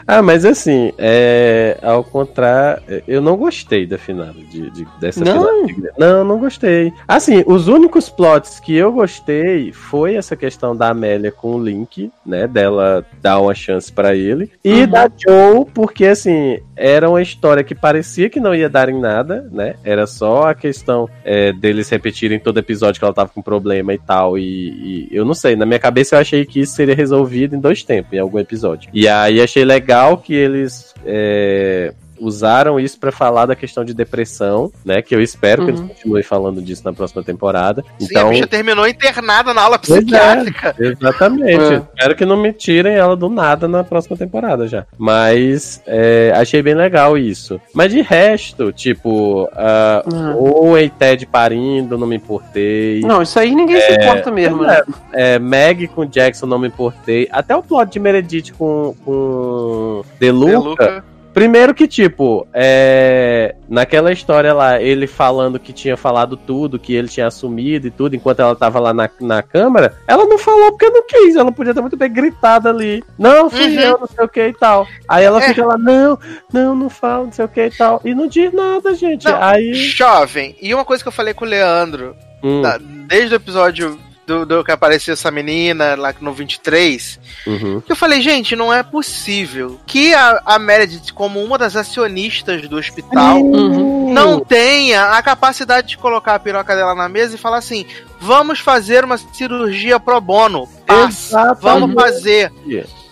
Ah, mas assim, é, ao contrário, eu não gostei da final de, de- dessa Não? final Não, não gostei. Assim, os únicos plots que eu gostei foi essa questão da Amélia com o Link, né? Dela dar uma chance pra ele. E Uhum. da Joe, porque assim, era uma história que parecia que não ia dar em nada, né? Era só a questão é, deles repetirem todo episódio que ela tava com problema e tal. E, e eu não sei, na minha cabeça eu achei que isso seria resolvido em dois tempos, em algum episódio. E aí achei legal que eles é, usaram isso pra falar da questão de depressão, né? Que eu espero que Uhum. eles continuem falando disso na próxima temporada. Sim, Então, a bicha terminou internada na aula é. psiquiátrica. Exatamente. É. Espero que não me tirem ela do nada na próxima temporada já. Mas é, achei bem legal isso. Mas de resto, tipo, uh, Ah. o e Ted parindo, não me importei. Não, isso aí ninguém se importa mesmo, né? É, Meg com Jackson, não me importei. Até o plot de Meredith com, com Deluca. Deluca. Primeiro que, tipo, é... naquela história lá, ele falando que tinha falado tudo, que ele tinha assumido e tudo, enquanto ela tava lá na, na câmara, ela não falou porque não quis, ela podia ter muito bem gritado ali. Não, fui Uhum. eu, não sei o que e tal. Aí ela É. fica lá, não, não, não fala, não sei o que e tal. E não diz nada, gente. Não, Aí. Jovem, e uma coisa que eu falei com o Leandro, Hum, desde o episódio do, do que apareceu essa menina lá no 23, uhum. que eu falei, gente, não é possível que a, a Meredith, como uma das acionistas do hospital, Uhum. não tenha a capacidade de colocar a piroca dela na mesa e falar assim: vamos fazer uma cirurgia pro bono. Exatamente. vamos fazer.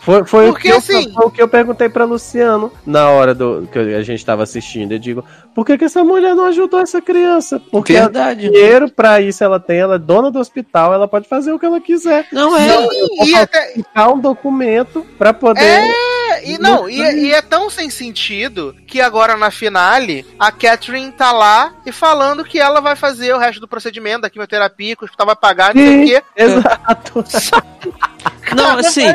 Foi, foi, Porque, o que assim- eu, foi o que eu perguntei pra Luciano na hora do que a gente tava assistindo. Eu digo, por que, que essa mulher não ajudou essa criança? Porque ela Verdade. dinheiro pra isso ela tem, ela é dona do hospital, ela pode fazer o que ela quiser. Não é. E até, Ficar um documento pra poder. É, e não, e, e é tão sem sentido que agora na finale a Catherine tá lá e falando que ela vai fazer o resto do procedimento da quimioterapia, que o hospital vai pagar, não sei o quê. Exato. *laughs* Não, assim,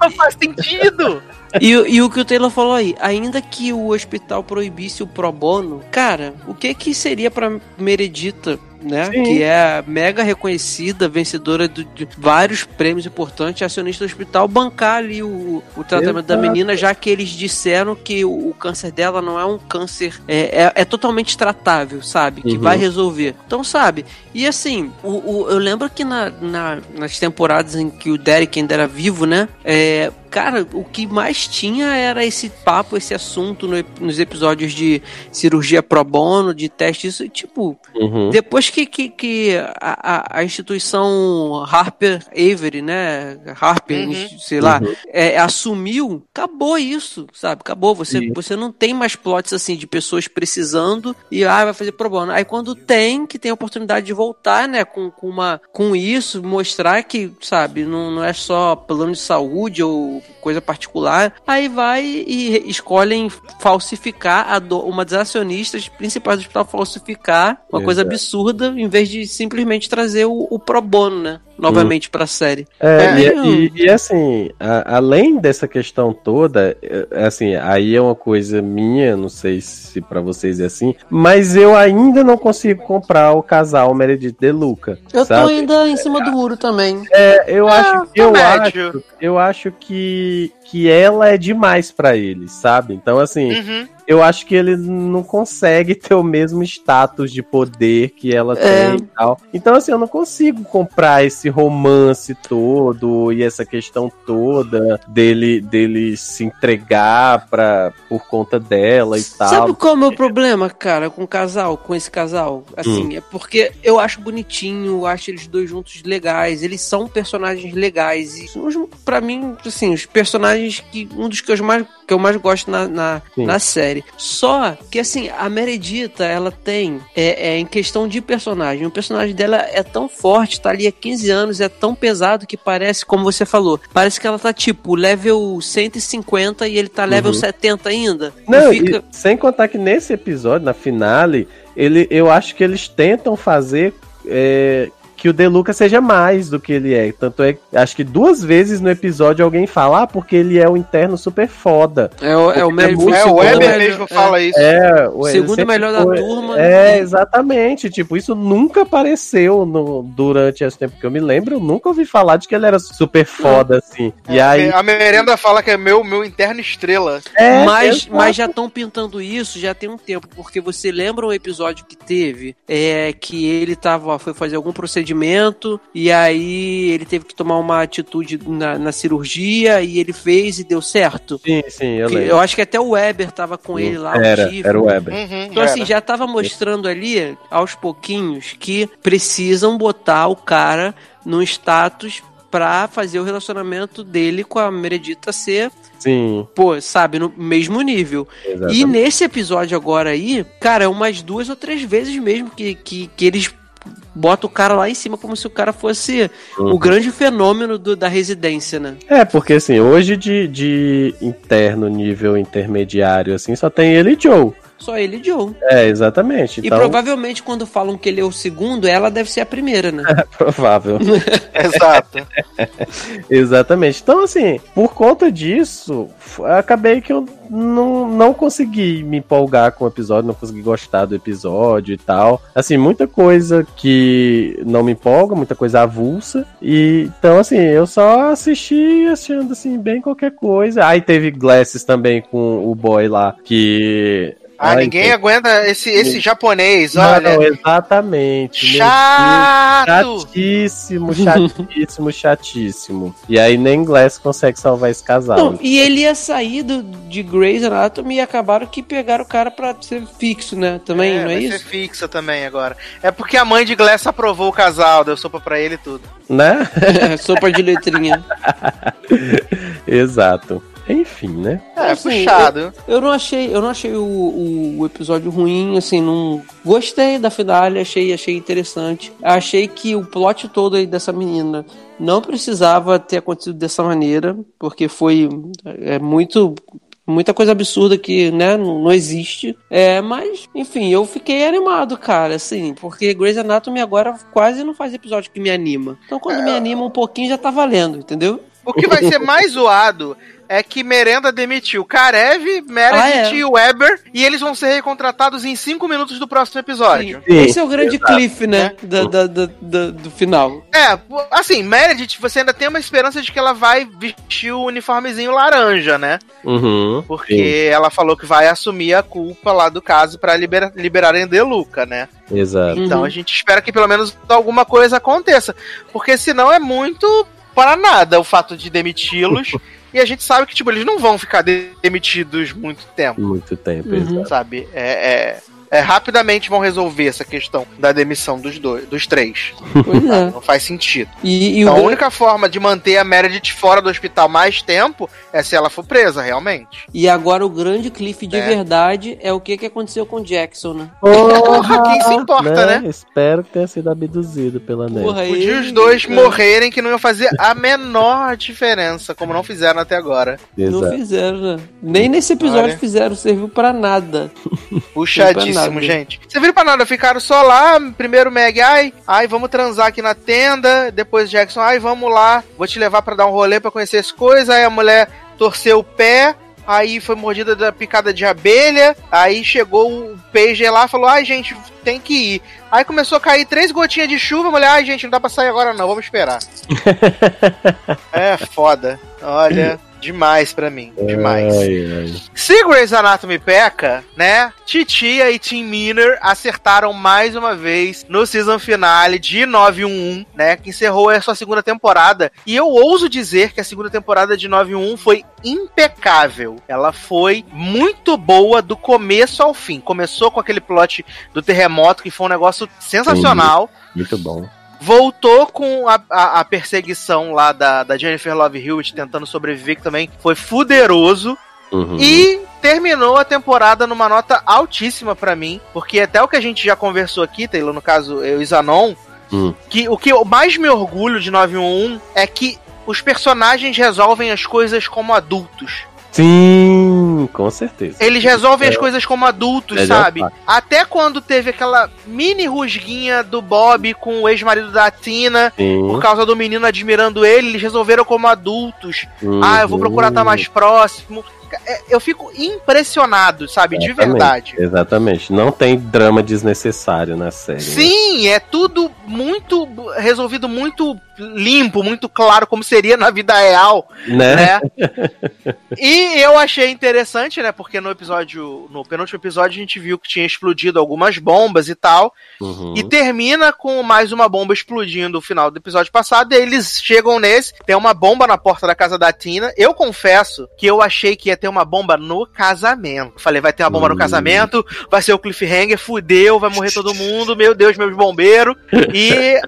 Não faz sentido. E, e o que o Taylor falou aí, ainda que o hospital proibisse o pro bono, cara, o que que seria pra Meredita né? Sim. Que é mega reconhecida, vencedora de, de vários prêmios importantes, acionista do hospital, bancar ali o, o tratamento da Exato. menina, já que eles disseram que o, o câncer dela não é um câncer, é, é, é totalmente tratável, sabe? Que Uhum. vai resolver. Então, sabe? E assim, o, o- eu lembro que na, na- nas temporadas em que o Derek ainda era vivo, né? É, cara, o que mais tinha era esse papo, esse assunto no nos episódios de cirurgia pro bono, de teste, isso, e, tipo, Uhum. depois que, que, que a, a- a instituição Harper Avery, né? Harper, Uhum. sei lá, Uhum. é, assumiu, acabou isso, sabe? Acabou. Você, Sim. você não tem mais plots assim de pessoas precisando e ah, vai fazer pro bono. Aí quando tem, que tem a oportunidade de voltar, né, com, com, uma, com isso, mostrar que, sabe, não, não é só plano de saúde ou coisa particular, aí vai e escolhem falsificar a do, uma das acionistas principais do hospital falsificar uma coisa Exato. absurda em vez de simplesmente trazer o, o pro bono, né? Novamente pra série. É, É. e, e- e, assim, a- além dessa questão toda, é, assim, aí é uma coisa minha, não sei se pra vocês é assim, mas eu ainda não consigo comprar o casal Meredith De Luca. Eu sabe? tô ainda em cima do muro também. É, eu acho, eu médio. acho, eu acho que que ela é demais pra ele, sabe? Então assim, Uhum. Eu acho que ele não consegue *laughs* ter o mesmo status de poder que ela É. tem e tal. Então, assim, eu não consigo comprar esse romance todo e essa questão toda dele, dele se entregar pra, por conta dela e tal. Sabe qual é o meu problema, cara, com o casal, com esse casal? Assim, Hum. é porque eu acho bonitinho, eu acho eles dois juntos legais, eles são personagens legais. E pra mim, assim, os personagens que. Um dos que eu mais, que eu mais gosto na, na, na série. Só que, assim, a Meredita, ela tem. É, é em questão de personagem. O personagem dela é tão forte, tá ali há 15 anos, é tão pesado que parece, como você falou, parece que ela tá tipo level 150 e ele tá level Uhum. 70 ainda. Não, fica- e sem contar que nesse episódio, na finale, ele, eu acho que eles tentam fazer é, que o Deluca seja mais do que ele é. Tanto é, acho que duas vezes no episódio alguém fala, ah, porque ele é o interno super foda. É o, é o, é muito- É, o segundo Weber mesmo é. fala isso. É, o- Segundo melhor da foi- turma. É, e- exatamente. Tipo, isso nunca apareceu no, durante esse tempo que eu me lembro. Eu nunca ouvi falar de que ele era super foda, assim. E aí. A merenda fala que é meu, meu interno estrela. É, mas, mas já estão pintando isso já tem um tempo, porque você lembra um episódio que teve é que ele tava, foi fazer algum procedimento e aí ele teve que tomar uma atitude na, na cirurgia e ele fez e deu certo. Sim, sim, eu lembro. eu acho que até o Weber tava com ele lá, era, o era o Weber. Uhum, Então, assim, era. já tava mostrando ali, aos pouquinhos, que precisam botar o cara num status pra fazer o relacionamento dele com a Meredita ser, Sim, pô, sabe, no mesmo nível. exatamente. E nesse episódio agora aí, cara, é umas duas ou três vezes mesmo que, que, que eles botam o cara lá em cima como se o cara fosse Uhum. o grande fenômeno do- da residência, né? É, porque assim, hoje de, de interno nível intermediário, assim, só tem ele e Joe. Só ele e Joe. É, exatamente. E Então, provavelmente quando falam que ele é o segundo, ela deve ser a primeira, né? é *laughs* provável. *laughs* Exato. *laughs* Exatamente. Então, assim, por conta disso, acabei que eu não, não consegui me empolgar com o episódio, não consegui gostar do episódio e tal. Assim, muita coisa que não me empolga, muita coisa avulsa. E então, assim, eu só assisti achando assim, bem qualquer coisa. Aí teve Glasses também com o boy lá, que. Ah, Ai, ninguém gente. aguenta esse, esse japonês, Não, olha. não, exatamente. Chato! Chatíssimo, chatíssimo, chatíssimo. E aí nem Glass consegue salvar esse casal. Não, e ele ia sair do, de Grey's Anatomy e acabaram que pegaram o cara pra ser fixo, né? Também, não é vai isso? ser fixa também agora. É porque a mãe de Glass aprovou o casal, deu sopa pra ele e tudo. Né? *laughs* Sopa de letrinha. *laughs* Exato. Enfim, né? É, Assim, puxado. Eu não achei, eu não achei o, o, o episódio ruim, assim, não gostei da finale, achei, achei interessante. Achei que o plot todo aí dessa menina não precisava ter acontecido dessa maneira, porque foi é, muito muita coisa absurda que, né, não, não existe. É, mas, enfim, eu fiquei animado, cara, assim, porque Grey's Anatomy agora quase não faz episódio que me anima. Então, quando me anima um pouquinho já tá valendo, entendeu? O que vai ser *laughs* mais zoado é que Merenda demitiu Karev, Meredith Ah, é. e Weber, e eles vão ser recontratados em 5 minutos do próximo episódio. Sim, Esse é o grande exato. cliff, né? Da, da- da- da- do final. É, assim, Meredith, você ainda tem uma esperança de que ela vai vestir o uniformezinho laranja, né? Uhum. Porque ela falou que vai assumir a culpa lá do caso pra libera liberarem Deluca, né? Sim, Exato. Então Uhum. a gente espera que pelo menos alguma coisa aconteça. Porque senão é muito para nada o fato de demiti-los. *laughs* e a gente sabe que, tipo, eles não vão ficar de- demitidos muito tempo, Muito tempo, Uhum. exato. sabe? É, é- é, rapidamente vão resolver essa questão da demissão dos dois, dos três. Pois é. Não faz sentido. E, e Então, a única forma de manter a Meredith fora do hospital mais tempo é se ela for presa, realmente. e agora o grande cliff de É. verdade é o que, que aconteceu com o Jackson, né? Porra, *laughs* quem se importa, né? Espero que tenha sido abduzido pela neve. Porra, Podia ele- os dois é, morrerem que não iam fazer a menor diferença, como não fizeram até agora. Não Exato. fizeram, né? Nem nesse episódio Olha. fizeram, serviu pra nada. Puxadíssimo, nada. gente. Você viram pra nada, ficaram só lá, primeiro Meg, ai, ai, vamos transar aqui na tenda, depois Jackson, ai, vamos lá, vou te levar pra dar um rolê pra conhecer as coisas, aí a mulher torceu o pé, aí foi mordida da picada de abelha, aí chegou o pager lá falou, ai, gente, tem que ir. Aí começou a cair três gotinhas de chuva, a mulher, ai, gente, não dá pra sair agora não, vamos esperar. *laughs* é foda. Olha, demais pra mim, demais. Ai, ai. Se Grey's Anatomy peca, né? Titia e Tim Miner acertaram mais uma vez no season finale de 911, né? Que encerrou a sua segunda temporada. E eu ouso dizer que a segunda temporada de 911 foi impecável. Ela foi muito boa do começo ao fim. Começou com aquele plot do terremoto, que foi um negócio sensacional. Muito bom. Voltou com a, a- a perseguição lá da, da Jennifer Love Hewitt tentando sobreviver, que também foi fuderoso. Uhum. E terminou a temporada numa nota altíssima pra mim, porque até o que a gente já conversou aqui, Taylor, no caso eu e Zanon, Hum. que o que eu mais me orgulho de 911 é que os personagens resolvem as coisas como adultos. Sim, com certeza. Eles resolvem É. as coisas como adultos, Melhor sabe? parte. Até quando teve aquela mini rusguinha do Bob com o ex-marido da Tina, Sim. por causa do menino admirando ele, eles resolveram como adultos. Uhum. Ah, eu vou procurar estar mais próximo. É, Eu fico impressionado, sabe? De verdade. Exatamente. Não tem drama desnecessário na série. né? Sim, é tudo muito resolvido muito limpo, muito claro, como seria na vida real, Né? né? *laughs* e eu achei interessante, né? Porque no episódio, no penúltimo episódio, a gente viu que tinha explodido algumas bombas e tal. Uhum. E termina com mais uma bomba explodindo no final do episódio passado. E eles chegam nesse, tem uma bomba na porta da casa da Tina. Eu confesso que eu achei que ia ter uma bomba no casamento. Falei, vai ter uma bomba no Hum. casamento, vai ser o cliffhanger, fudeu, vai morrer todo mundo, meu Deus, meus bombeiros. E.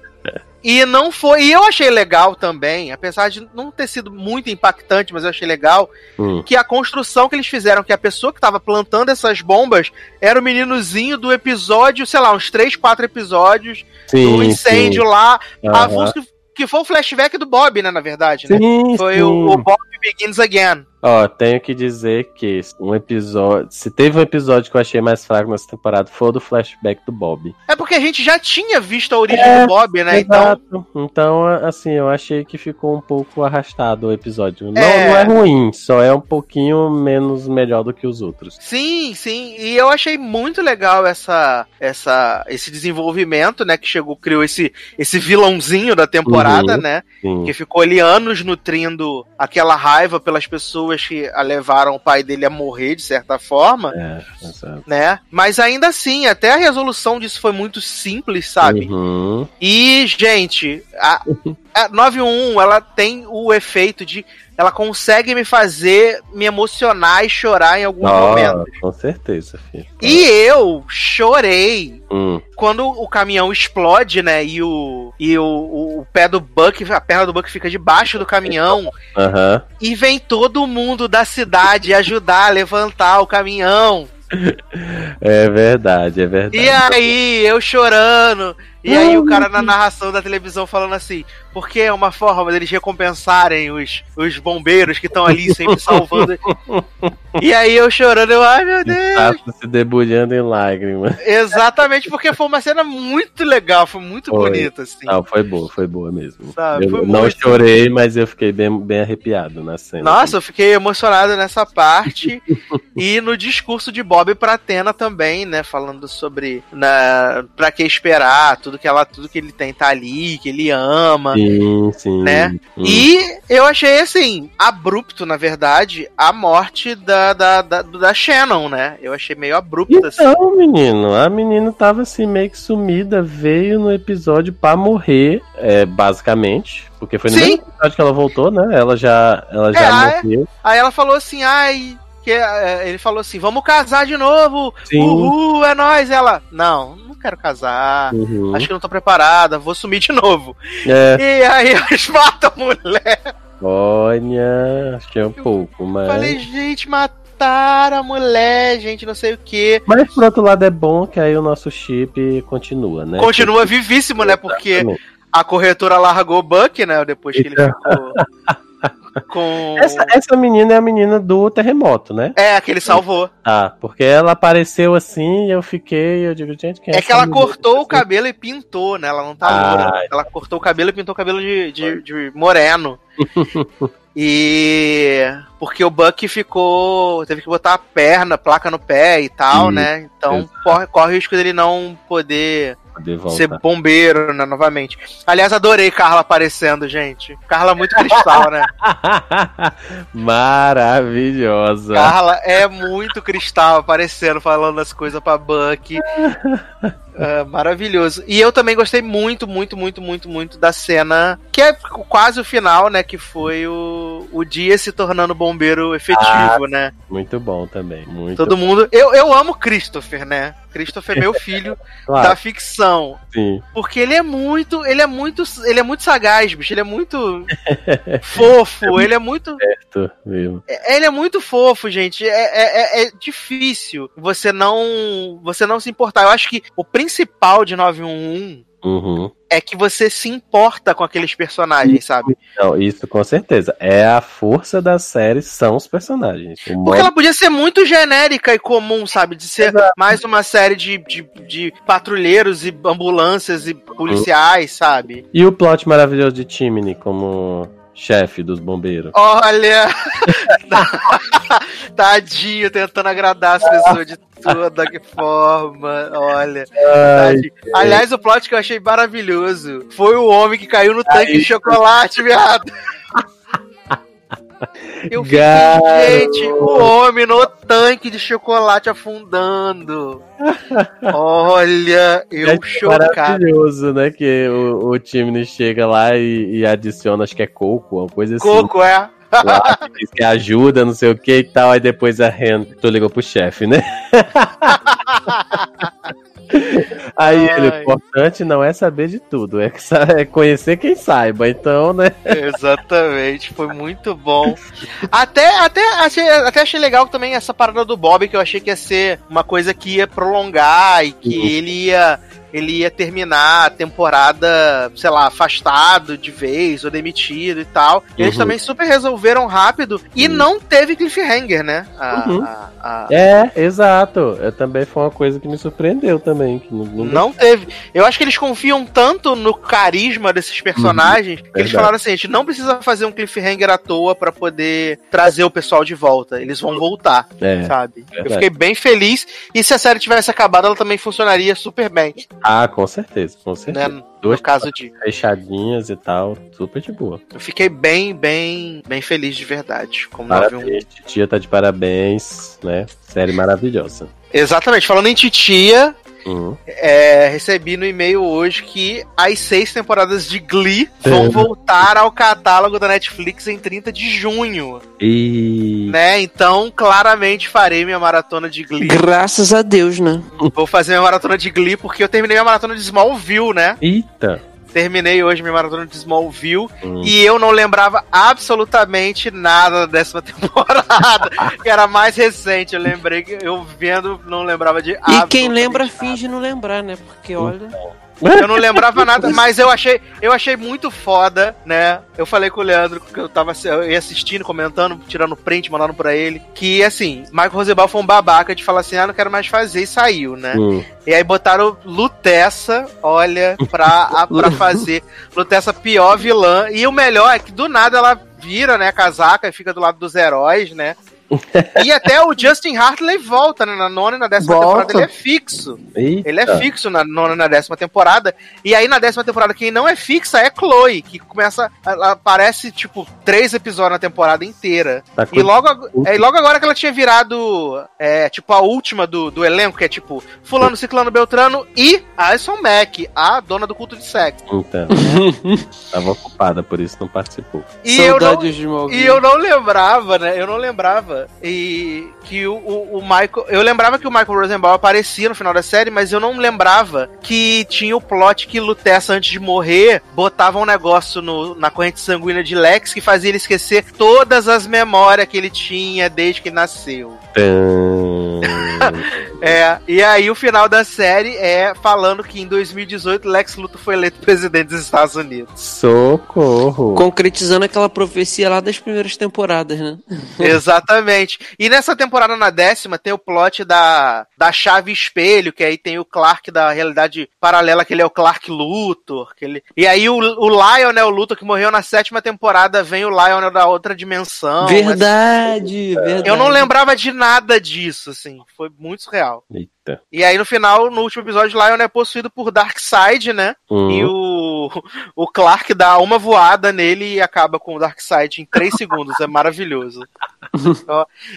E não foi. E eu achei legal também, apesar de não ter sido muito impactante, mas eu achei legal Hum. que a construção que eles fizeram, que a pessoa que tava plantando essas bombas era o meninozinho do episódio, sei lá, uns 3, 4 episódios Sim, do incêndio lá. Aham. avulso que, que foi o flashback do Bob, né, na verdade, né? Sim, Foi sim. o, o Bob Begins Again. Ó, tenho que dizer que um episódio. Se teve um episódio que eu achei mais fraco nessa temporada, foi o do flashback do Bob. É porque a gente já tinha visto a origem É, do Bob, né? Então, Exato. Então, assim, eu achei que ficou um pouco arrastado o episódio. Não É. não é ruim, só é um pouquinho menos melhor do que os outros. sim, sim. E eu achei muito legal essa, essa, esse desenvolvimento, né? Que chegou, criou esse, esse vilãozinho da temporada, Uhum. né? Sim. que ficou ali anos nutrindo aquela raiva pelas pessoas que a levaram o pai dele a morrer, de certa forma, É, né? Mas ainda assim, até a resolução disso foi muito simples, sabe? Uhum. E, gente, a, a 911, ela tem o efeito de. Ela consegue me fazer me emocionar e chorar em alguns Ó, momentos. com certeza, filho. E eu chorei Hum, quando o caminhão explode, né? E o, e o, o, o pé do Buck, a perna do Buck fica debaixo do caminhão. Aham. E vem todo mundo da cidade ajudar a levantar o caminhão. *laughs* É verdade, é verdade. E aí, eu chorando. E aí, o cara na narração da televisão falando assim: porque é uma forma deles recompensarem os, os bombeiros que estão ali sempre *laughs* salvando. e aí eu chorando, eu, ai meu Deus! Se debulhando em lágrimas. *laughs* Exatamente, porque foi uma cena muito legal, foi muito Foi. bonita, assim. Não, foi boa, foi boa mesmo. Sabe, eu não muito- chorei, mas eu fiquei bem, bem arrepiado na cena. Nossa, eu fiquei emocionado nessa parte. e no discurso de Bob pra Atena também, né? Falando sobre na, pra que esperar, tudo que ela, tudo que ele tem tá ali, que ele ama. Sim, sim. Né? Hum. E eu achei assim, abrupto, na verdade, a morte da, da, da, da Shannon, né? Eu achei meio abrupta, assim. Então, menino, a menina tava assim meio que sumida, veio no episódio pra morrer, é, basicamente. Porque foi no Sim. mesmo episódio que ela voltou, né? Ela já, ela já é? morreu. Aí ela falou assim, ai. Que, é, ele falou assim, vamos casar de novo! Sim. Uhul, é nóis! Ela, não, não quero casar. Uhum. Acho que não tô preparada, vou sumir de novo. É, E aí *laughs* eles matam a mulher. olha, achei um pouco, mas. Falei, gente, mataram a mulher, gente, não sei o que. Mas por outro lado é bom que aí o nosso chip continua, né? Continua vivíssimo, né? Porque a corretora largou o Buck, né? Depois que ele ficou com. Essa, essa menina é a menina do terremoto, né? É, que ele salvou. Ah, porque ela apareceu assim e eu fiquei, eu digo, gente, quem é É que ela menina? cortou o cabelo e pintou, né? Ela não tá Ah, loura. Ela cortou o cabelo e pintou o cabelo de, de, de moreno. *laughs* e. Porque o Buck ficou. Teve que botar a perna, placa no pé e tal, Isso, né? Então exato. corre, corre o risco dele não poder Poder voltar. ser bombeiro, né? Novamente. Aliás, adorei Carla aparecendo, gente. Carla muito cristal, né? *laughs* Maravilhosa. Carla é muito cristal aparecendo, falando as coisas pra Buck. É, maravilhoso. E eu também gostei muito, muito, muito, muito, muito da cena, que é quase o final, né? Que foi o, o dia se tornando bombeiro efetivo, né? Muito bom também. Muito Todo mundo. Eu, eu amo Christopher, né? Christopher é meu filho *laughs* claro, da ficção. sim. Porque ele é muito. Ele é muito. Ele é muito sagaz, bicho. Ele é muito *laughs* fofo. *laughs* Ele é muito. Certo, viu? É- Ele é muito fofo, gente. É, é- é- é difícil você não você não se importar. Eu acho que o principal de 911 Uhum. é que você se importa com aqueles personagens, sabe? Não, isso com certeza. É a força da série, são os personagens. Porque modo- ela podia ser muito genérica e comum, sabe? De ser Exato. mais uma série de, de, de patrulheiros e ambulâncias e policiais, sabe? E o plot maravilhoso de Chimney como chefe dos bombeiros. Olha! *laughs* Tadinho, tentando agradar as pessoas de toda que forma. Olha. Tadinho. Aliás, o plot que eu achei maravilhoso foi o homem que caiu no tanque de chocolate, viado. *laughs* *laughs* Eu fiquei, gente, o homem no tanque de chocolate afundando. Olha, *laughs* eu É chocado. maravilhoso, né? Que o, o Chimney chega lá e, e adiciona, acho que é coco, uma coisa assim. Coco, é. lá, que que ajuda, não sei o que e tal. Aí depois a Ren, tu ligou pro chefe, né? *laughs* Aí ele, o Ai. importante não é saber de tudo, é, é conhecer quem saiba. Então, né? Exatamente, foi muito bom. Até, até, achei, até achei legal também essa parada do Bob, que eu achei que ia ser uma coisa que ia prolongar e que Uhum. ele ia. Ele ia terminar a temporada, sei lá, afastado de vez ou demitido e tal. E Eles Uhum. também super resolveram rápido e Uhum. não teve cliffhanger, né? A- Uhum. a- a- É, exato. Eu também foi uma coisa que me surpreendeu também. Que não, não- Não teve. Eu acho que eles confiam tanto no carisma desses personagens que eles Uhum. falaram assim: a gente não precisa fazer um cliffhanger à toa pra poder trazer o pessoal de volta. Eles vão voltar, É. sabe? Eu verdade. fiquei bem feliz. E se a série tivesse acabado, ela também funcionaria super bem. Ah, com certeza, com certeza. Né? No Duas caso de. fechadinhas e tal, super de boa. Eu fiquei bem, bem, bem feliz de verdade. Como 91. Parabéns, tia tá de parabéns, né? Série maravilhosa. Exatamente. Falando em titia, Uhum. é, recebi no e-mail hoje que as seis temporadas de Glee vão É. voltar ao catálogo da Netflix em 30 de junho. E. né? Então, claramente farei minha maratona de Glee. Graças a Deus, né? Vou fazer minha maratona de Glee porque eu terminei minha maratona de Smallville, né? Eita! Terminei hoje minha maratona de Smallville Hum. e eu não lembrava absolutamente nada da décima *laughs* temporada, que era mais recente. Eu lembrei que eu vendo não lembrava de E quem lembra nada. finge não lembrar, né? Porque olha. Eu não lembrava nada, mas eu achei, eu achei muito foda, né? Eu falei com o Leandro que eu tava eu assistindo, comentando, tirando print, mandando pra ele, que assim, Michael Rosenbaum foi um babaca de falar assim: "Ah, não quero mais fazer" e saiu, né? Hum. E aí botaram Lutessa, olha, pra, a- pra *laughs* fazer Lutessa pior vilã. E o melhor é que do nada ela vira, né, casaca e fica do lado dos heróis, né? *laughs* e até o Justin Hartley volta, né? Na nona e na décima Volta. temporada ele é fixo. Eita. Ele é fixo na nona e na décima temporada. E aí na décima temporada, quem não é fixa é Chloe, que começa. Ela aparece, tipo, três episódios na temporada inteira. Tá E logo, é, e logo agora que ela tinha virado, é, tipo, a última do, do elenco, que é tipo, Fulano, Ciclano, Beltrano e Alison Mack, a dona do culto de sexo. Então. *laughs* Tava ocupada, por isso não participou. E eu, não, Saudades de Smallville. e eu não lembrava, né? Eu não lembrava. E que o, o, o Michael. Eu lembrava que o Michael Rosenbaum aparecia no final da série, mas eu não lembrava que tinha o plot que Lutessa, antes de morrer, botava um negócio no- na corrente sanguínea de Lex que fazia ele esquecer todas as memórias que ele tinha desde que nasceu. *laughs* É, e aí o final da série é falando que em 2018 Lex Luthor foi eleito presidente dos Estados Unidos. Socorro. Concretizando aquela profecia lá das primeiras temporadas, né? *laughs* Exatamente. E nessa temporada, na décima, tem o plot da, da chave espelho, que aí tem o Clark da realidade paralela, que ele é o Clark Luthor. Que ele... E aí o, o Lionel Luthor, que morreu na sétima temporada, vem o Lionel da outra dimensão. verdade, verdade. Mas Eu não lembrava de nada disso, assim. Foi muito surreal. Eita. E aí, no final, no último episódio, o Lionel é possuído por Darkseid, né? Hum. E o, o Clark dá uma voada nele e acaba com o Darkseid em 3 segundos. É maravilhoso. *laughs*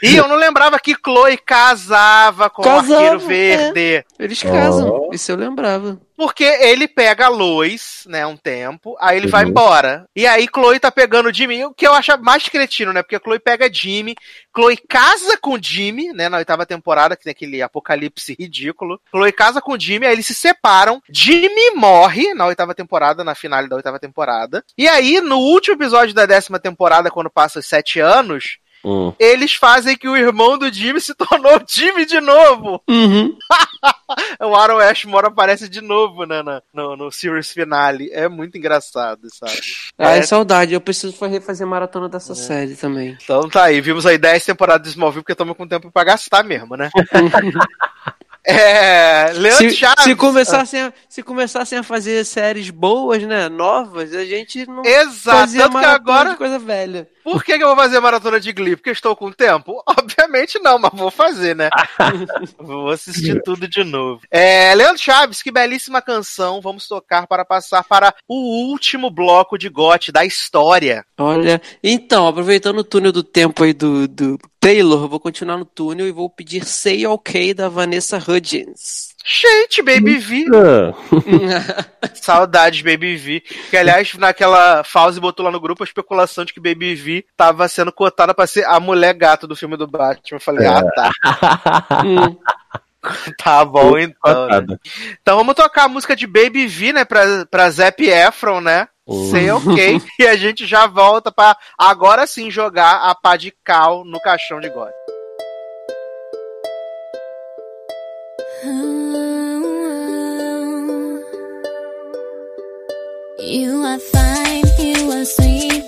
E eu não lembrava que Chloe casava com Casava, o Arqueiro Verde. Eles casam, isso eu lembrava. Porque ele pega a Lois, né, um tempo, aí ele vai Uhum. embora. E aí Chloe tá pegando o Jimmy, o que eu acho mais cretino, né? Porque a Chloe pega Jimmy, Chloe casa com Jimmy, né, na oitava temporada, que tem aquele apocalipse *laughs* ridículo. Chloe casa com Jimmy, aí eles se separam. Jimmy morre na oitava temporada, na finale da oitava temporada. E aí, no último episódio da décima temporada, quando passa os sete anos, Hum. eles fazem que o irmão do Jimmy se *laughs* tornou Jimmy de novo. Uhum. *laughs* O Aaron Ashmore aparece de novo, né, na- no, no series finale. É muito engraçado, sabe? Ai, É, saudade. Eu preciso fa- refazer maratona dessa série também. então tá aí, vimos aí 10 temporadas de Smallville, porque estamos com tempo pra gastar mesmo, né? *laughs* é. Leandro Se, Chaves. se, começassem a, se começassem a fazer séries boas, né? Novas, a gente não Exato, fazia tanto que agora. de coisa velha. Por que, que eu vou fazer maratona de Glee? Porque estou com tempo? *laughs* Obviamente não, mas vou fazer, né? *laughs* vou assistir tudo de novo. É, Leandro Chaves, que belíssima canção vamos tocar para passar para o último bloco de GOT da história. Olha, então, aproveitando o túnel do tempo aí do, do Taylor, eu vou continuar no túnel e vou pedir Say OK da Vanessa Hudgens. Gente, Baby V. *laughs* Saudades, Baby V. Que, aliás, naquela fase botou lá no grupo a especulação de que Baby V tava sendo cotada pra ser a mulher gato do filme do Batman. Eu falei, ah, tá. Hum, *laughs* Tá bom, então. né? Então vamos tocar a música de Baby V, né, pra, pra Zac Efron, né? Hum. Sei ok. *laughs* e a gente já volta pra agora sim jogar a pá de cal no caixão de God. You are fine, you are sweet,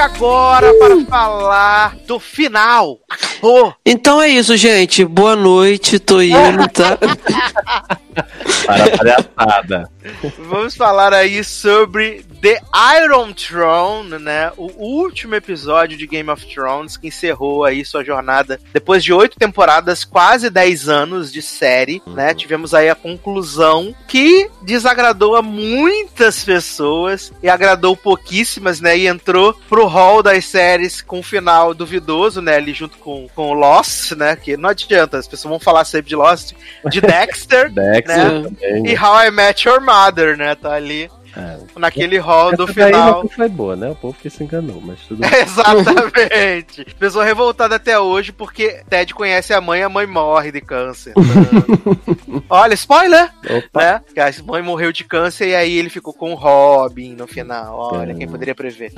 Agora para falar do final. Acabou. Então é isso, gente. Boa noite, tô indo, tá? *laughs* Para a palhaçada. Vamos falar aí sobre The Iron Throne, né? O último episódio de Game of Thrones que encerrou aí sua jornada depois de oito temporadas, quase dez anos de série, né? Tivemos aí a conclusão que desagradou a muitas pessoas e agradou pouquíssimas, né? E entrou pro hall das séries com um final duvidoso, né? Ali junto com, com Lost, né? Que não adianta, as pessoas vão falar sempre de Lost, de Dexter. *laughs* Dexter Né? também. E How I Met Your Mother, né? Tá ali É. naquele hall do final. não foi boa, né? O povo que se enganou, mas tudo *laughs* bem. Exatamente. Pessoa revoltada até hoje porque Ted conhece a mãe e a mãe morre de câncer. *laughs* Olha, spoiler! Opa. Né? Que a mãe morreu de câncer e aí ele ficou com o Robin no final. Olha, É. quem poderia prever.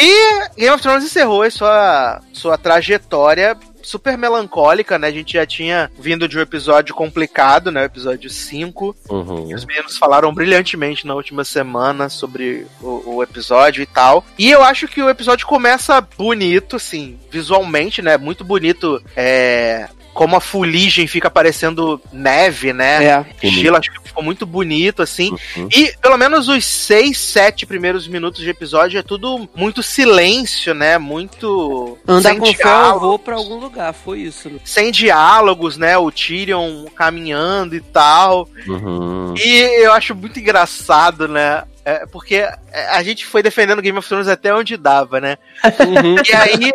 e Game of Thrones encerrou a sua, sua trajetória super melancólica, né? A gente já tinha vindo de um episódio complicado, né? O episódio 5. Uhum. Os meninos falaram brilhantemente na última semana sobre o, o episódio e tal. E eu acho que o episódio começa bonito, assim, visualmente, né? Muito bonito. É. Como a fuligem fica parecendo neve, né? É. Gelo, acho que ficou muito bonito, assim. Uhum. E pelo menos os seis, sete primeiros minutos de episódio é tudo muito silêncio, né? Muito. Andar sem com fé, vou pra algum lugar. Foi isso. sem diálogos, né? O Tyrion caminhando e tal. Uhum. E eu acho muito engraçado, né? É, porque a gente foi defendendo Game of Thrones até onde dava, né? Uhum. E aí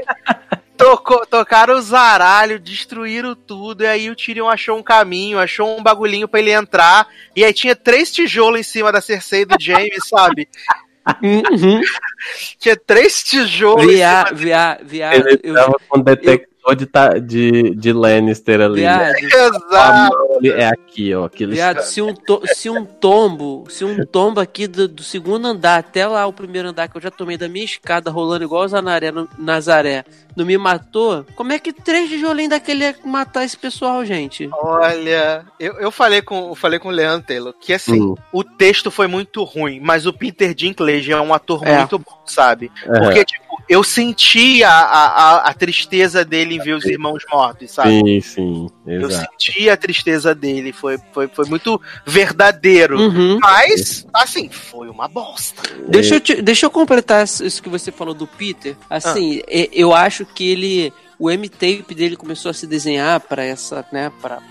tocou, tocaram o zaralho, destruíram tudo, e aí o Tyrion achou um caminho, achou um bagulhinho pra ele entrar, e aí tinha três tijolos em cima da Cersei e do Jaime, sabe? Uhum. *laughs* Tinha três tijolos Viado, em cima viado, viado. Ele Eu, tava com detector de, ta- de, de Lannister ali. né? viado, de... Exato. é aqui, ó. Aquele viado, se um, to- se um tombo, se um tombo aqui do, do segundo andar até lá o primeiro andar que eu já tomei da minha escada rolando igual o Zanaré no, Nazaré, não me matou, como é que três tijolinhos daquele ia matar esse pessoal, gente? Olha, eu, eu falei com eu falei com o Leandro Taylor que assim, Hum. o texto foi muito ruim, mas o Peter Dinklage é um ator É. muito bom, sabe? É. Porque, tipo, eu senti a, a, a- a tristeza dele em ver os irmãos mortos, sabe? Sim, sim. Eu Exato. senti a tristeza dele, foi, foi, foi muito verdadeiro. Uhum. Mas, assim, foi uma bosta. Deixa eu, te- deixa eu completar isso que você falou do Peter. Assim, e- eu acho que ele. O M-Tape dele começou a se desenhar para essa, né, para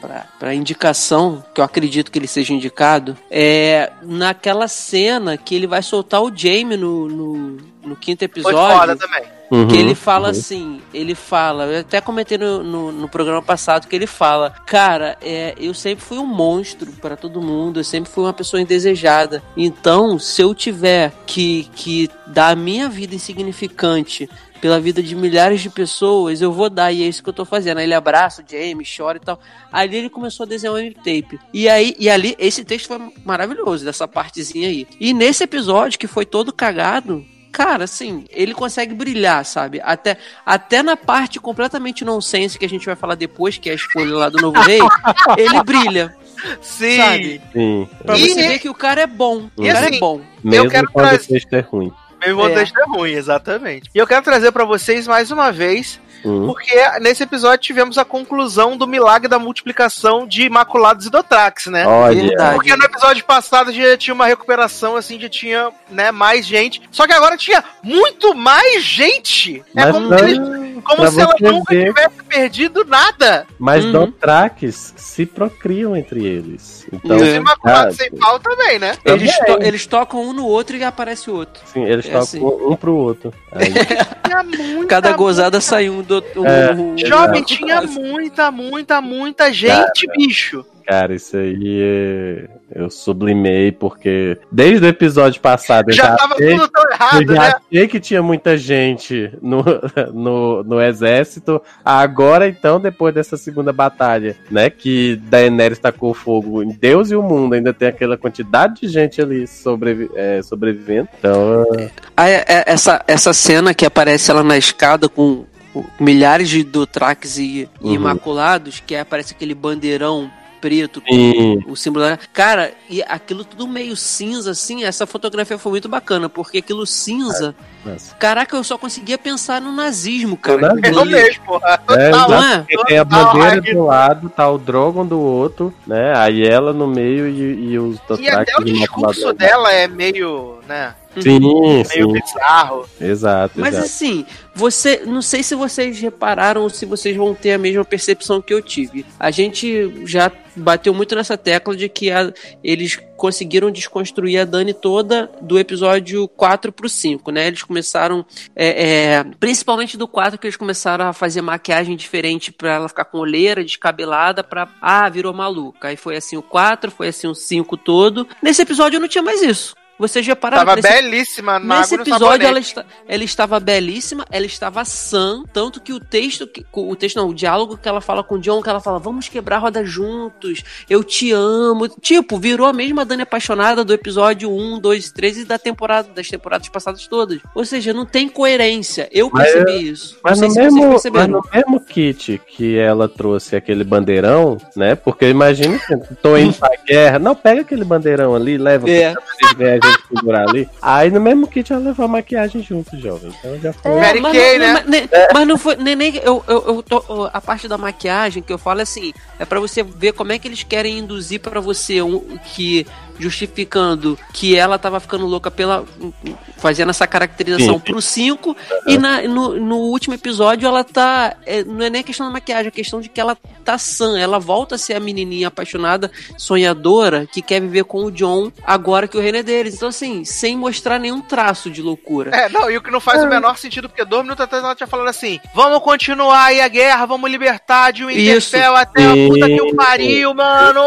para indicação, que eu acredito que ele seja indicado, é naquela cena que ele vai soltar o Jamie no, no, no quinto Foi episódio. foda também. Uhum, Que ele fala uhum. assim, ele fala, eu até comentei no, no, no programa passado que ele fala, cara, é, eu sempre fui um monstro para todo mundo, eu sempre fui uma pessoa indesejada. Então, se eu tiver que, que dar a minha vida insignificante pela vida de milhares de pessoas, eu vou dar, e é isso que eu tô fazendo. Aí ele abraça o Jamie, chora e tal. Ali ele começou a desenhar o M-Tape. E aí, e ali, esse texto foi maravilhoso, dessa partezinha aí. E nesse episódio, que foi todo cagado, Cara, assim, ele consegue brilhar, sabe? Até, até na parte completamente nonsense que a gente vai falar depois, que é a escolha lá do Novo Rei, *laughs* ele brilha, Sim. sabe? Sim. Pra E- você ver que o cara é bom. O E cara assim, é bom. Mesmo quero quando trazer- o texto é ruim. Meu contexto é ruim, exatamente. E eu quero trazer pra vocês mais uma vez Hum. Porque nesse episódio tivemos a conclusão do milagre da multiplicação de Imaculados e Dotrax, né? Olha. Porque no episódio passado já tinha uma recuperação, assim, já tinha, né, mais gente. Só que agora tinha muito mais gente. É Mas como não- se, eles- como se ela nunca ver. tivesse perdido nada. mas Uhum. Dothraques se procriam entre eles. Então, Os É. Imaculados sem pau também, né? Eles, to- eles tocam um no outro e aparece o outro. sim, eles É tocam assim. um pro outro. *laughs* Aí, Cada gozada sai um do. Um, É. Jovem, tinha muita, muita, muita gente, bicho. cara, isso aí eu sublimei porque desde o episódio passado eu Já já, tava achei, tudo tão eu errado, já né? achei que tinha muita gente no, *laughs* no, no exército. Agora, então, depois dessa segunda batalha, né? Que Daenerys tacou fogo em Deus e o mundo, ainda tem aquela quantidade de gente ali sobrevi é, sobrevivendo. Então, Ah, é- é- essa, essa cena que aparece ela na escada com milhares de Dothrax e, e Uhum. Imaculados, que aparece aquele bandeirão preto, com Sim. o símbolo da... Cara, e aquilo tudo meio cinza, assim, essa fotografia foi muito bacana, porque aquilo cinza... Nossa. Caraca, eu só conseguia pensar no nazismo, cara. No Eu ali. mesmo, porra. É, exato, né? tem a Total, bandeira ai, do lado, tá o Drogon do outro, né? Aí ela no meio e, e os E até o discurso dela é meio, né? Sim, Meio sim. bizarro. Exato, Mas exato. assim, você, não sei se vocês repararam ou se vocês vão ter a mesma percepção que eu tive. A gente já bateu muito nessa tecla de que a- eles conseguiram desconstruir a Dani toda do episódio 4 pro 5, né? Eles começaram, é, é, principalmente do 4, que eles começaram a fazer maquiagem diferente pra ela ficar com olheira, descabelada, pra. Ah, virou maluca. Aí foi assim o 4, foi assim o 5 todo. Nesse episódio eu não tinha mais isso. Vocês repararam Tava nesse belíssima na Nesse episódio ela, está, ela estava belíssima, ela estava sã, tanto que o texto, que- o texto não, o diálogo que ela fala com o John, que ela fala, vamos quebrar a roda juntos, eu te amo. Tipo, virou a mesma Dani apaixonada do episódio 1, 2, 3 e da temporada, das temporadas passadas todas. Ou seja, não tem coerência. Eu Mas percebi isso. Mas não no, sei se vocês mesmo, mas perceberam. no mesmo kit que ela trouxe aquele bandeirão, né? Porque imagina que tô indo pra guerra. Não, pega aquele bandeirão ali, leva É. pra gente segurar ali. Aí no mesmo kit ela levou a maquiagem junto, jovem. Então já foi. Mary mas, Kay, não, né? mas, nem- mas não foi nem, nem eu, eu, eu tô- a parte da maquiagem que eu falo é assim, é pra você ver como é que eles querem induzir pra você um, que justificando que ela tava ficando louca pela fazendo essa caracterização Sim, sim. pro 5 e na- no, no último episódio ela tá é, não é nem questão da maquiagem, é questão de que ela tá sã, ela volta a ser a menininha apaixonada, sonhadora que quer viver com o John agora que o reino é deles. Então assim, sem mostrar nenhum traço de loucura. É, não, e o que não faz o menor sentido, porque dois minutos atrás ela tinha falado assim: vamos continuar aí a guerra, vamos libertar de Winterfell até a puta que o pariu, mano!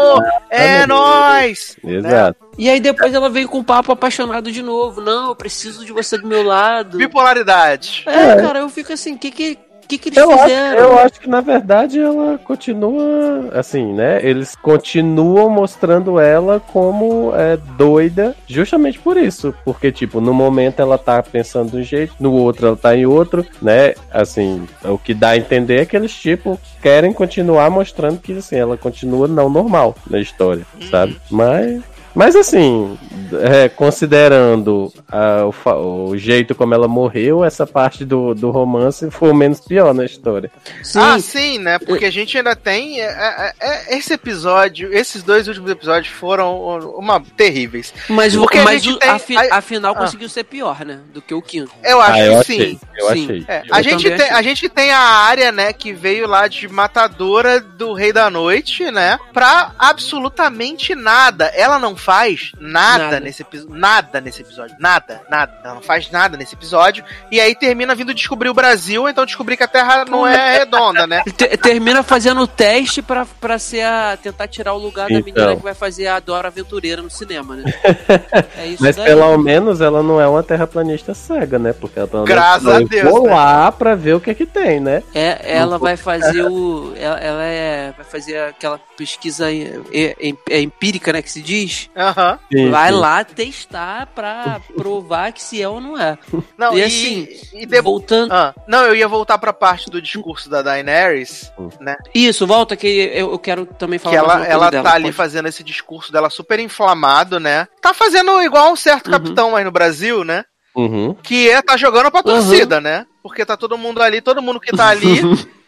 É nóis! Exato. E aí depois ela veio com um papo apaixonado de novo. Não, eu preciso de você do meu lado. Bipolaridade. É, cara, eu fico assim, o que que, que que eles Eu acho, fizeram? eu acho que na verdade ela continua assim, né? Eles continuam mostrando ela como é, doida, justamente por isso. Porque, tipo, no momento ela tá pensando de um jeito, no outro ela tá em outro, né? Assim, o que dá a entender é que eles, tipo, querem continuar mostrando que assim, ela continua não normal na história, sabe? Mas. Mas assim, é, considerando ah, o, o jeito como ela morreu, essa parte do, do romance foi o menos pior na história. Sim, Ah, sim, né? Porque a gente ainda tem. é, é, é, esse episódio, esses dois últimos episódios foram uma terríveis. mas, o- porque a mas gente o, tem- afi- a- afinal Ah. conseguiu ser pior, né? Do que o quinto. Eu acho ah, eu que achei. sim. Eu Sim. achei. É, Eu a, gente tem, achei. a gente tem a área, né, que veio lá de matadora do Rei da Noite, né, pra absolutamente nada. Ela não faz nada, Nada. nesse episódio. Nada nesse episódio. Nada, nada. Ela não faz nada nesse episódio. E aí termina vindo descobrir o Brasil, então descobrir que a Terra não é redonda, né? *laughs* Te- termina fazendo o teste pra, pra ser a, tentar tirar o lugar da Então. menina que vai fazer a Dora Aventureira no cinema, né? *laughs* É isso Mas daí. pelo menos ela não é uma terraplanista cega, né? Porque ela pelo menos Graças a "Eu Deus, Vou né?" lá pra ver o que é que tem, né? É, ela vai fazer *laughs* o. Ela, ela é, vai fazer aquela pesquisa em- em- é empírica, né? Que se diz. Aham. Sim, vai sim. lá testar pra provar que se é ou não é. Não, E e, assim, e de- Voltando. Ah, não, eu ia voltar pra parte do discurso da Daenerys, né? Isso, volta que eu, eu quero também falar que ela, ela dela, tá ali pode. fazendo esse discurso dela super inflamado, né? Tá fazendo igual um certo Uhum. capitão aí no Brasil, né? Uhum. Que é tá jogando pra Uhum. torcida, né? Porque tá todo mundo ali, todo mundo que tá *laughs* ali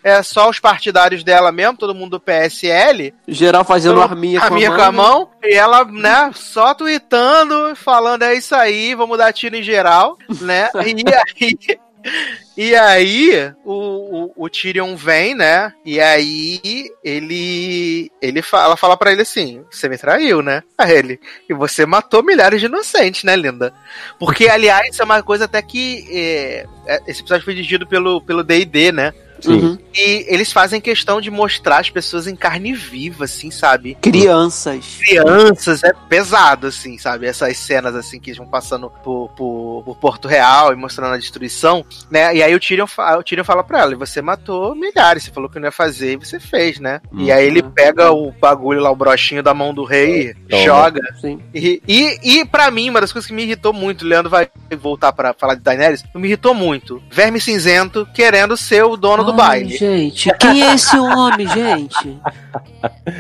é só os partidários dela mesmo, todo mundo do PSL. Geral fazendo todo- arminha, a minha com a mão. E ela, né, só tweetando, falando é isso aí, vamos dar tiro em geral, né? *laughs* E aí. E aí, o, o, o Tyrion vem, né? E aí, ele. Ele fala, fala pra ele assim: Você me traiu, né? A ele. E você matou milhares de inocentes, né, linda? Porque, aliás, isso é uma coisa até que. é, é, esse episódio foi dirigido pelo pelo DD, né? Sim. Uhum. E eles fazem questão de mostrar as pessoas em carne viva, assim, sabe? Crianças. crianças é pesado, assim, sabe? Essas cenas, assim, que eles vão passando por, por, por Porto Real e mostrando a destruição, né? E aí o Tyrion, o Tyrion fala pra ela, você matou milhares, você falou que não ia fazer e você fez, né? E aí ele pega o bagulho lá, o brochinho da mão do rei, Toma. joga. Sim. E, e, e pra mim, uma das coisas que me irritou muito, o Leandro vai voltar pra falar de Daenerys, me irritou muito. Verme cinzento querendo ser o dono do do Ai, baile. Gente, quem é esse homem, gente?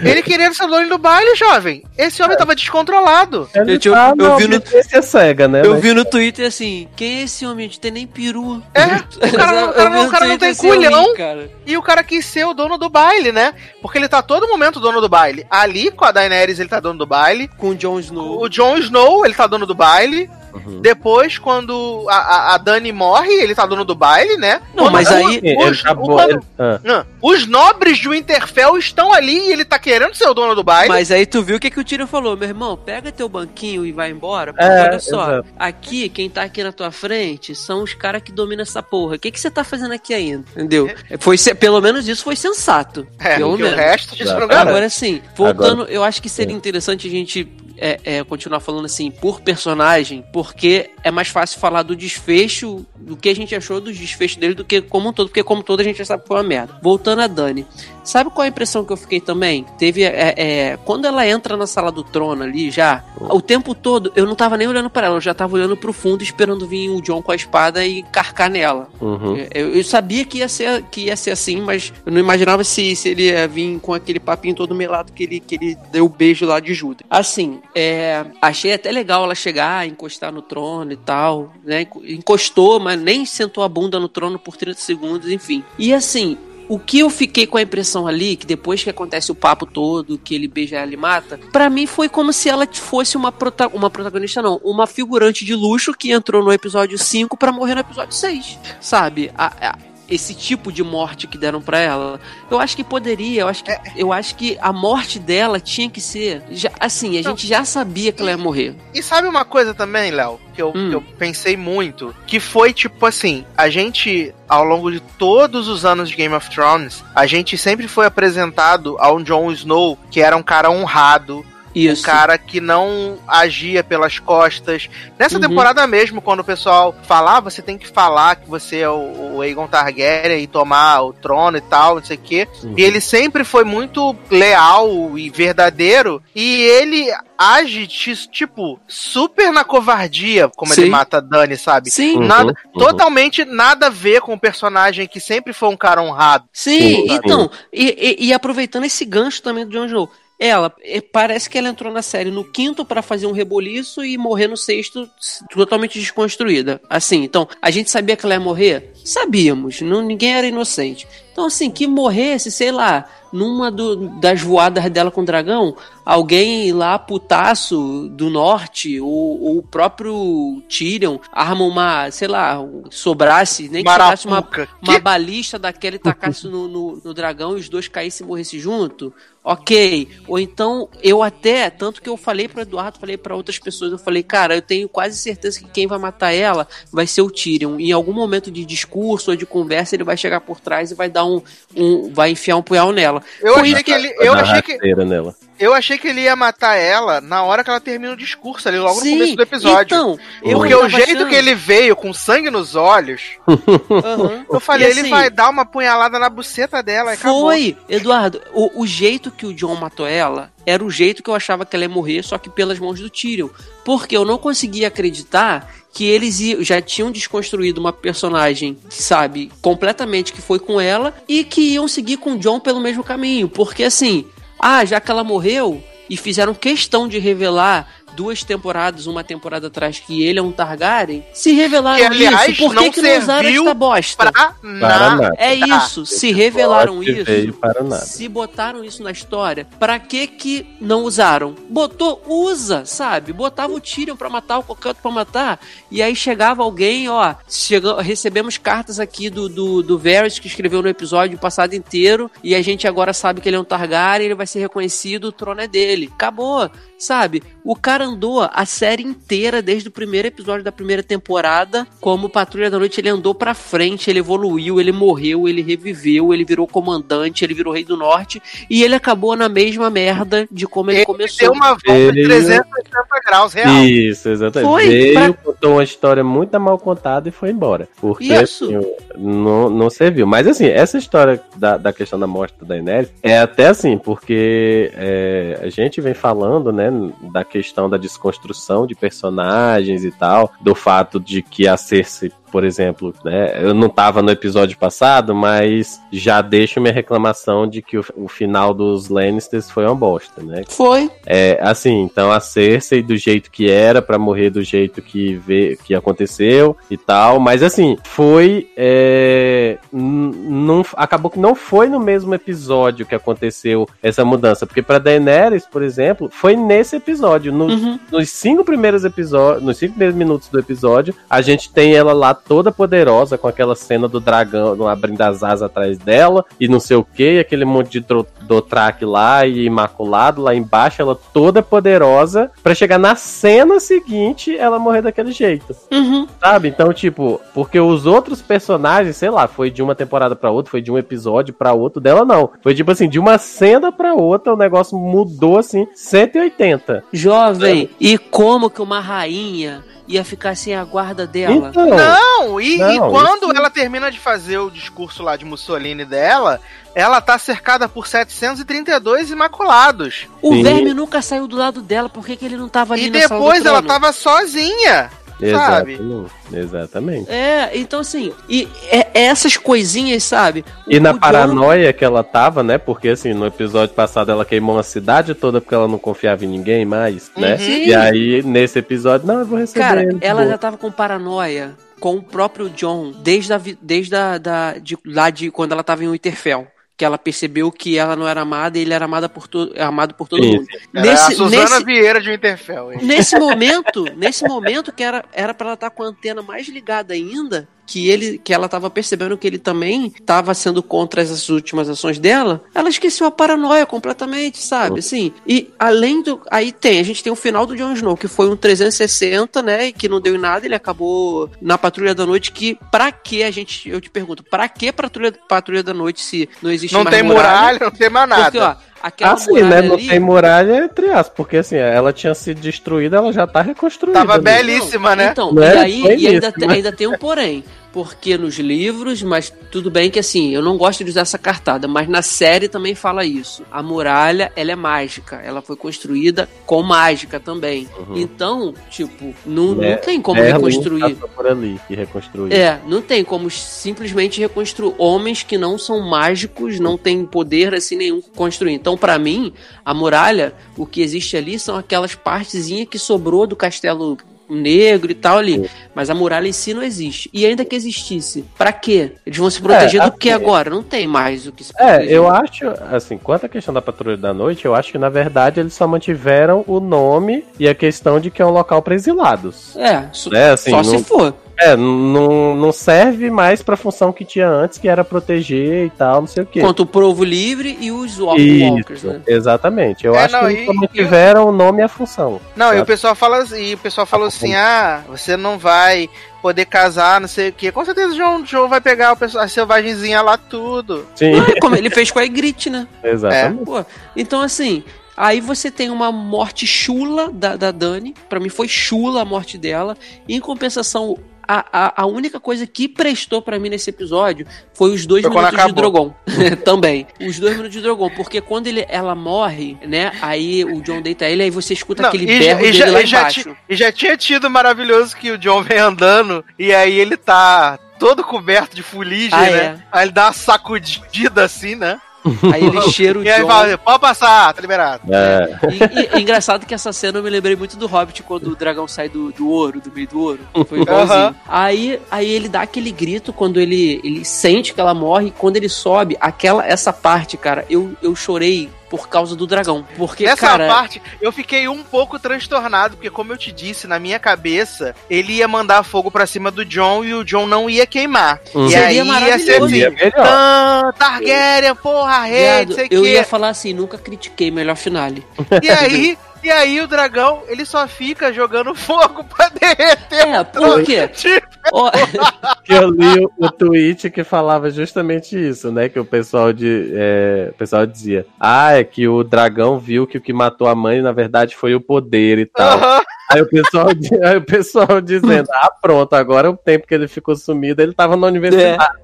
Ele querendo ser dono do baile, jovem. Esse homem tava descontrolado. Gente, eu- ah, eu não, vi no- Esse é cega, né? Eu Mas- vi no Twitter assim, quem é esse homem? A gente tem nem peru. É, o *laughs* cara não- o cara não- o cara não tem Twitter, assim, culhão. cara. E o cara quis ser o dono do baile, né? Porque ele tá a todo momento dono do baile. Ali, com a Daenerys, ele tá dono do baile. Com o Jon Snow. O Jon Snow, ele tá dono do baile. Uhum. Depois, quando a, a, a Dani morre, ele tá dono do baile, né? Não, Quando mas aí- os, tá o- bom, quando- ele- ah. Os nobres de Winterfell estão ali e ele tá querendo ser o dono do baile. Mas aí tu viu o que, que o Tyrion falou, meu irmão, pega teu banquinho e vai embora, porque É, olha só, exato. aqui, quem tá aqui na tua frente são os caras que dominam essa porra. O que, que você tá fazendo aqui ainda? Entendeu? Foi, se- pelo menos isso foi sensato. é, pelo porque o menos. resto disso. Agora sim, voltando, eu acho que seria interessante a gente é, é, continuar falando assim por personagem, porque é mais fácil falar do desfecho, do que a gente achou dos desfechos dele, do que como um todo, porque como todo a gente já sabe que foi uma merda. Voltando a Dani. Sabe qual é a impressão que eu fiquei também? Teve. é, é, quando ela entra na sala do trono ali já, o tempo todo eu não tava nem olhando para ela, eu já tava olhando pro fundo esperando vir o John com a espada e carcar nela. Uhum. Eu, eu sabia que ia, ser, que ia ser assim, mas eu não imaginava se, se ele ia vir com aquele papinho todo melado que ele, que ele deu o beijo lá de Judas. Assim, é, achei até legal ela chegar, encostar no trono e tal, né? Encostou, mas nem sentou a bunda no trono por 30 segundos, enfim. E assim, o que eu fiquei com a impressão ali, que depois que acontece o papo todo, que ele beija ela e mata, pra mim foi como se ela fosse uma, prota uma protagonista, não, uma figurante de luxo que entrou no episódio 5 pra morrer no episódio 6. Sabe? A- a- esse tipo de morte que deram pra ela. Eu acho que poderia, eu acho que, eu acho que a morte dela tinha que ser. já- assim, a gente já sabia que ela ia morrer. E sabe uma coisa também, Léo, que eu, Hum. que eu pensei muito? Que foi tipo assim: a gente, ao longo de todos os anos de Game of Thrones, a gente sempre foi apresentado a um Jon Snow que era um cara honrado. Isso. Um cara que não agia pelas costas. Nessa Uhum. temporada mesmo, quando o pessoal fala, ah, você tem que falar que você é o, o Aegon Targaryen e tomar o trono e tal, não sei o quê. Uhum. E ele sempre foi muito leal e verdadeiro. E ele age, ti- tipo, super na covardia, como Sim. ele mata a Dani, sabe? Sim, Uhum, Nada, uhum. Totalmente nada a ver com o personagem que sempre foi um cara honrado. Sim, Sim, então, e, e- e aproveitando esse gancho também do Jon Snow, ela, é, parece que ela entrou na série no quinto pra fazer um reboliço e morrer no sexto totalmente desconstruída. Assim, então, a gente sabia que ela ia morrer? Sabíamos, não, ninguém era inocente. Então, assim, que morresse, sei lá, numa do- das voadas dela com o dragão, alguém lá, putaço do norte, ou, ou o próprio Tyrion, arma uma, sei lá, sobrasse, nem que sobrasse uma, uma balista daquela e tacasse no, no, no dragão e os dois caíssem e morressem junto, ok. Ou então, eu até, tanto que eu falei pro Eduardo, falei pra outras pessoas, eu falei, cara, eu tenho quase certeza que quem vai matar ela vai ser o Tyrion. Em algum momento de discurso ou de conversa, ele vai chegar por trás e vai dar um. Um vai enfiar um punhal nela. Eu Foi achei que ele. Eu achei que, nela. Eu achei que ele ia matar ela na hora que ela termina o discurso ali, logo Sim, no começo do episódio. Então, Porque o jeito achando- que ele veio com sangue nos olhos, Aham. eu falei, ele assim, vai dar uma punhalada na buceta dela e acabou. Foi, Eduardo. O, o jeito que o John matou ela era o jeito que eu achava que ela ia morrer, só que pelas mãos do Tyrion. Porque eu não conseguia acreditar que eles já tinham desconstruído uma personagem, sabe, completamente que foi com ela e que iam seguir com o John pelo mesmo caminho. Porque assim, ah, já que ela morreu e fizeram questão de revelar duas temporadas, uma temporada atrás, que ele é um Targaryen, se revelaram Que, aliás, isso, por não que, que não usaram essa bosta? Pra Para nada. É isso, se revelaram isso. veio para nada. Se botaram isso na história, pra que que não usaram? Botou, usa, sabe? Botava o Tyrion pra matar, o qualquer outro pra matar, e aí chegava alguém, ó, chega, recebemos cartas aqui do, do, do Varys, que escreveu no episódio passado inteiro, e a gente agora sabe que ele é um Targaryen, ele vai ser reconhecido, o trono é dele. Acabou, sabe? O cara andou a série inteira, desde o primeiro episódio da primeira temporada, como Patrulha da Noite, ele andou pra frente, ele evoluiu, ele morreu, ele reviveu, ele virou comandante, ele virou rei do norte, e ele acabou na mesma merda de como ele, Ele começou. deu uma volta de Ele- 380 graus real. Isso, exatamente. Foi, Veio, pra- contou uma história muito mal contada e foi embora. Porque Isso. assim, não, não serviu. Mas assim, essa história da, da questão da morte da Daenerys é até assim, porque é, a gente vem falando, né, da questão da desconstrução de personagens e tal, do fato de que a Cersei por exemplo, né? Eu não tava no episódio passado, mas já deixo minha reclamação de que o, o final dos Lannisters foi uma bosta, né? Foi. É, assim, então a Cersei do jeito que era, pra morrer do jeito que, vê, que aconteceu e tal, mas assim, foi. é, não, acabou que não foi no mesmo episódio que aconteceu essa mudança, porque pra Daenerys, por exemplo, foi nesse episódio. No- Uhum. Nos cinco primeiros episódios, nos cinco primeiros minutos do episódio, a gente tem ela lá toda poderosa, com aquela cena do dragão abrindo as asas atrás dela, e não sei o que, aquele monte de Dothraki lá e imaculado lá embaixo, ela toda poderosa, pra chegar na cena seguinte ela morrer daquele jeito. Uhum. Sabe? Então, tipo, porque os outros personagens, sei lá, foi de uma temporada pra outra, foi de um episódio pra outro, dela não. Foi tipo assim, de uma cena pra outra, o negócio mudou assim, 180. Jovem, e como que uma rainha ia ficar sem a guarda dela? Então, Não, e, e Não, quando isso- ela termina de fazer o discurso lá de Mussolini dela, ela tá cercada por 732 imaculados. O Sim. verme nunca saiu do lado dela, por que, que ele não tava ali E na sala do depois ela tava sozinha. sabe? exatamente. Exatamente. É, então assim, e é- essas coisinhas, sabe? O- E na paranoia que ela tava, né? Porque assim, no episódio passado ela queimou a cidade toda porque ela não confiava em ninguém mais, né? Sim. E aí, nesse episódio, não, eu vou receber. Cara, ele, ela pô. já tava com paranoia com o próprio John desde, a, desde a, da, de, lá de quando ela tava em Winterfell. Que ela percebeu que ela não era amada e ele era amada por to, amado por todo Sim, mundo. Era a Nesse, Suzana nesse, Vieira de Winterfell. hein? nesse momento, nesse momento que era, era pra ela estar com a antena mais ligada ainda, que ele que ela tava percebendo que ele também tava sendo contra essas últimas ações dela, ela esqueceu a paranoia completamente, sabe? Assim, e além do aí tem, a gente tem o final do Jon Snow, que foi um 360, né, e que não deu em nada, ele acabou na Patrulha da Noite que pra que a gente, eu te pergunto, pra que Patrulha Patrulha da Noite se não existe Não mais tem muralha, não tem mais nada. Porque, ó, aquela Assim, muralha né? Não ali, tem muralha, entre aspas, porque assim, ela tinha sido destruída, ela já tá reconstruída. Tava né? belíssima, né? Então, Né? e aí e ainda, né? ainda tem um porém. Porque nos livros, mas tudo bem que assim, eu não gosto de usar essa cartada, mas na série também fala isso. A muralha, ela é mágica. Ela foi construída com mágica também. Então, tipo, não, não É, tem como Merlin reconstruir. por ali e reconstruiu. É, não tem como simplesmente reconstruir homens que não são mágicos, não têm poder assim nenhum construir. Então, pra mim, a muralha, o que existe ali são aquelas partezinhas que sobrou do castelo negro e tal ali, mas a muralha em si não existe. E ainda que existisse, pra quê? Eles vão se proteger É, do que agora? Não tem mais o que se É, proteger. eu acho, assim, quanto à questão da Patrulha da Noite, eu acho que na verdade eles só mantiveram o nome e a questão de que é um local para exilados. É, Né, assim, só não- se for. É, não, não serve mais pra função que tinha antes, que era proteger e tal, não sei o quê. Quanto o Provo Livre e os wa- Walkers, né? exatamente. Eu É, acho não, que eles e- só mantiveram o nome e a função. Não, e o pessoal fala e o pessoal falou assim: ah, você não vai poder casar, não sei o quê. Com certeza o João, João vai pegar o pessoal, a selvagenzinha lá tudo. Sim, Ah, como ele fez com a Ygritte, né? *laughs* exatamente. Pô, então assim, aí você tem uma morte chula da, da Dani. Pra mim foi chula a morte dela. Em compensação, a, a, a única coisa que prestou pra mim nesse episódio foi os dois Foi minutos de. Drogon. *laughs* Também. Os dois minutos de Drogon. Porque quando ele, ela morre, né? Aí o John deita ele, aí você escuta Não, aquele e, berro e dele já, lá e embaixo. e já tinha tido maravilhoso que o John vem andando e aí ele tá todo coberto de fuligem, Ah, né? é. Aí ele dá uma sacudida assim, né? *laughs* Aí ele cheira o E aí John. fala, pode passar, tá liberado. É, E, e- é engraçado que essa cena eu me lembrei muito do Hobbit quando o dragão sai do, do ouro, do meio do ouro. Foi *laughs* igualzinho. Aham. Aí, aí ele dá aquele grito quando ele, ele sente que ela morre. E quando ele sobe, aquela essa parte, cara, eu, eu chorei por causa do dragão. Porque, Nessa cara. parte, eu fiquei um pouco transtornado, porque como eu te disse, na minha cabeça, ele ia mandar fogo pra cima do John e o John não ia queimar. Hum. E Seria aí ia ser assim, seria melhor. "Tã, Targaryen, porra, rei, não sei o eu quê. ia falar assim, nunca critiquei melhor finale. E aí, *laughs* e aí o dragão, ele só fica jogando *laughs* fogo pra derreter É, o por quê? Tipo, *laughs* eu li o, o tweet que falava justamente isso, né? Que o pessoal, de, é, o pessoal dizia: Ah, é que o dragão viu que o que matou a mãe, na verdade, foi o poder e tal. aham. Aí o pessoal, aí o pessoal dizendo: Ah, pronto, agora o tempo que ele ficou sumido, ele tava na universidade.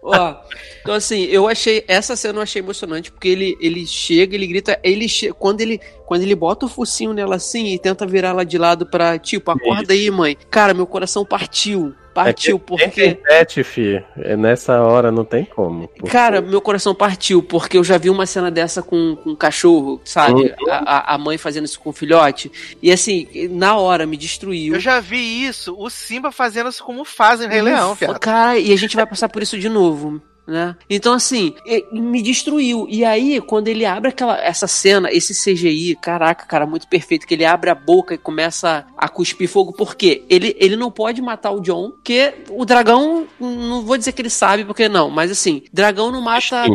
Ó, então assim, eu achei essa cena eu achei emocionante porque ele, ele chega, ele grita, ele che- quando ele quando ele bota o focinho nela assim e tenta virar ela de lado pra, tipo, acorda aí, mãe. Cara, meu coração partiu. partiu, Quem tem porque. pet, fi, é nessa hora não tem como. Cara, meu coração partiu, porque eu já vi uma cena dessa com, com um cachorro, sabe? Uhum. A, a- a mãe fazendo isso com o filhote. E assim, na hora me destruiu. Eu já vi isso, o Simba fazendo isso como fazem no Rei Leão. Cara, e a gente vai passar por isso de novo. Né? Então, assim, me destruiu. E aí, quando ele abre aquela, essa cena, esse CGI, caraca, cara, muito perfeito, que ele abre a boca e começa a cuspir fogo, por quê? Ele, ele não pode matar o John, porque o dragão, não vou dizer que ele sabe, porque não, mas assim, dragão não mata.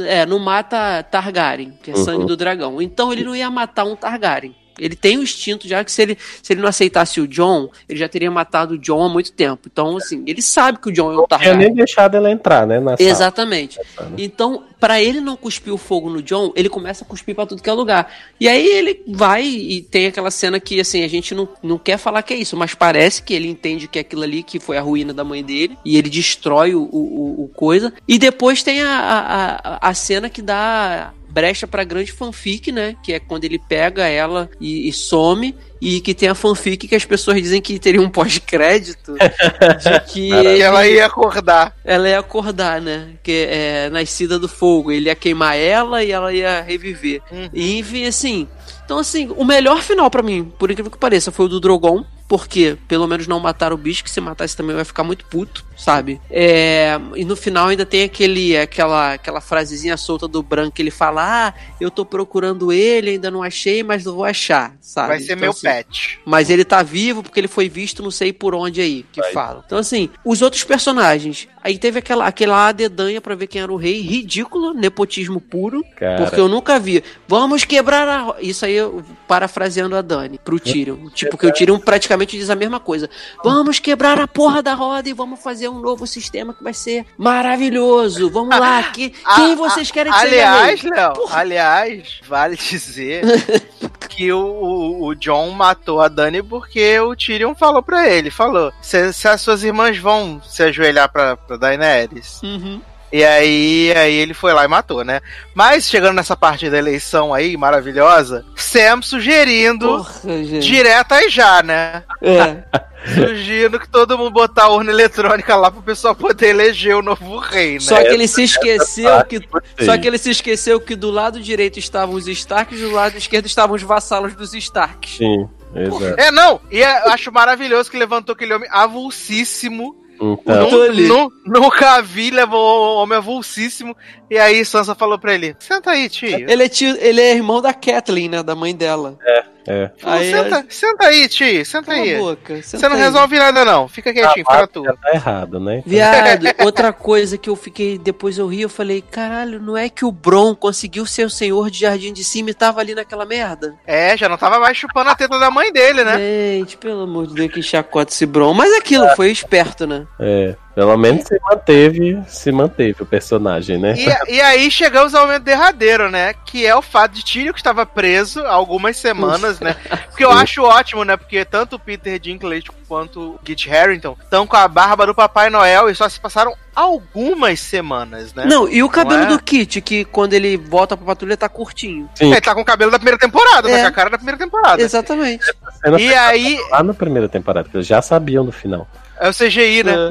É, não mata Targaryen, que é Uhum. sangue do dragão. Então ele não ia matar um Targaryen. Ele tem o instinto já que se ele, se ele não aceitasse o John, ele já teria matado o John há muito tempo. Então, assim, ele sabe que o John é um Não tinha Targaryen. nem deixado ela entrar, né? Na sala. Exatamente. Então, pra ele não cuspir o fogo no John, ele começa a cuspir pra tudo que é lugar. E aí ele vai e tem aquela cena que, assim, a gente não, não quer falar que é isso, mas parece que ele entende que é aquilo ali que foi a ruína da mãe dele e ele destrói o, o, o coisa. E depois tem a, a- a cena que dá brecha pra grande fanfic, né? Que é quando ele pega ela e, e some. E que tem a fanfic que as pessoas dizem que teria um pós-crédito *laughs* de que ele- ela ia acordar. ela ia acordar, né? Que é nascida do fogo. Ele ia queimar ela e ela ia reviver. Uhum. E enfim, assim. Então, assim, o melhor final pra mim, por incrível que pareça, foi o do Drogon. Porque pelo menos não mataram o bicho, que se matasse também vai ficar muito puto, sabe? É, e no final ainda tem aquele, aquela, aquela frasezinha solta do Bran que ele fala: Ah, eu tô procurando ele, ainda não achei, mas não vou achar, sabe? Vai ser Então, meu assim, pet. mas ele tá vivo porque ele foi visto não sei por onde aí, que Vai. fala. Então, assim, os outros personagens. Aí teve aquela, aquela dedanha pra ver quem era o rei. Ridículo, nepotismo puro. Cara, Porque eu nunca vi. Vamos quebrar a. ro-" Isso aí, eu parafraseando a Dani, pro Tyrion. Tipo, que o Tyrion praticamente diz a mesma coisa. Vamos quebrar a porra da roda e vamos fazer um novo sistema que vai ser maravilhoso. Vamos lá. Que, *laughs* quem A- vocês a- querem que Aliás, seja? Léo, aliás, vale dizer *laughs* que o, o, o John matou a Dani porque o Tyrion falou pra ele, falou, se, se as suas irmãs vão se ajoelhar pra, pra Daenerys, Uhum. E aí, aí ele foi lá e matou, né? Mas chegando nessa parte da eleição aí, maravilhosa, Sam sugerindo Porra, gente. direto aí já, né? É. *laughs* Sugerindo que todo mundo botar a urna eletrônica lá pro pessoal poder eleger o novo rei, né? Só que ele se esqueceu que. Só que ele se esqueceu que do lado direito estavam os Starks e do lado esquerdo estavam os vassalos dos Starks. Sim, exato. É, não, e é- eu acho maravilhoso que levantou aquele homem avulsíssimo. Então, Nu- ali. nu- nunca vi, levou o homem avulsíssimo. E aí Sansa falou pra ele: Senta aí, tio. Ele é, tio, ele é irmão da Kathleen, né? Da mãe dela. é. Falou, Aí, senta, senta aí, tio, senta Cala aí. a boca. Você senta não aí. resolve nada, não. Fica quietinho, fica na tua. Já tá errado, né? *laughs* Viado, outra coisa que eu fiquei, depois eu ri, eu falei, caralho, não é que o Bron conseguiu ser o senhor de Jardim de Cima e tava ali naquela merda? É, já não tava mais chupando a teta da mãe dele, né? Gente, pelo amor de Deus, que chacota esse Bron. Mas é aquilo, foi esperto, né? É, pelo menos se manteve, se manteve o personagem, né? E, e aí chegamos ao momento derradeiro, né? Que é o fato de Tyrion que estava preso há algumas semanas, né? Porque eu acho ótimo, né? Porque tanto o Peter Dinklage quanto o Kit Harington estão com a barba do Papai Noel e só se passaram algumas semanas, né? Não, e o cabelo é? do Kit, que quando ele volta pra patrulha tá curtinho. Sim, Ele tá com o cabelo da primeira temporada, É. tá com a cara da primeira temporada. Exatamente. a cena E aí, lá na primeira temporada, que eles já sabiam no final. É o CGI, né?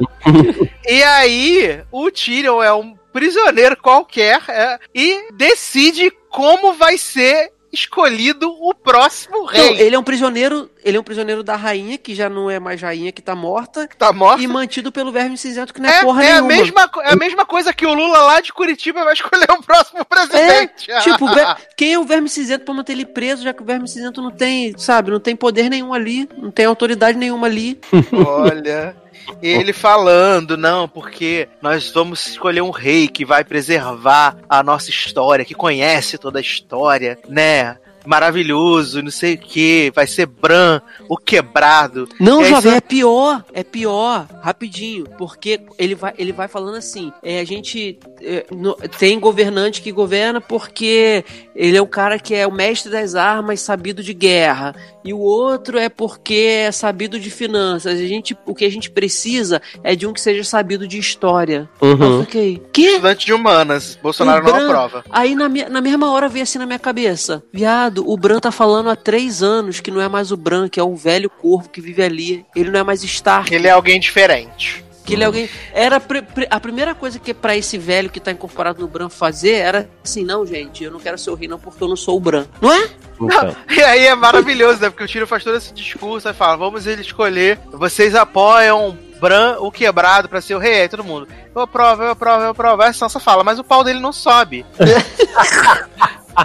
E aí, o Tyrion é um prisioneiro qualquer é, e decide como vai ser escolhido o próximo Então, rei. ele é um prisioneiro, ele é um prisioneiro da rainha, que já não é mais rainha, que tá morta, Tá morto. e mantido pelo verme cinzento, que não é, É, porra é a nenhuma. mesma, co- é a mesma coisa que o Lula lá de Curitiba vai escolher *laughs* o próximo presidente. É, tipo, quem é o verme cinzento pra manter ele preso, já que o verme cinzento não tem, sabe, não tem poder nenhum ali, não tem autoridade nenhuma ali. *laughs* Olha. Ele falando, não, porque nós vamos escolher um rei que vai preservar a nossa história, que conhece toda a história, né? Maravilhoso, não sei o que, vai ser Bran, o quebrado. Não, aí jovem, é pior, é pior, rapidinho, porque ele vai, ele vai falando assim, é, a gente é, no- tem governante que governa porque ele é o cara que é o mestre das armas, sabido de guerra, e o outro é porque é sabido de finanças, a gente, o que a gente precisa é de um que seja sabido de história. Eu Uhum. fiquei, que? Estudante de humanas. Bolsonaro O não Bran- aprova. Aí na, minha- na mesma hora veio assim na minha cabeça, Viado, o Bran tá falando há três anos que não é mais o Bran, que é o velho corvo que vive ali. Ele não é mais Stark. Ele é alguém diferente. Que ele é alguém. Era pre- pre- a primeira coisa que pra esse velho que tá incorporado no Bran fazer era assim: não, gente, eu não quero ser o rei, não, porque eu não sou o Bran. Não é? Então, E aí é maravilhoso, né? Porque o Tiro faz todo esse discurso e fala: vamos ele escolher. Vocês apoiam Bran, o quebrado, pra ser o rei. Aí todo mundo, eu aprovo, eu aprovo, eu aprovo. Aí a Sansa fala, mas o pau dele não sobe. *laughs*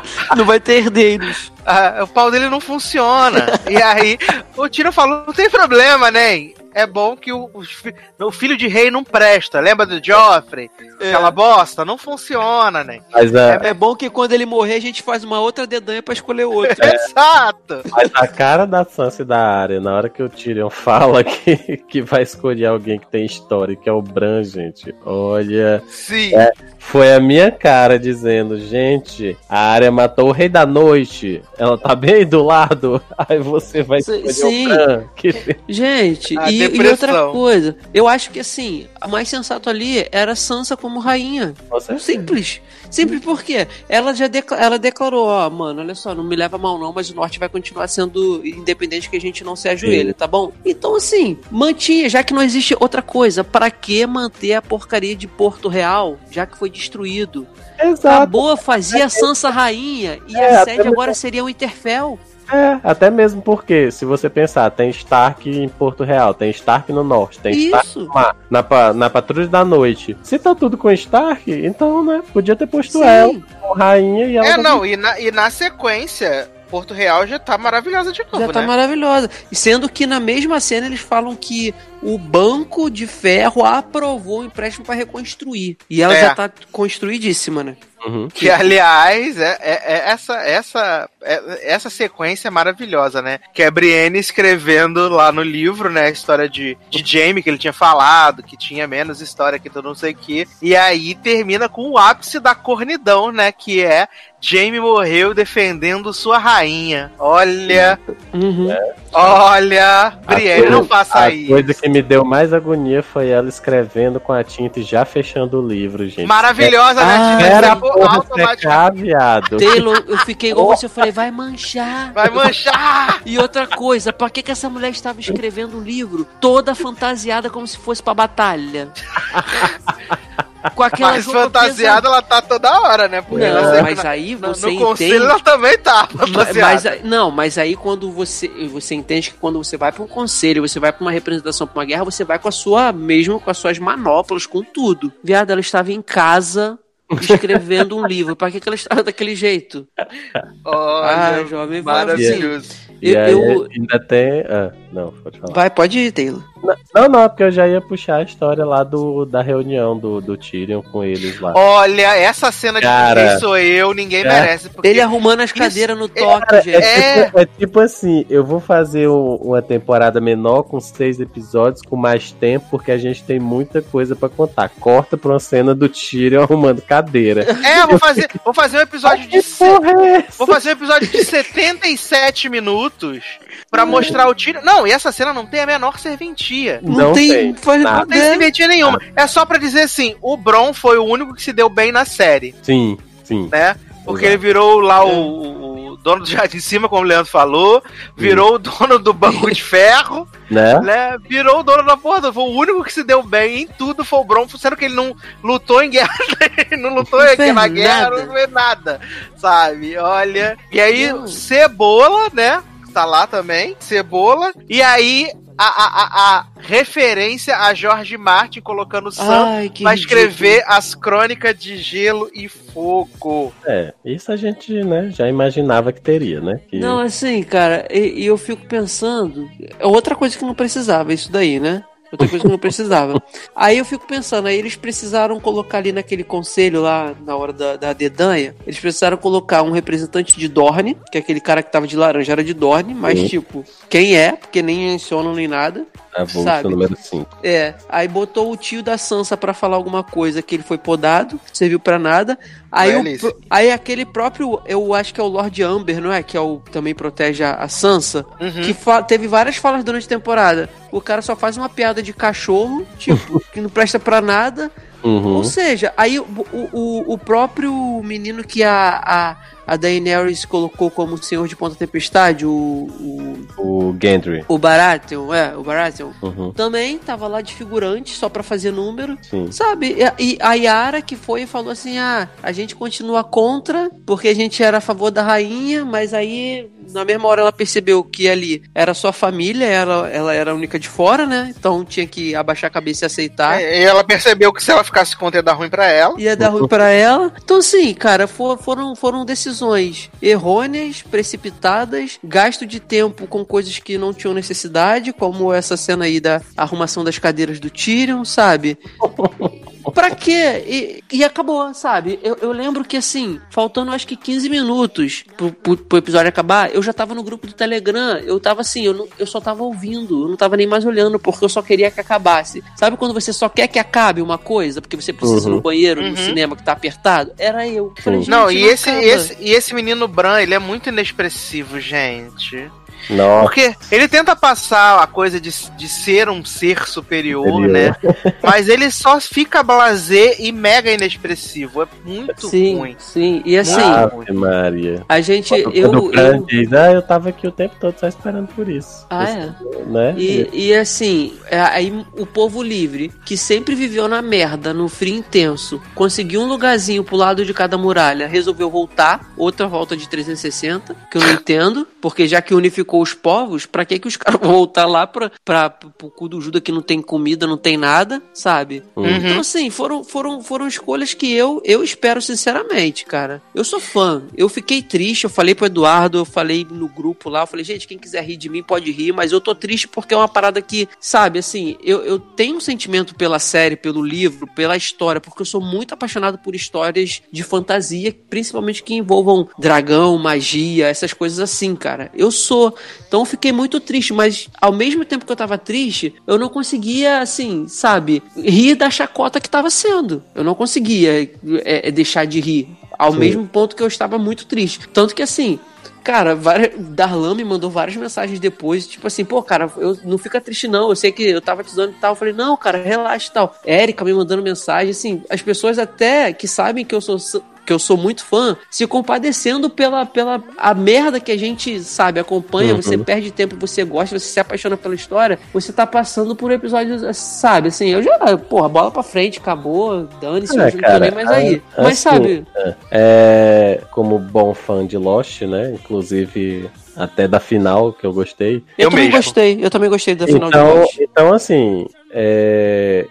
*laughs* Não vai ter herdeiros. Ah, o pau dele não funciona. e aí o Tiro falou: não tem problema, né? É bom que o, o filho de rei não presta. Lembra do Joffrey? Aquela bosta? Não funciona, né? mas, a, É bom que quando ele morrer a gente faz uma outra dedanha pra escolher outro. *laughs* Exato! mas a cara da Sansa e da área, na hora que o Tyrion fala que, que vai escolher alguém que tem história, que é o Bran, gente, olha. Sim. Foi a minha cara dizendo, gente, a área matou o Rei da Noite. Ela tá bem do lado. *laughs* Aí você vai Sim, escolher sim. Que... Gente, e, e outra coisa, eu acho que assim, a mais sensato ali era Sansa como rainha. Você Simples. Simples porque ela já decla- ela declarou, ó, mano, olha só, não me leva mal não, mas o norte vai continuar sendo independente que a gente não se ajoelhe, tá bom? Então assim, mantinha, já que não existe outra coisa, pra que manter a porcaria de Porto Real, já que foi destruído? Exato. Acabou, fazia a Sansa rainha e É, a sede agora seria o Interfell. É, até mesmo porque, se você pensar, tem Stark em Porto Real, tem Stark no norte, tem Stark Isso. no mar, na, na Patrulha da Noite. Se tá tudo com Stark, então, né, podia ter posto Sim. ela como rainha e ela... É, não, e na, e na sequência, Porto Real já tá maravilhosa de novo, Já tá né? maravilhosa. E sendo que na mesma cena eles falam que o Banco de Ferro aprovou o empréstimo pra reconstruir. E ela É. já tá construidíssima, né? Uhum. Que, aliás, é, é- é essa, essa, é- essa sequência é maravilhosa, né? Que é a Brienne escrevendo lá no livro, né? A história de, de Jaime, que ele tinha falado, que tinha menos história que todo não sei o quê. E aí termina com o ápice da cornidão, né? Que é Jaime morreu defendendo sua rainha. Olha, Uhum. olha, Brienne, não faça a isso. coisa que me deu mais agonia foi ela escrevendo com a tinta e já fechando o livro, gente. Maravilhosa, né? Ah, Tinha Era a porra secar, viado. Taylor, eu fiquei igual você, eu falei, vai manchar. Vai manchar! *laughs* E outra coisa, pra que, que essa mulher estava escrevendo um livro toda fantasiada como se fosse pra batalha? *laughs* Com aquela Mas fantasiada ela tá toda hora, né? Porque Não, sei mas na- aí no, você no entende. conselho ela também tá Ma- fantasiada. Mas, não, mas aí quando você você entende que quando você vai para um conselho, você vai para uma representação, para uma guerra, você vai com a sua mesmo com as suas manoplas, com tudo. Viado, ela estava em casa escrevendo um livro. Para que, que ela estava daquele jeito? Olha, ah, jovem, maravilhoso. E Eu, aí eu- ainda tem... Ah, não, pode falar. vai, pode ir, Taylor. Não, não, porque eu já ia puxar a história lá do, da reunião do, do Tyrion com eles lá. Olha, essa cena de Cara. ninguém sou eu, ninguém É. merece. Porque Ele arrumando as cadeiras no toque, Cara, gente. é- tipo, é tipo assim, eu vou fazer um- uma temporada menor com seis episódios, com mais tempo, porque a gente tem muita coisa pra contar. Corta pra uma cena do Tyrion arrumando cadeira. É, vou fazer, vou fazer um episódio de. Se- é? Vou fazer um episódio de 77 minutos pra mostrar o tiro. Não, e essa cena não tem a menor serventia. Não, tem. faz- nada. Não tem serventia nenhuma. É só pra dizer assim: o Bron foi o único que se deu bem na série, Sim, sim. né? Porque Exato. ele virou lá o, o dono do Jardim de Cima, como o Leandro falou, virou o dono do Banco de Ferro, *laughs* Né? né? Virou o dono da porra. Foi o único que se deu bem em tudo foi o Bron, sendo que ele não lutou em guerra, *laughs* não lutou Não em na guerra, não fez nada, sabe? Olha. E aí, Não. Cebola, né? Tá lá também, Cebola. E aí, a, a, a, a referência a Jorge Martin colocando o Sam Ai, pra ridículo. escrever as crônicas de gelo e fogo. É, isso a gente, né, já imaginava que teria, né? Que... Não, assim, cara, e, e eu fico pensando. É outra coisa que não precisava, isso daí, né? Outra coisa que não precisava. Aí eu fico pensando, aí eles precisaram colocar ali naquele conselho lá, na hora da, da dedanha, eles precisaram colocar um representante de Dorne, que é aquele cara que tava de laranja era de Dorne, mas Uhum. tipo, quem é? Porque nem mencionam nem nada. a Vulso sabe? número 5. É, aí botou o tio da Sansa pra falar alguma coisa que ele foi podado, serviu pra nada. Aí, o pro- aí aquele próprio, eu acho que é o Lord Amber, não é? Que é o também protege a, a Sansa, Uhum. que teve várias falas durante a temporada. O cara só faz uma piada de cachorro, *laughs* tipo, que não presta pra nada. Uhum. Ou seja, aí o, o, o- o próprio menino que a, a, a Daenerys colocou como senhor de Ponta Tempestade o, o, O Gendry. o Baratheon, é, o Baratheon. Uhum, Também tava lá de figurante, só pra fazer número. sim. Sabe? E, e a Yara que foi e falou assim: ah, a gente continua contra, porque a gente era a favor da rainha, mas aí na mesma hora ela percebeu que ali era sua família, ela, ela era a única de fora, né? Então tinha que abaixar a cabeça e aceitar. É, E ela percebeu que se ela ficasse contra ia dar ruim pra ela. Ia dar ruim pra ela. Então, assim, cara, for- foram, foram decisões errôneas, precipitadas, gasto de tempo com coisas que não tinham necessidade, como essa cena aí da arrumação das cadeiras do Tyrion, sabe? *laughs* Pra quê? E, e acabou, sabe? Eu, eu lembro que, assim, faltando acho que 15 minutos pro, pro, pro episódio acabar, eu já tava no grupo do Telegram. Eu tava assim, eu, não- eu só tava ouvindo, eu não tava nem mais olhando, porque eu só queria que acabasse. Sabe quando você só quer que acabe uma coisa, porque você precisa ir Uhum. no banheiro, Uhum. no cinema que tá apertado? Era eu. Falei, gente, Não, e esse, acaba. esse, e esse menino Bran, ele é muito inexpressivo, gente. Nossa. Porque ele tenta passar a coisa de, de ser um ser superior, Superior. né? *laughs* Mas ele só fica blasé e mega inexpressivo. É muito Sim, ruim. sim. E assim. Ave Maria. a gente. Eu, Fran eu, diz, ah, eu tava aqui o tempo todo só esperando por isso. Ah, Isso, é? Né? E, e assim, é, aí o povo livre, que sempre viveu na merda, no frio intenso, conseguiu um lugarzinho pro lado de cada muralha, resolveu voltar, outra volta de 360, que eu não entendo, porque já que unificou os povos, pra que que os *laughs* caras vão voltar lá pra, pra, pro cu do Judas que não tem comida, não tem nada, sabe? Uhum. Então, assim, foram, foram, foram escolhas que eu, eu espero sinceramente, cara. Eu sou fã. Eu fiquei triste, eu falei pro Eduardo, eu falei no grupo lá, eu falei, gente, quem quiser rir de mim pode rir, mas eu tô triste porque é uma parada que, sabe, assim, eu, eu tenho um sentimento pela série, pelo livro, pela história, porque eu sou muito apaixonado por histórias de fantasia, principalmente que envolvam dragão, magia, essas coisas assim, cara. Eu sou. Então eu fiquei muito triste, mas ao mesmo tempo que eu tava triste, eu não conseguia, assim, sabe, rir da chacota que tava sendo. Eu não conseguia é, é, deixar de rir. Ao Sim. mesmo ponto que eu estava muito triste. Tanto que assim. Cara, várias, Darlan me mandou várias mensagens depois, tipo assim, pô, cara, eu não fica triste não, eu sei que eu tava te dando e tal. Eu falei, não, cara, relaxa e tal. Érica me mandando mensagem, assim, as pessoas até que sabem que eu sou que eu sou muito fã, se compadecendo pela, pela a merda que a gente, sabe, acompanha, Uhum. você perde tempo, você gosta, você se apaixona pela história, você tá passando por episódios, sabe, assim, eu já, porra, bola pra frente, acabou, dane-se, É, eu não tô nem mais aí. a- Mas assim, sabe, É, como bom fã de Lost, né? Inclusive até da final que eu gostei. eu, Eu também mesmo. gostei, eu também gostei da final de Então, Lost. então assim, é,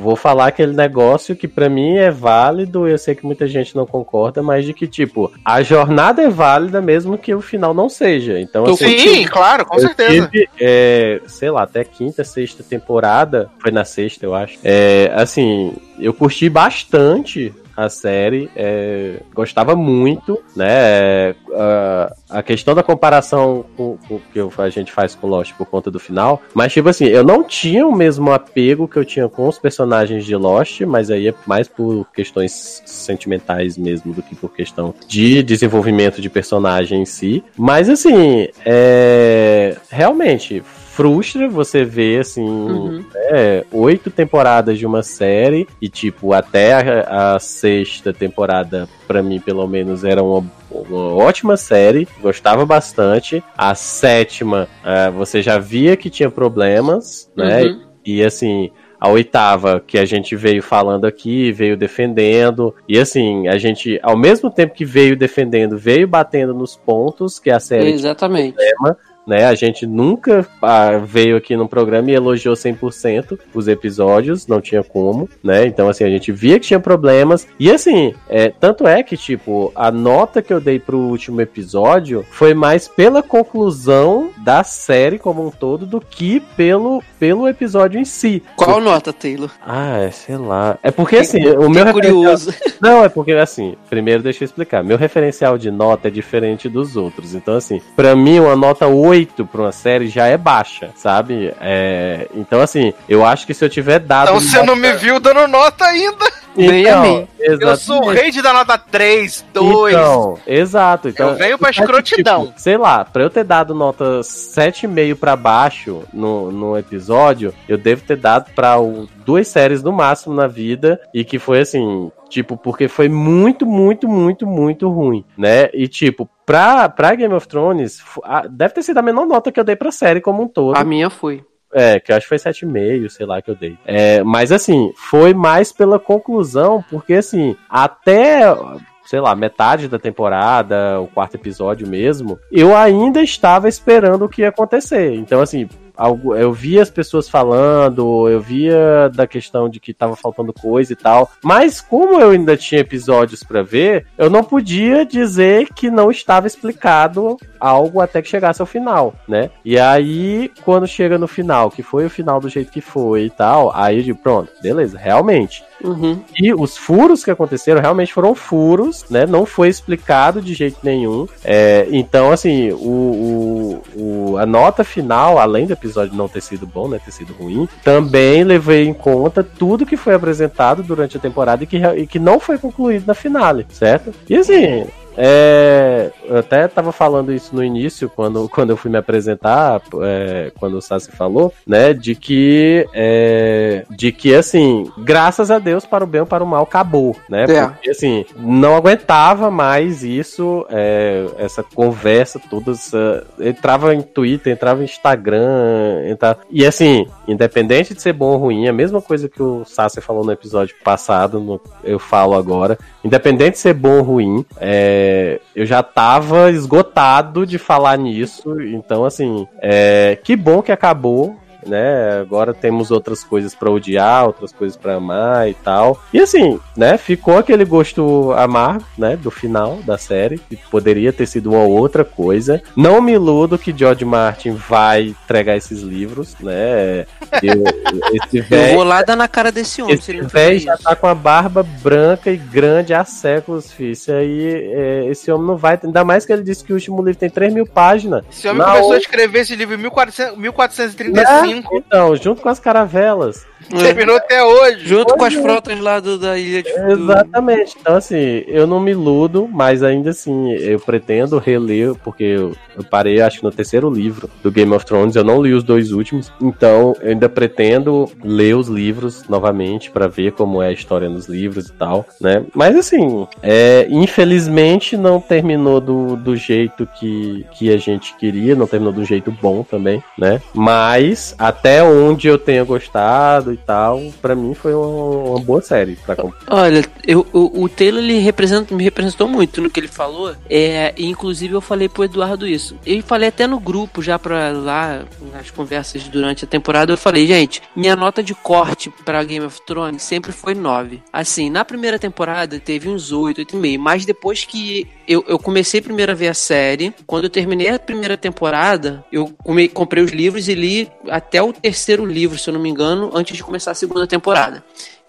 vou falar aquele negócio que pra mim é válido. Eu sei que muita gente não concorda, mas de que tipo a jornada é válida mesmo que o final não seja. Então, assim, Sim, claro, com certeza. tive, é, sei lá, até quinta, sexta temporada, foi na sexta, eu acho. É, assim, eu curti bastante a série, é, gostava muito, né? é, a, a questão da comparação com, com que a gente faz com Lost por conta do final, mas tipo assim, eu não tinha o mesmo apego que eu tinha com os personagens de Lost, mas aí é mais por questões sentimentais mesmo do que por questão de desenvolvimento de personagem em si. Mas assim, é, realmente frustra você ver assim Uhum. é, oito temporadas de uma série e, tipo, até a, a sexta temporada, pra mim, pelo menos, era uma, uma ótima série. Gostava bastante. A sétima, é, você já via que tinha problemas, né? Uhum. E, assim. A oitava, que a gente veio falando aqui, veio defendendo. E assim, a gente, ao mesmo tempo que veio defendendo, veio batendo nos pontos que a série Exatamente. Né? A gente nunca ah, veio aqui no programa e elogiou 100% os episódios, não tinha como, né? Então, assim, a gente via que tinha problemas. E, assim, é, tanto é que, tipo, a nota que eu dei pro último episódio foi mais pela conclusão da série como um todo do que pelo, pelo episódio em si. Qual nota, Taylor? Ah, é, sei lá. É porque, assim, o meu Fiquei referencial- curioso. *laughs* não, é porque assim, primeiro deixa eu explicar. Meu referencial de nota é diferente dos outros. Então, assim, pra mim, uma nota 8 pra uma série já é baixa, sabe? É, então, assim, eu acho que se eu tiver dado. Então você não me viu dando nota ainda. A mim. Eu sou o rei de dar nota 3, 2. Então, exato. Então, Eu venho pra Mas, escrotidão. tipo, sei lá, pra eu ter dado nota 7,5 pra baixo no, no episódio, eu devo ter dado pra o- duas séries no máximo na vida e que foi assim, tipo, porque foi muito, muito, muito, muito ruim, né? E tipo, pra, pra Game of Thrones, deve ter sido a menor nota que eu dei pra série como um todo. A minha foi. É, que eu acho que foi 7,5, sei lá, que eu dei. É, mas assim, foi mais pela conclusão, porque assim, até, sei lá, metade da temporada, o quarto episódio mesmo, eu ainda estava esperando o que ia acontecer. Então, assim. Algo- Eu via as pessoas falando, eu via da questão de que tava faltando coisa e tal. Mas como eu ainda tinha episódios pra ver, eu não podia dizer que não estava explicado algo até que chegasse ao final, né? E aí, quando chega no final, que foi o final do jeito que foi e tal, aí eu digo, pronto, beleza, realmente. Uhum. E os furos que aconteceram realmente foram furos, né? Não foi explicado de jeito nenhum. É, então, assim, o, o- o- a nota final, além do episódio não ter sido bom, né? Ter sido ruim, também levei em conta tudo que foi apresentado durante a temporada e que, e que não foi concluído na finale, certo? E assim. É, eu até tava falando isso no início, quando, quando eu fui me apresentar, é, quando o Sassi falou, né, de que, é, de que, assim, graças a Deus, para o bem ou para o mal, acabou, né, É. porque, assim, não aguentava mais isso, é, essa conversa toda, essa- entrava em Twitter, entrava em Instagram, entrava, e, assim, independente de ser bom ou ruim, a mesma coisa que o Sassi falou no episódio passado, no- eu falo agora, independente de ser bom ou ruim, é, eu já tava esgotado de falar nisso, então assim, é, que bom que acabou. Né, agora temos outras coisas pra odiar, outras coisas pra amar e tal. E assim, né, ficou aquele gosto amargo, né, do final da série, que poderia ter sido uma outra coisa. Não me iludo que George Martin vai entregar esses livros, né? Eu, esse *laughs* Eu velho vou lá dar na cara desse homem esse não velho já tá com a barba branca e grande há séculos, filho. Isso aí, é, esse homem não vai. Ainda mais que ele disse que o último livro tem 3 mil páginas. Esse homem Na começou a outra- escrever esse livro em 1400 1435, Então, junto com as caravelas. Terminou até hoje. Junto com as frotas lá do- da ilha de Exatamente. Então, assim, eu não me iludo, mas ainda assim, eu pretendo reler, porque eu, eu parei, acho que no terceiro livro do Game of Thrones, eu não li os dois últimos, então eu ainda pretendo ler os livros novamente pra ver como é a história nos livros e tal, né? Mas assim, é, infelizmente não terminou do, do jeito que, que a gente queria, não terminou do jeito bom também, né? Mas até onde eu tenha gostado e tal, pra mim foi uma, uma boa série pra. Olha, eu, o, o Taylor ele representa, me representou muito no que ele falou. É, inclusive eu falei pro Eduardo isso. Eu falei até no grupo já pra lá, nas conversas durante a temporada, eu falei, gente, minha nota de corte pra Game of Thrones sempre foi 9. Assim, na primeira temporada teve uns 8, 8,5, mas depois que eu, eu comecei primeiro a ver a série, quando eu terminei a primeira temporada, eu comprei os livros e li até o terceiro livro, se eu não me engano, antes de começar a segunda temporada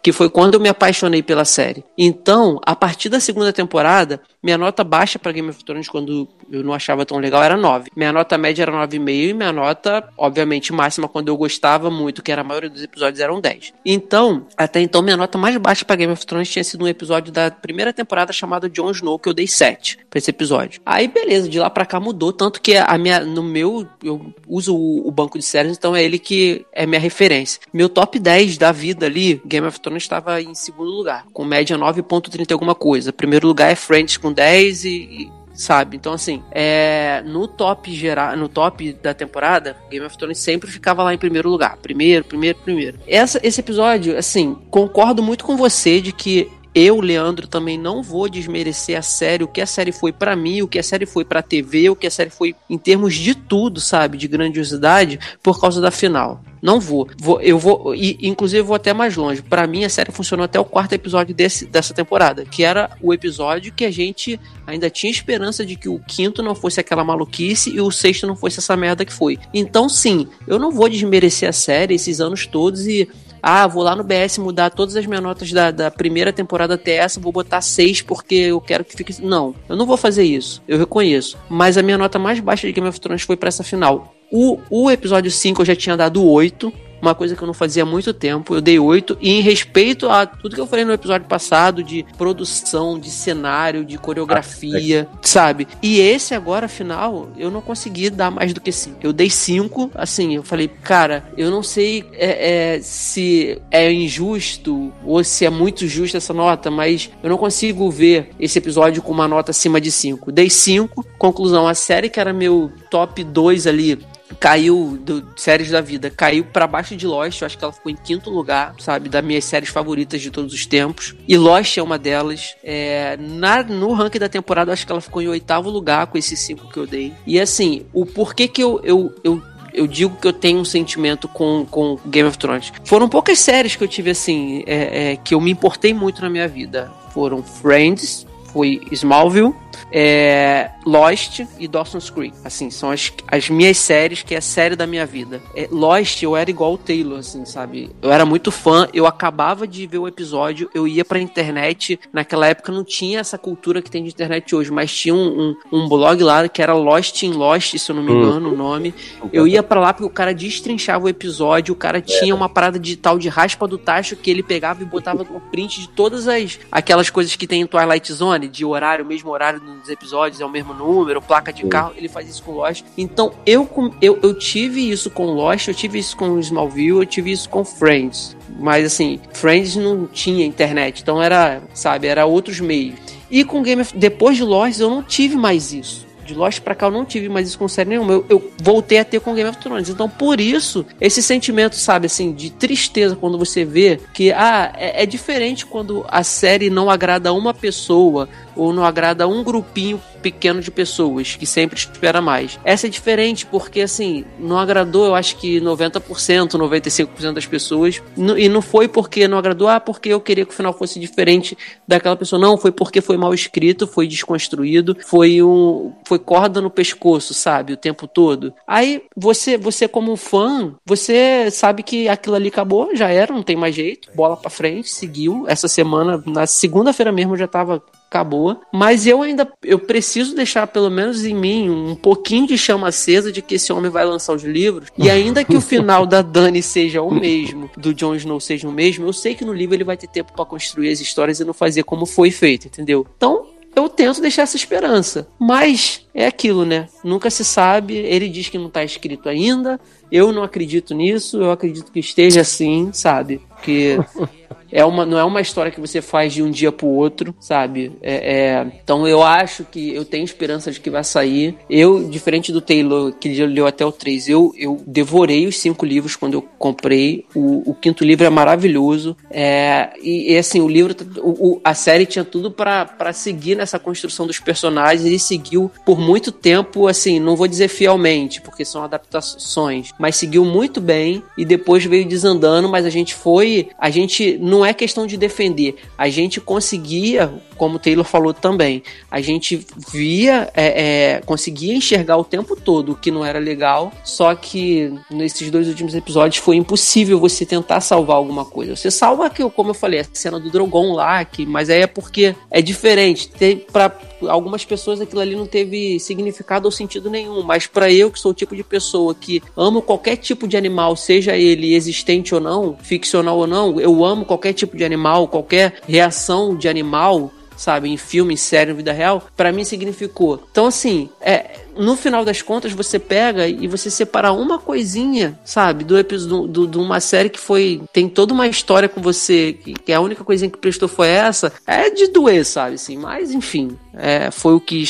que foi quando eu me apaixonei pela série. Então, a partir da segunda temporada, minha nota baixa para Game of Thrones, quando eu não achava tão legal, era 9. Minha nota média era 9,5 e minha nota, obviamente, máxima, quando eu gostava muito, que era a maioria dos episódios, eram 10. Então, até então, minha nota mais baixa para Game of Thrones tinha sido um episódio da primeira temporada chamado Jon Snow, que eu dei 7 pra esse episódio. Aí, beleza, de lá pra cá mudou, tanto que a minha, no meu, eu uso o, o banco de séries, então é ele que é minha referência. Meu top 10 da vida ali, Game of Thrones estava em segundo lugar, com média 9.30 alguma coisa. Primeiro lugar é Friends com 10 e, sabe? Então assim, é, no top geral, no top da temporada, Game of Thrones sempre ficava lá em primeiro lugar, primeiro, primeiro, primeiro. Essa, esse episódio, assim, concordo muito com você de que eu, Leandro, também não vou desmerecer a série, o que a série foi pra mim, o que a série foi pra TV, o que a série foi em termos de tudo, sabe, de grandiosidade, por causa da final. Não vou. vou eu vou, e, inclusive, vou até mais longe. Pra mim, a série funcionou até o quarto episódio desse, dessa temporada, que era o episódio que a gente ainda tinha esperança de que o quinto não fosse aquela maluquice e o sexto não fosse essa merda que foi. Então, sim, eu não vou desmerecer a série esses anos todos e ah, vou lá no BS mudar todas as minhas notas da, da primeira temporada até essa, vou botar seis porque eu quero que fique. Não, eu não vou fazer isso, eu reconheço. Mas a minha nota mais baixa de Game of Thrones foi pra essa final. O, o episódio 5 eu já tinha dado 8, uma coisa que eu não fazia há muito tempo. Eu dei 8 e em respeito a tudo que eu falei no episódio passado de produção, de cenário, de coreografia, sabe? E esse agora, final, eu não consegui dar mais do que 5. Eu dei 5, assim, eu falei, cara, eu não sei é, é, se é injusto ou se é muito justa essa nota, mas eu não consigo ver esse episódio com uma nota acima de 5. Dei 5, conclusão, a série que era meu top 2 ali caiu do séries da vida, caiu para baixo de Lost, eu acho que ela ficou em quinto lugar, sabe, das minhas séries favoritas de todos os tempos. E Lost é uma delas. É, na, no ranking da temporada, eu acho que ela ficou em oitavo lugar com esses cinco que eu dei. E assim, o porquê que eu, eu, eu eu digo que eu tenho um sentimento com, com Game of Thrones. Foram poucas séries que eu tive assim, é, é, que eu me importei muito na minha vida. Foram Friends, foi Smallville, é, Lost e Dawson's Creek. Assim, são as, as minhas séries, que é a série da minha vida. É, Lost, eu era igual o Taylor, assim, sabe? Eu era muito fã, eu acabava de ver o episódio, eu ia pra internet. Naquela época não tinha essa cultura que tem de internet hoje, mas tinha um, um, um blog lá que era Lost in Lost, se eu não me engano, o nome. Eu ia pra lá porque o cara destrinchava o episódio, o cara tinha uma parada digital de raspa do tacho que ele pegava e botava um print de todas as aquelas coisas que tem em Twilight Zone, de horário, mesmo horário nos episódios, é o mesmo número, placa de carro, ele faz isso com Lost. Então eu, eu, eu tive isso com Lost, eu tive isso com Smallville, eu tive isso com Friends. Mas assim, Friends não tinha internet, então era, sabe, era outros meios. E com Game of... depois de Lost eu não tive mais isso. De Lost pra cá eu não tive mais isso com série nenhuma. Eu, eu voltei a ter com Game of Thrones. Então, por isso, esse sentimento, sabe, assim, de tristeza quando você vê que, ah, é, é diferente quando a série não agrada uma pessoa ou não agrada um grupinho pequeno de pessoas que sempre espera mais. Essa é diferente porque, assim, não agradou, eu acho que 90%, 95% das pessoas. E não foi porque não agradou, ah, porque eu queria que o final fosse diferente daquela pessoa. Não, foi porque foi mal escrito, foi desconstruído, foi um. Foi corda no pescoço, sabe? O tempo todo. Aí você, você como fã, você sabe que aquilo ali acabou, já era, não tem mais jeito. Bola pra frente, seguiu. Essa semana, na segunda-feira mesmo, eu já tava acabou. Mas eu ainda eu preciso deixar pelo menos em mim um pouquinho de chama acesa de que esse homem vai lançar os livros. E ainda que o *laughs* final da Dani seja o mesmo, do Jon Snow seja o mesmo, eu sei que no livro ele vai ter tempo para construir as histórias e não fazer como foi feito, entendeu? Então, eu tento deixar essa esperança. Mas é aquilo, né? Nunca se sabe. Ele diz que não está escrito ainda. Eu não acredito nisso. Eu acredito que esteja assim, sabe? Porque *laughs* é uma, não é uma história que você faz de um dia pro outro, sabe? É, é, então eu acho que eu tenho esperança de que vai sair. Eu, diferente do Taylor, que leu até o 3, eu, eu devorei os cinco livros quando eu comprei. O, o quinto livro é maravilhoso. É, e, e, assim, o livro, o, o, a série tinha tudo para seguir nessa construção dos personagens e seguiu por muito tempo, assim, não vou dizer fielmente, porque são adaptações, mas seguiu muito bem e depois veio desandando, mas a gente foi, a gente não é questão de defender. A gente conseguia, como o Taylor falou também, a gente via, é, é, conseguia enxergar o tempo todo o que não era legal, só que nesses dois últimos episódios foi impossível você tentar salvar alguma coisa. Você salva, que, como eu falei, a cena do Drogon lá, que, mas aí é porque é diferente. Para algumas pessoas aquilo ali não teve significado ou sentido nenhum, mas para eu, que sou o tipo de pessoa que amo qualquer tipo de animal, seja ele existente ou não, ficcional ou não, eu amo qualquer tipo de animal, qualquer reação de animal, sabe, em filme, em série, na vida real, para mim significou. Então, assim, é, no final das contas, você pega e você separa uma coisinha, sabe, do episódio de uma série que foi. tem toda uma história com você, que a única coisinha que prestou foi essa, é de doer, sabe, assim, mas enfim, é, foi o que,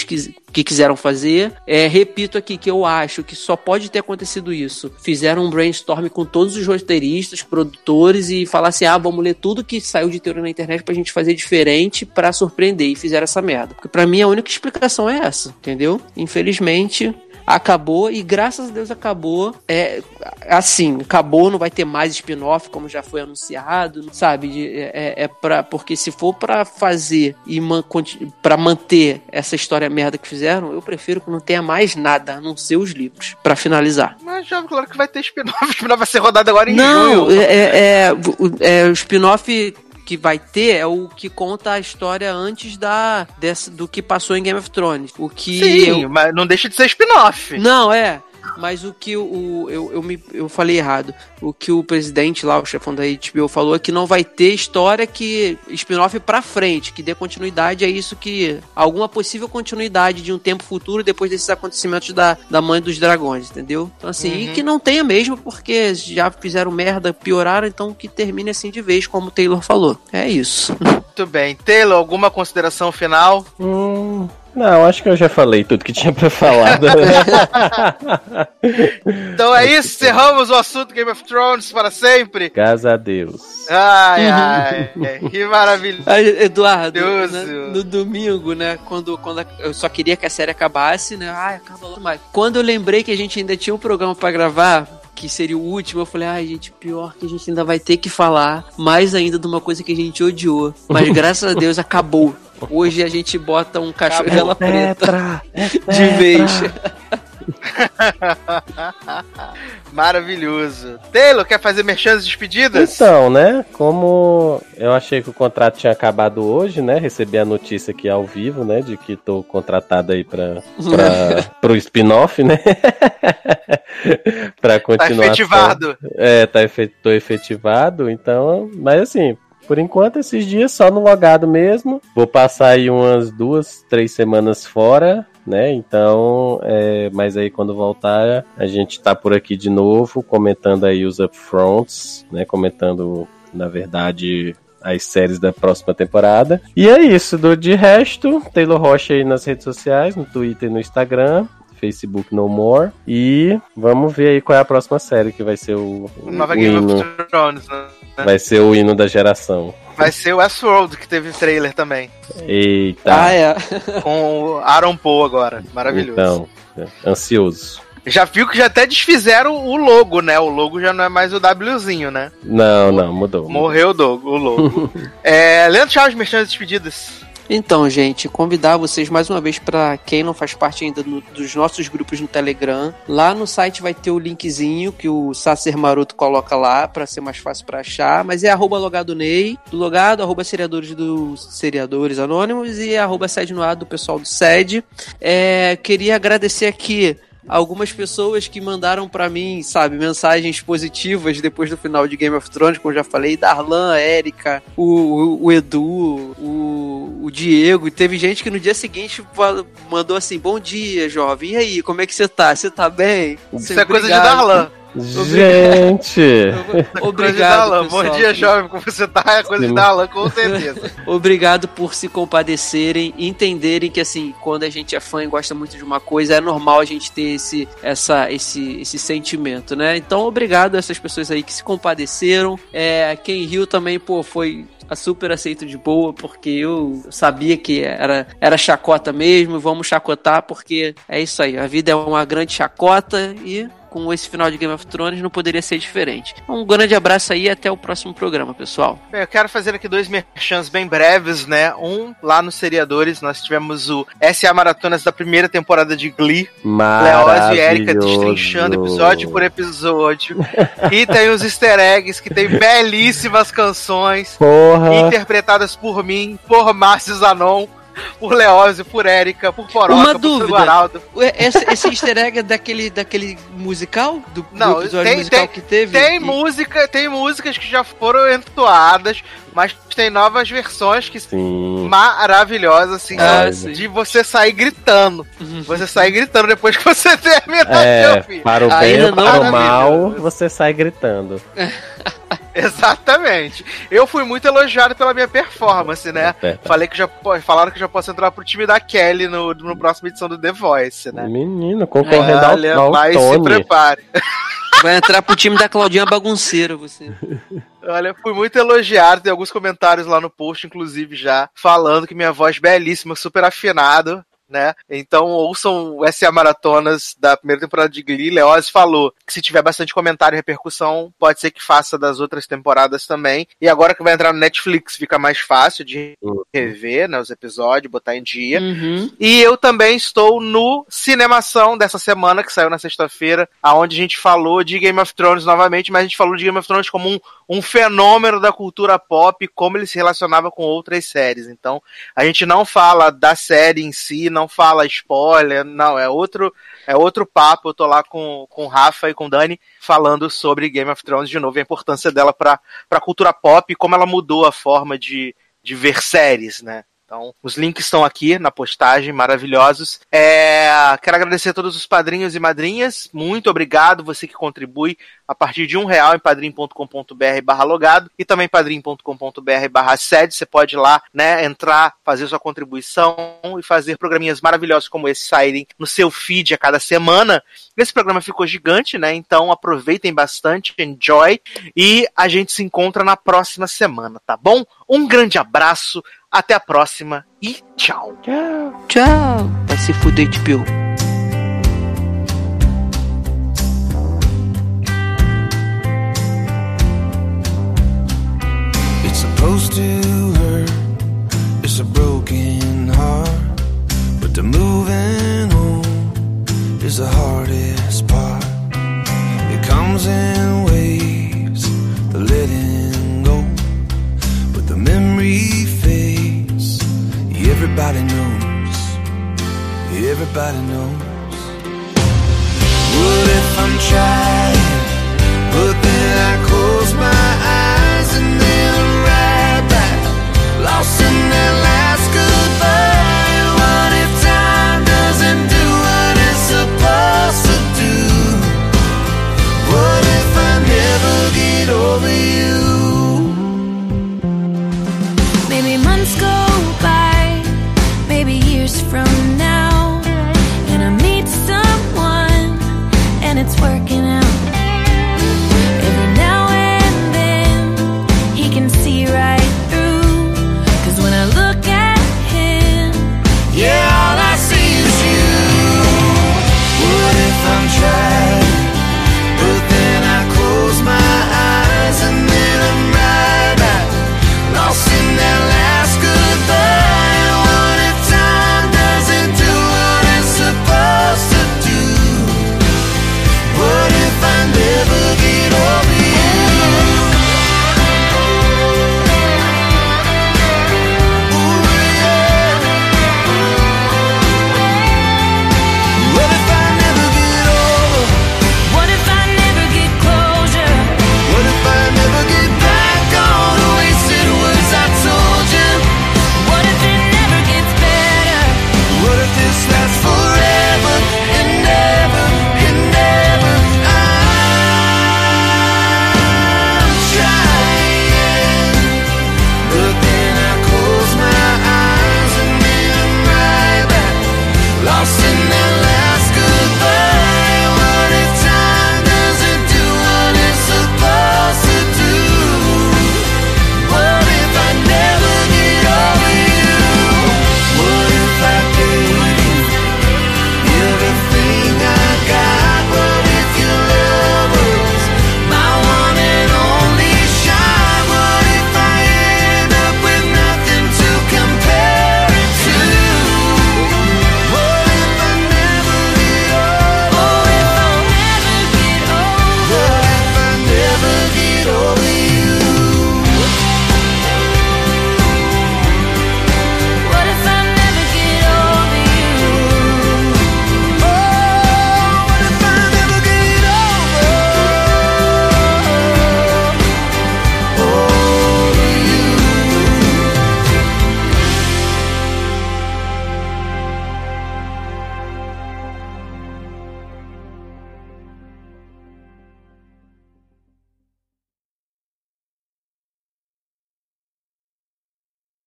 que quiseram fazer. É, repito aqui que eu acho que só pode ter acontecido isso. Fizeram um brainstorm com todos os roteiristas, produtores e falaram assim: ah, vamos ler tudo que saiu de teoria na internet pra gente fazer diferente para surpreender. E fizeram essa merda. Porque pra mim a única explicação é essa, entendeu? Infelizmente acabou e graças a Deus acabou. É assim, acabou, não vai ter mais spin-off como já foi anunciado, sabe? É, é, é para porque se for para fazer e man, para manter essa história merda que fizeram, eu prefiro que não tenha mais nada a não ser os livros para finalizar. Mas já claro que vai ter spin-off, *laughs* o spin-off vai ser rodado agora em não, junho. É, é, é, é o spin-off que vai ter é o que conta a história antes da desse, do que passou em Game of Thrones. O que Sim, eu... mas não deixa de ser spin-off. Não, é. Mas o que o. Eu, eu, me, eu falei errado. O que o presidente lá, o chefão da HBO, falou é que não vai ter história que. spin-off pra frente, que dê continuidade a isso que. alguma possível continuidade de um tempo futuro depois desses acontecimentos da, da mãe dos dragões, entendeu? Então, assim, e que não tenha mesmo, porque já fizeram merda, pioraram, então que termine assim de vez, como o Taylor falou. É isso. Muito bem. Taylor, alguma consideração final? Hum, não, acho que eu já falei tudo que tinha pra falar. *laughs* Então é isso, encerramos o assunto Game of Thrones para sempre. Graças a Deus. Ai, ai, que maravilha. Eduardo, Deus, né, Deus. no domingo, né, quando, quando eu só queria que a série acabasse, né, ai, acaba logo mais. Quando eu lembrei que a gente ainda tinha um programa pra gravar, que seria o último, eu falei, ai, gente, pior que a gente ainda vai ter que falar mais ainda de uma coisa que a gente odiou. Mas *laughs* graças a Deus acabou. Hoje a gente bota um cachorro preta *laughs* de vez. *laughs* Maravilhoso. Taylor, quer fazer merchan de despedidas? Então, né? Como eu achei que o contrato tinha acabado hoje, né? Recebi a notícia aqui ao vivo, né? De que tô contratado aí pra, pra, *laughs* pro spin-off, né? pra Tá continuar. efetivado. É, tá tô efetivado, então. Mas assim, por enquanto, esses dias só no logado mesmo. Vou passar aí umas duas, três semanas fora, né? Então, é... mas aí quando voltar, a gente tá por aqui de novo, comentando aí os upfronts, né? Comentando, na verdade. As séries da próxima temporada. E é isso. Do, de resto, Taylor Rocha aí nas redes sociais, no Twitter e no Instagram. Facebook No More. E vamos ver aí qual é a próxima série que vai ser o, o, Nova o Game hino. of Thrones, né? Vai ser o hino da geração. Vai ser o Westworld, que teve trailer também. Eita. Ah, é. Com o Aaron Paul agora. Maravilhoso. Então, é, ansioso. Já viu que já até desfizeram o logo, né? O logo já não é mais o Wzinho, né? Não, não, mudou. Morreu o logo. O logo. *laughs* é, Leandro Chaves, merchan de despedidas. Então, gente, convidar vocês mais uma vez para quem não faz parte ainda no- dos nossos grupos no Telegram. Lá no site vai ter o linkzinho que o Sacer Maroto coloca lá para ser mais fácil para achar. Mas é arroba logado Ney, do logado, arroba seriadores dos seriadores anônimos e arroba sede no ar do pessoal do SED. É, queria agradecer aqui algumas pessoas que mandaram pra mim, sabe, mensagens positivas depois do final de Game of Thrones, como eu já falei, Darlan, a Erika, o, o, o Edu, o, o Diego, e teve gente que no dia seguinte mandou assim, bom dia, jovem, e aí, como é que você tá? Você tá bem? Isso é coisa de Darlan. Gente! Obrigado, pessoal. Bom dia, jovem. Como você tá? É coisa de Sim. Darlan, com certeza. *laughs* Obrigado por se compadecerem e entenderem que, assim, quando a gente é fã e gosta muito de uma coisa, é normal a gente ter esse, essa, esse, esse sentimento, né? Então, obrigado a essas pessoas aí que se compadeceram. É, quem riu também, pô, foi super aceito de boa, porque eu sabia que era, era chacota mesmo, vamos chacotar, porque é isso aí, a vida é uma grande chacota e com esse final de Game of Thrones não poderia ser diferente. Um grande abraço aí e até o próximo programa, pessoal. Bem, eu quero fazer aqui dois merchans bem breves, né? Um, lá nos seriadores, nós tivemos o SA Maratonas da primeira temporada de Glee. Leoz e Erika destrinchando episódio por episódio. e tem os easter eggs, que tem belíssimas canções, Porra! interpretadas por mim, por Márcio Zanon, por Leózio, por Érica, por Poroca, Uma por dúvida. Guaraldo. Ué, Esse, esse easter egg é daquele, daquele musical? Do, Não, do episódio tem- musical tem- que teve? Tem E- música, tem músicas que já foram entoadas, mas tem novas versões que Sim. maravilhosas, assim, Ah, de- você sair gritando. Uhum. Você sair gritando depois que você *laughs* termina É, ouvir. para o bem ou para o mal, você sai gritando. *laughs* Exatamente. Eu fui muito elogiado pela minha performance, né? É, Falei que já falaram que já posso entrar pro time da Kelly no, no próxima edição do The Voice, né? Menino, concorrendo Olha, ao, ao mas se Tony. prepare. *laughs* Vai entrar pro time da Claudinha bagunceira, você. Olha, fui muito elogiado, tem alguns comentários lá no post, inclusive, já, falando que minha voz belíssima, super afinado, né? Então ouçam o SA Maratonas da primeira temporada de Glee. Leoz falou que se tiver bastante comentário e repercussão, pode ser que faça das outras temporadas também. E agora que vai entrar no Netflix, fica mais fácil de rever né, os episódios, botar em dia. Uhum. E eu também estou no Cinemação dessa semana, que saiu na sexta-feira, aonde a gente falou de Game of Thrones novamente, mas a gente falou de Game of Thrones como um, um fenômeno da cultura pop, como ele se relacionava com outras séries. Então, a gente não fala da série em si, não fala spoiler, não, é outro, é outro papo. Eu tô lá com, com o Rafa e com o Dani falando sobre Game of Thrones de novo, a importância dela pra, pra cultura pop e como ela mudou a forma de, de ver séries, né? Então, os links estão aqui na postagem, maravilhosos. É, quero agradecer a todos os padrinhos e madrinhas. Muito obrigado, você que contribui a partir de um real em padrim.com.br barra logado e também padrim.com.br barra sede. Você pode ir lá, né, entrar, fazer sua contribuição e fazer programinhas maravilhosos como esse saírem no seu feed a cada semana. Esse programa ficou gigante, né? Então aproveitem bastante, enjoy e a gente se encontra na próxima semana, tá bom? Um grande abraço, até a próxima e tchau. Tchau. Vai se fuder, HBO. It's is the hardest part. It comes in waves, the letting go. But the memory fades. Everybody knows, everybody knows. What if I'm trying, but then I close my eyes and then I'm right back, lost in that light.